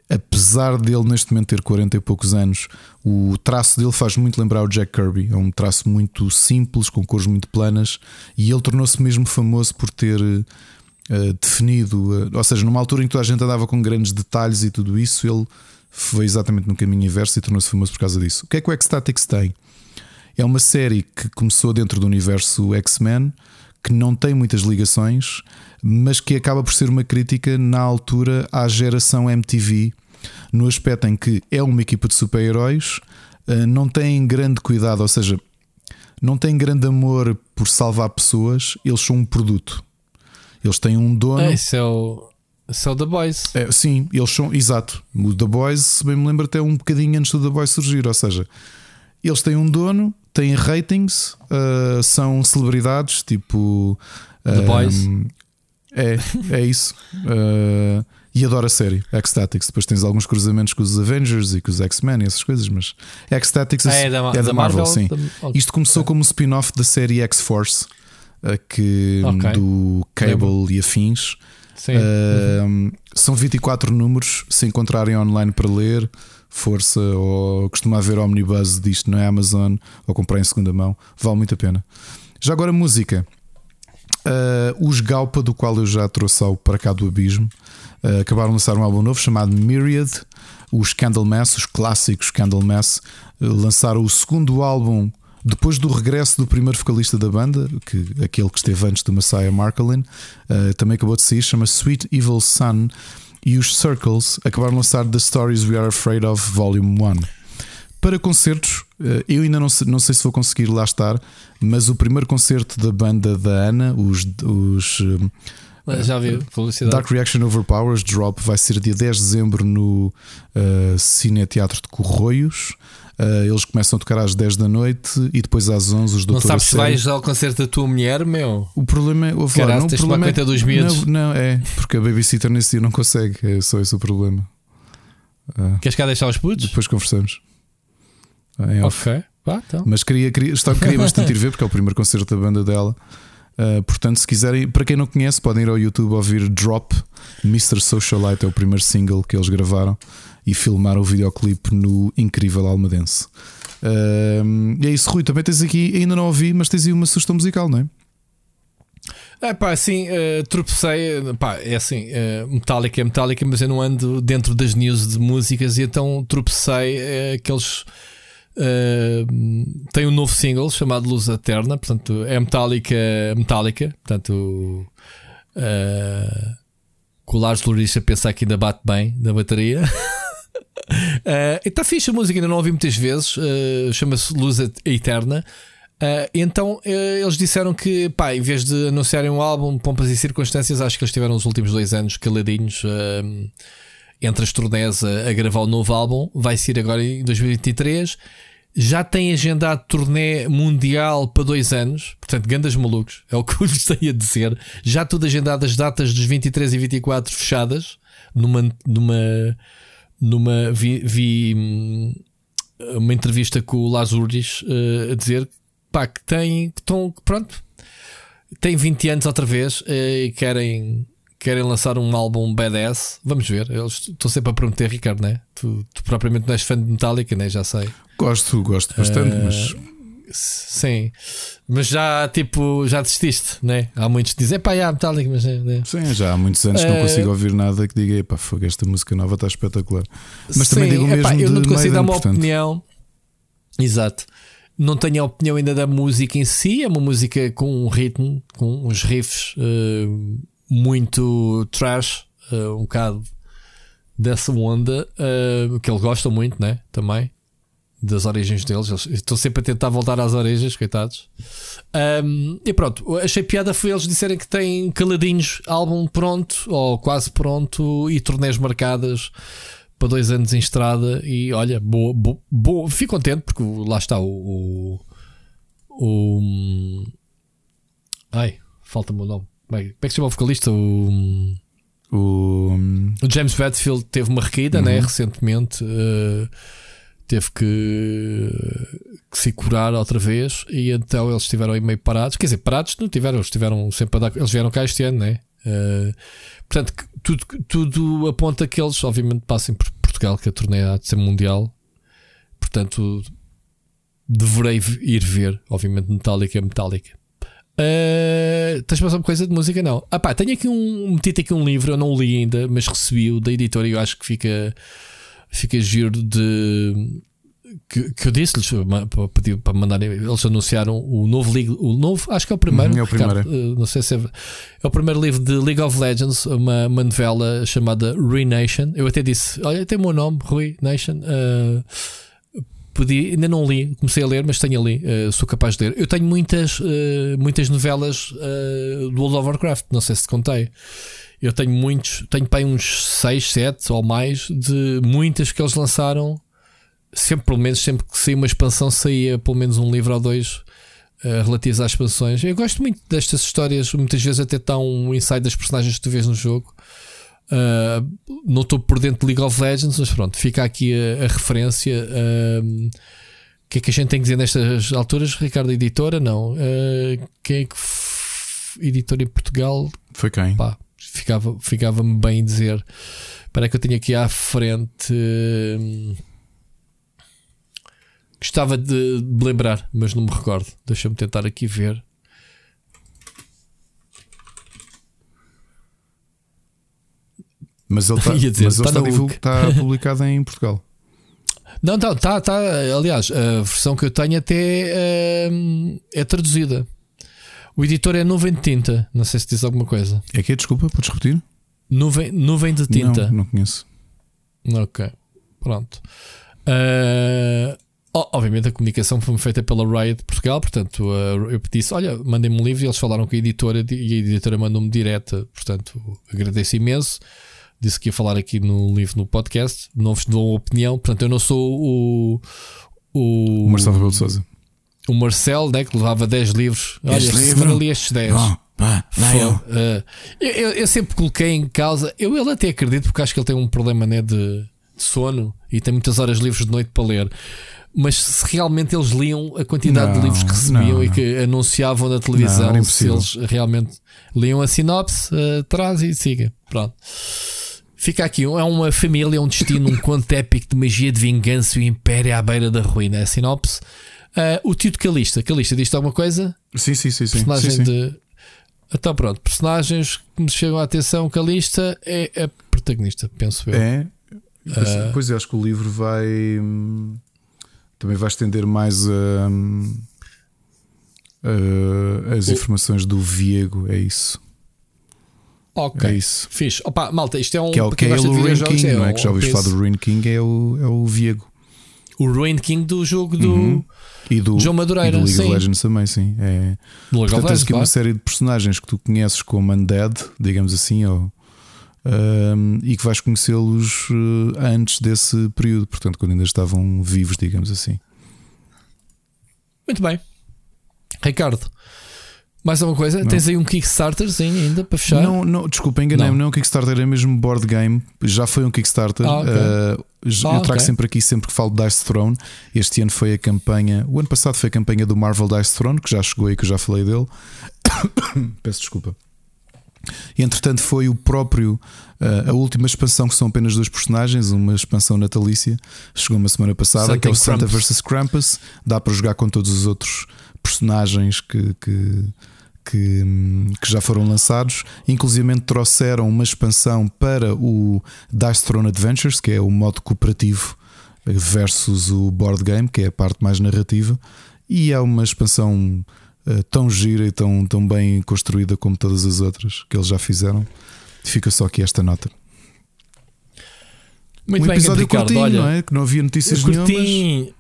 apesar dele neste momento ter 40 e poucos anos, o traço dele faz muito lembrar o Jack Kirby. É um traço muito simples, com cores muito planas, e ele tornou-se mesmo famoso por ter uh, definido, uh, ou seja, numa altura em que toda a gente andava com grandes detalhes e tudo isso, ele foi exatamente no caminho inverso e tornou-se famoso por causa disso. O que é que o Ecstatics tem? É uma série que começou dentro do universo X-Men, que não tem muitas ligações, mas que acaba por ser uma crítica na altura à geração MTV, no aspecto em que é uma equipa de super-heróis, eh, não tem grande cuidado, ou seja, não tem grande amor por salvar pessoas, eles são um produto. Eles têm um dono. É, isso é o, isso é o The Boys. É, sim, eles são, exato. O The Boys, se bem me lembro, até um bocadinho antes do The Boys surgir, ou seja, eles têm um dono, têm ratings, uh, são celebridades, tipo. The Boys. É, é isso. Uh, e adoro a série Ecstatics. Depois tens alguns cruzamentos com os Avengers e com os X-Men e essas coisas, mas Ecstatics ah, é, da, é da, da Marvel, Marvel, sim. Da... Isto começou okay. como um spin-off da série X-Force, que, okay. do Cable Lembra. e afins. Sim. Uh, uhum. São 24 números. Se encontrarem online para ler, força, ou costuma haver Omnibus disto na Amazon, ou comprar em segunda mão, vale muito a pena. Já agora, música. Uh, os Galpa, do qual eu já trouxe ao Para Cá do Abismo, uh, acabaram de lançar um álbum novo chamado Myriad. Os Candlemass, os clássicos Candlemass, uh, lançaram o segundo álbum depois do regresso do primeiro vocalista da banda, que, aquele que esteve antes do Messiah Marcolin, uh, também acabou de sair, chama Sweet Evil Sun. E os Circles acabaram de lançar The Stories We Are Afraid of Volume 1. para concertos, uh, eu ainda não sei, não sei se vou conseguir lá estar, mas o primeiro concerto da banda da Ana, os. os já vi, publicidade. Dark Reaction Overpowers Drop vai ser dia 10 de dezembro no uh, Cine Teatro de Corroios. Uh, eles começam a tocar às 10 da noite e depois às 11 os doutores. Não sabes se vais ao concerto da tua mulher, meu? O problema é. Caraca, lá, não, o problema é, dos miúdos. Não, não, é porque a babysitter nesse dia não consegue. É só esse o problema. Uh, Queres cá deixar os putos? Depois conversamos. É ok. Ah, então. Mas queria, queria, queria bastante ir ver porque é o primeiro concerto da banda dela. Uh, portanto, se quiserem, para quem não conhece, podem ir ao YouTube ouvir Drop Mr. Socialite, é o primeiro single que eles gravaram e filmaram o videoclipe no incrível Almadense. E é isso, Rui. Também tens aqui, ainda não ouvi, mas tens aí uma sugestão musical, não é? É pá, assim, uh, tropecei, pá, é assim, uh, Metallica é Metallica, mas eu não ando dentro das news de músicas e então tropecei aqueles. Uh, tem um novo single chamado Luz Eterna, portanto é Metallica, Metallica, portanto uh, com o Lars Louris a pensar que ainda bate bem na bateria. Uh, está fixe a música, ainda não ouvi muitas vezes. Uh, Chama-se Luz Eterna. Uh, então uh, eles disseram que, pá, em vez de anunciarem um álbum, pompas e circunstâncias, acho que eles tiveram os últimos dois anos caladinhos uh, entre as turnés a, a, gravar o novo álbum. Vai ser agora em 2023. Já tem agendado turnê mundial para dois anos, portanto, gandas malucos, é o que eu lhes tenho a dizer. Já tudo agendado, as datas dos 23 e 24 fechadas, numa, numa numa vi, vi hum, uma entrevista com o Ulrich uh, a dizer pá, que tem que estão pronto tem 20 anos outra vez uh, e querem querem lançar um álbum badass. Vamos ver eles estão sempre a prometer Ricardo né? Tu, tu propriamente não és fã de Metallica né? Já sei. Gosto gosto bastante uh, mas Sim, mas já tipo, já desististe, né? Há muitos que dizem, pá, já Metallica, mas. Né? Sim, já há muitos anos que não consigo ouvir nada que diga, pá, fogo, esta música nova está espetacular. Mas Sim, também digo mesmo epá, eu não te consigo dar uma portanto. opinião. Exato. Não tenho a opinião ainda da música em si, é uma música com um ritmo, com uns riffs uh, muito trash, uh, um bocado dessa onda, uh, que ele gosta muito, né? Também das origens deles. Eles estão sempre a tentar voltar às origens, coitados. Um, e pronto, achei piada foi eles disserem que têm caladinhos álbum pronto, ou quase pronto, e turnês marcadas para dois anos em estrada. E olha, boa, boa, boa. fico contente porque lá está o. o, o ai, falta-me o nome. Como é, como é que se chama o vocalista? O. O, o James Hetfield teve uma recaída, né, uhum. né, recentemente. Uh, teve que, que, se curar outra vez e então eles estiveram aí meio parados. Quer dizer, parados não tiveram, eles estiveram sempre a dar. Eles vieram cá este ano, né? Uh, portanto, tudo, tudo aponta que eles, obviamente, passem por Portugal, que a turnê há de ser mundial. Portanto, deverei ir ver, obviamente, Metallica é Metallica. Uh, tens mais alguma coisa de música? Não. Ah, pá, tenho aqui um. Meti aqui um livro, eu não li ainda, mas recebi-o da editora e eu acho que fica fica giro de. Que, que eu disse-lhes para pedir para mandar eles anunciaram o novo League, o novo, acho que é o primeiro, uhum, é o primeiro. Ricardo, é. não sei se é, é o primeiro livro de League of Legends, uma, uma novela chamada Renation. Eu até disse: Olha, tem o meu nome, Rui Nation. Uh, pedi, ainda não li, comecei a ler, mas tenho ali, uh, sou capaz de ler. Eu tenho muitas, uh, muitas novelas uh, do World of Warcraft, não sei se te contei. Eu tenho muitos, tenho para uns 6, 7 ou mais de muitas que eles lançaram. Sempre, pelo menos, sempre que saía uma expansão, saía pelo menos um livro ou dois uh, relativos às expansões. Eu gosto muito destas histórias, muitas vezes até está um insight das personagens que tu vês no jogo. Uh, não estou por dentro de League of Legends, mas pronto, fica aqui a, a referência. Uh, o que é que a gente tem que dizer nestas alturas? Ricardo, editora? Não. Uh, quem é que. Editora em Portugal? Foi quem? Pá, ficava, ficava-me bem dizer. Para que eu tenho aqui à frente. Hum, gostava de lembrar, mas não me recordo. Deixa-me tentar aqui ver. Mas ele está, dizer, mas ele está, está publicado em Portugal. Não, está, está, está. Aliás, a versão que eu tenho até é, é traduzida. O editor é nuvem de tinta. Não sei se diz alguma coisa. É que desculpa, podes repetir? Nuvem, nuvem de tinta. Não, não conheço. Ok, pronto. Uh, obviamente a comunicação foi feita pela Riot Portugal, portanto uh, eu disse: Olha, mandem-me um livro e eles falaram com a editora e a editora mandou-me direta, portanto agradeço imenso. Disse que ia falar aqui no livro no podcast, não vos dou opinião, portanto eu não sou o. O, o Marcelo Rebelo de Souza. O Marcelo, né, que levava 10 livros. Olha, este livro ali estes 10. Oh, pá, uh, eu, eu, eu, sempre coloquei em causa. Eu ele até acredito, porque acho que ele tem um problema né, de, de sono e tem muitas horas livres de noite para ler mas se realmente eles liam a quantidade não, de livros que recebiam não, e que anunciavam na televisão, não, se eles realmente liam a sinopse, uh, traz e siga. Pronto. Fica aqui, é uma família, um destino, um conto épico de magia de vingança e o império à beira da ruína. A sinopse. Uh, o tio de Calista. Calista diz-te alguma coisa? Sim, sim, sim. Personagem sim, sim. de. Então pronto, personagens que me chegam à atenção. Calista é a protagonista, penso eu. É. Pois, uh, pois é, acho que o livro vai. Hum, também vai estender mais a. Uh, as o... informações do Viego, é isso. Ok. É isso. Fixe. Opa, malta, isto é um. Que é o que é o Ruin King, é não é? Que já ouviste falar do Ruin King, é o, é o Viego. O Ruin King do jogo do. Uhum. E do João Madureira. E do League sim. of Legends também, sim. É. Do Portanto, tens aqui claro. uma série de personagens que tu conheces como Undead, digamos assim, ou, um, e que vais conhecê-los uh, antes desse período, portanto, quando ainda estavam vivos, digamos assim. Muito bem, Ricardo. Mais alguma coisa? Não. Tens aí um Kickstarter sim, ainda para fechar? Não, não desculpa, enganei-me. Não. não é um Kickstarter, é mesmo board game. Já foi um Kickstarter. Ah, okay. uh, eu ah, trago okay. sempre aqui, sempre que falo de Dice Throne. Este ano foi a campanha. O ano passado foi a campanha do Marvel Dice Throne, que já chegou aí, que eu já falei dele. Peço desculpa. E entretanto foi o próprio uh, a última expansão que são apenas dois personagens, uma expansão natalícia, chegou uma semana passada, Santa que é o Santa vs Krampus. Dá para jogar com todos os outros personagens que, que, que, que, já foram lançados. Inclusive trouxeram uma expansão para o Dice Throne Adventures, que é o modo cooperativo versus o board game, que é a parte mais narrativa. E é uma expansão uh, tão gira e tão, tão bem construída como todas as outras que eles já fizeram. Fica só aqui esta nota. Muito um bem, episódio Ricardo, curtinho, olha, não é? Que não havia notícias nenhumas.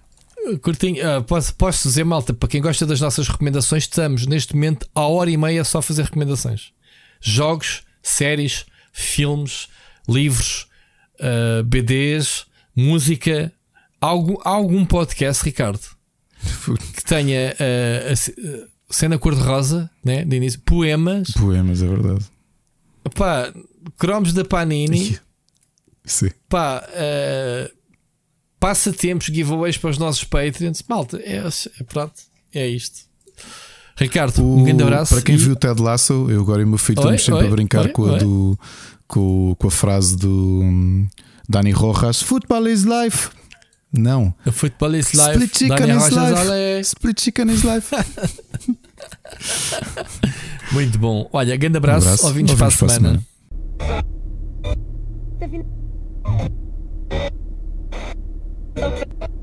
Curtinho, uh, posso, posso dizer, malta, para quem gosta das nossas recomendações, estamos neste momento a hora e meia só a fazer recomendações: jogos, séries, filmes, livros, uh, BDs, música. Algum, algum podcast, Ricardo, que tenha uh, a, cena cor-de-rosa, né, de início, poemas, poemas, é verdade. Pá, cromos da Panini, Sim. pá, uh, passatempos, giveaways para os nossos Patreons. Malta, é, é pronto, é isto. Ricardo, o, um grande abraço. Para quem e... viu o Ted Lasso, eu agora e o meu filho estamos sempre oi, a brincar oi, com, a do, com, com, a frase do um, Dani Rojas: Football is life. Não. Football is life. Split chicken Dani is Rojas, life. Split chicken is life. Muito bom. Olha, grande abraço. Um abraço. Ouvintes para a semana. semana. Okay.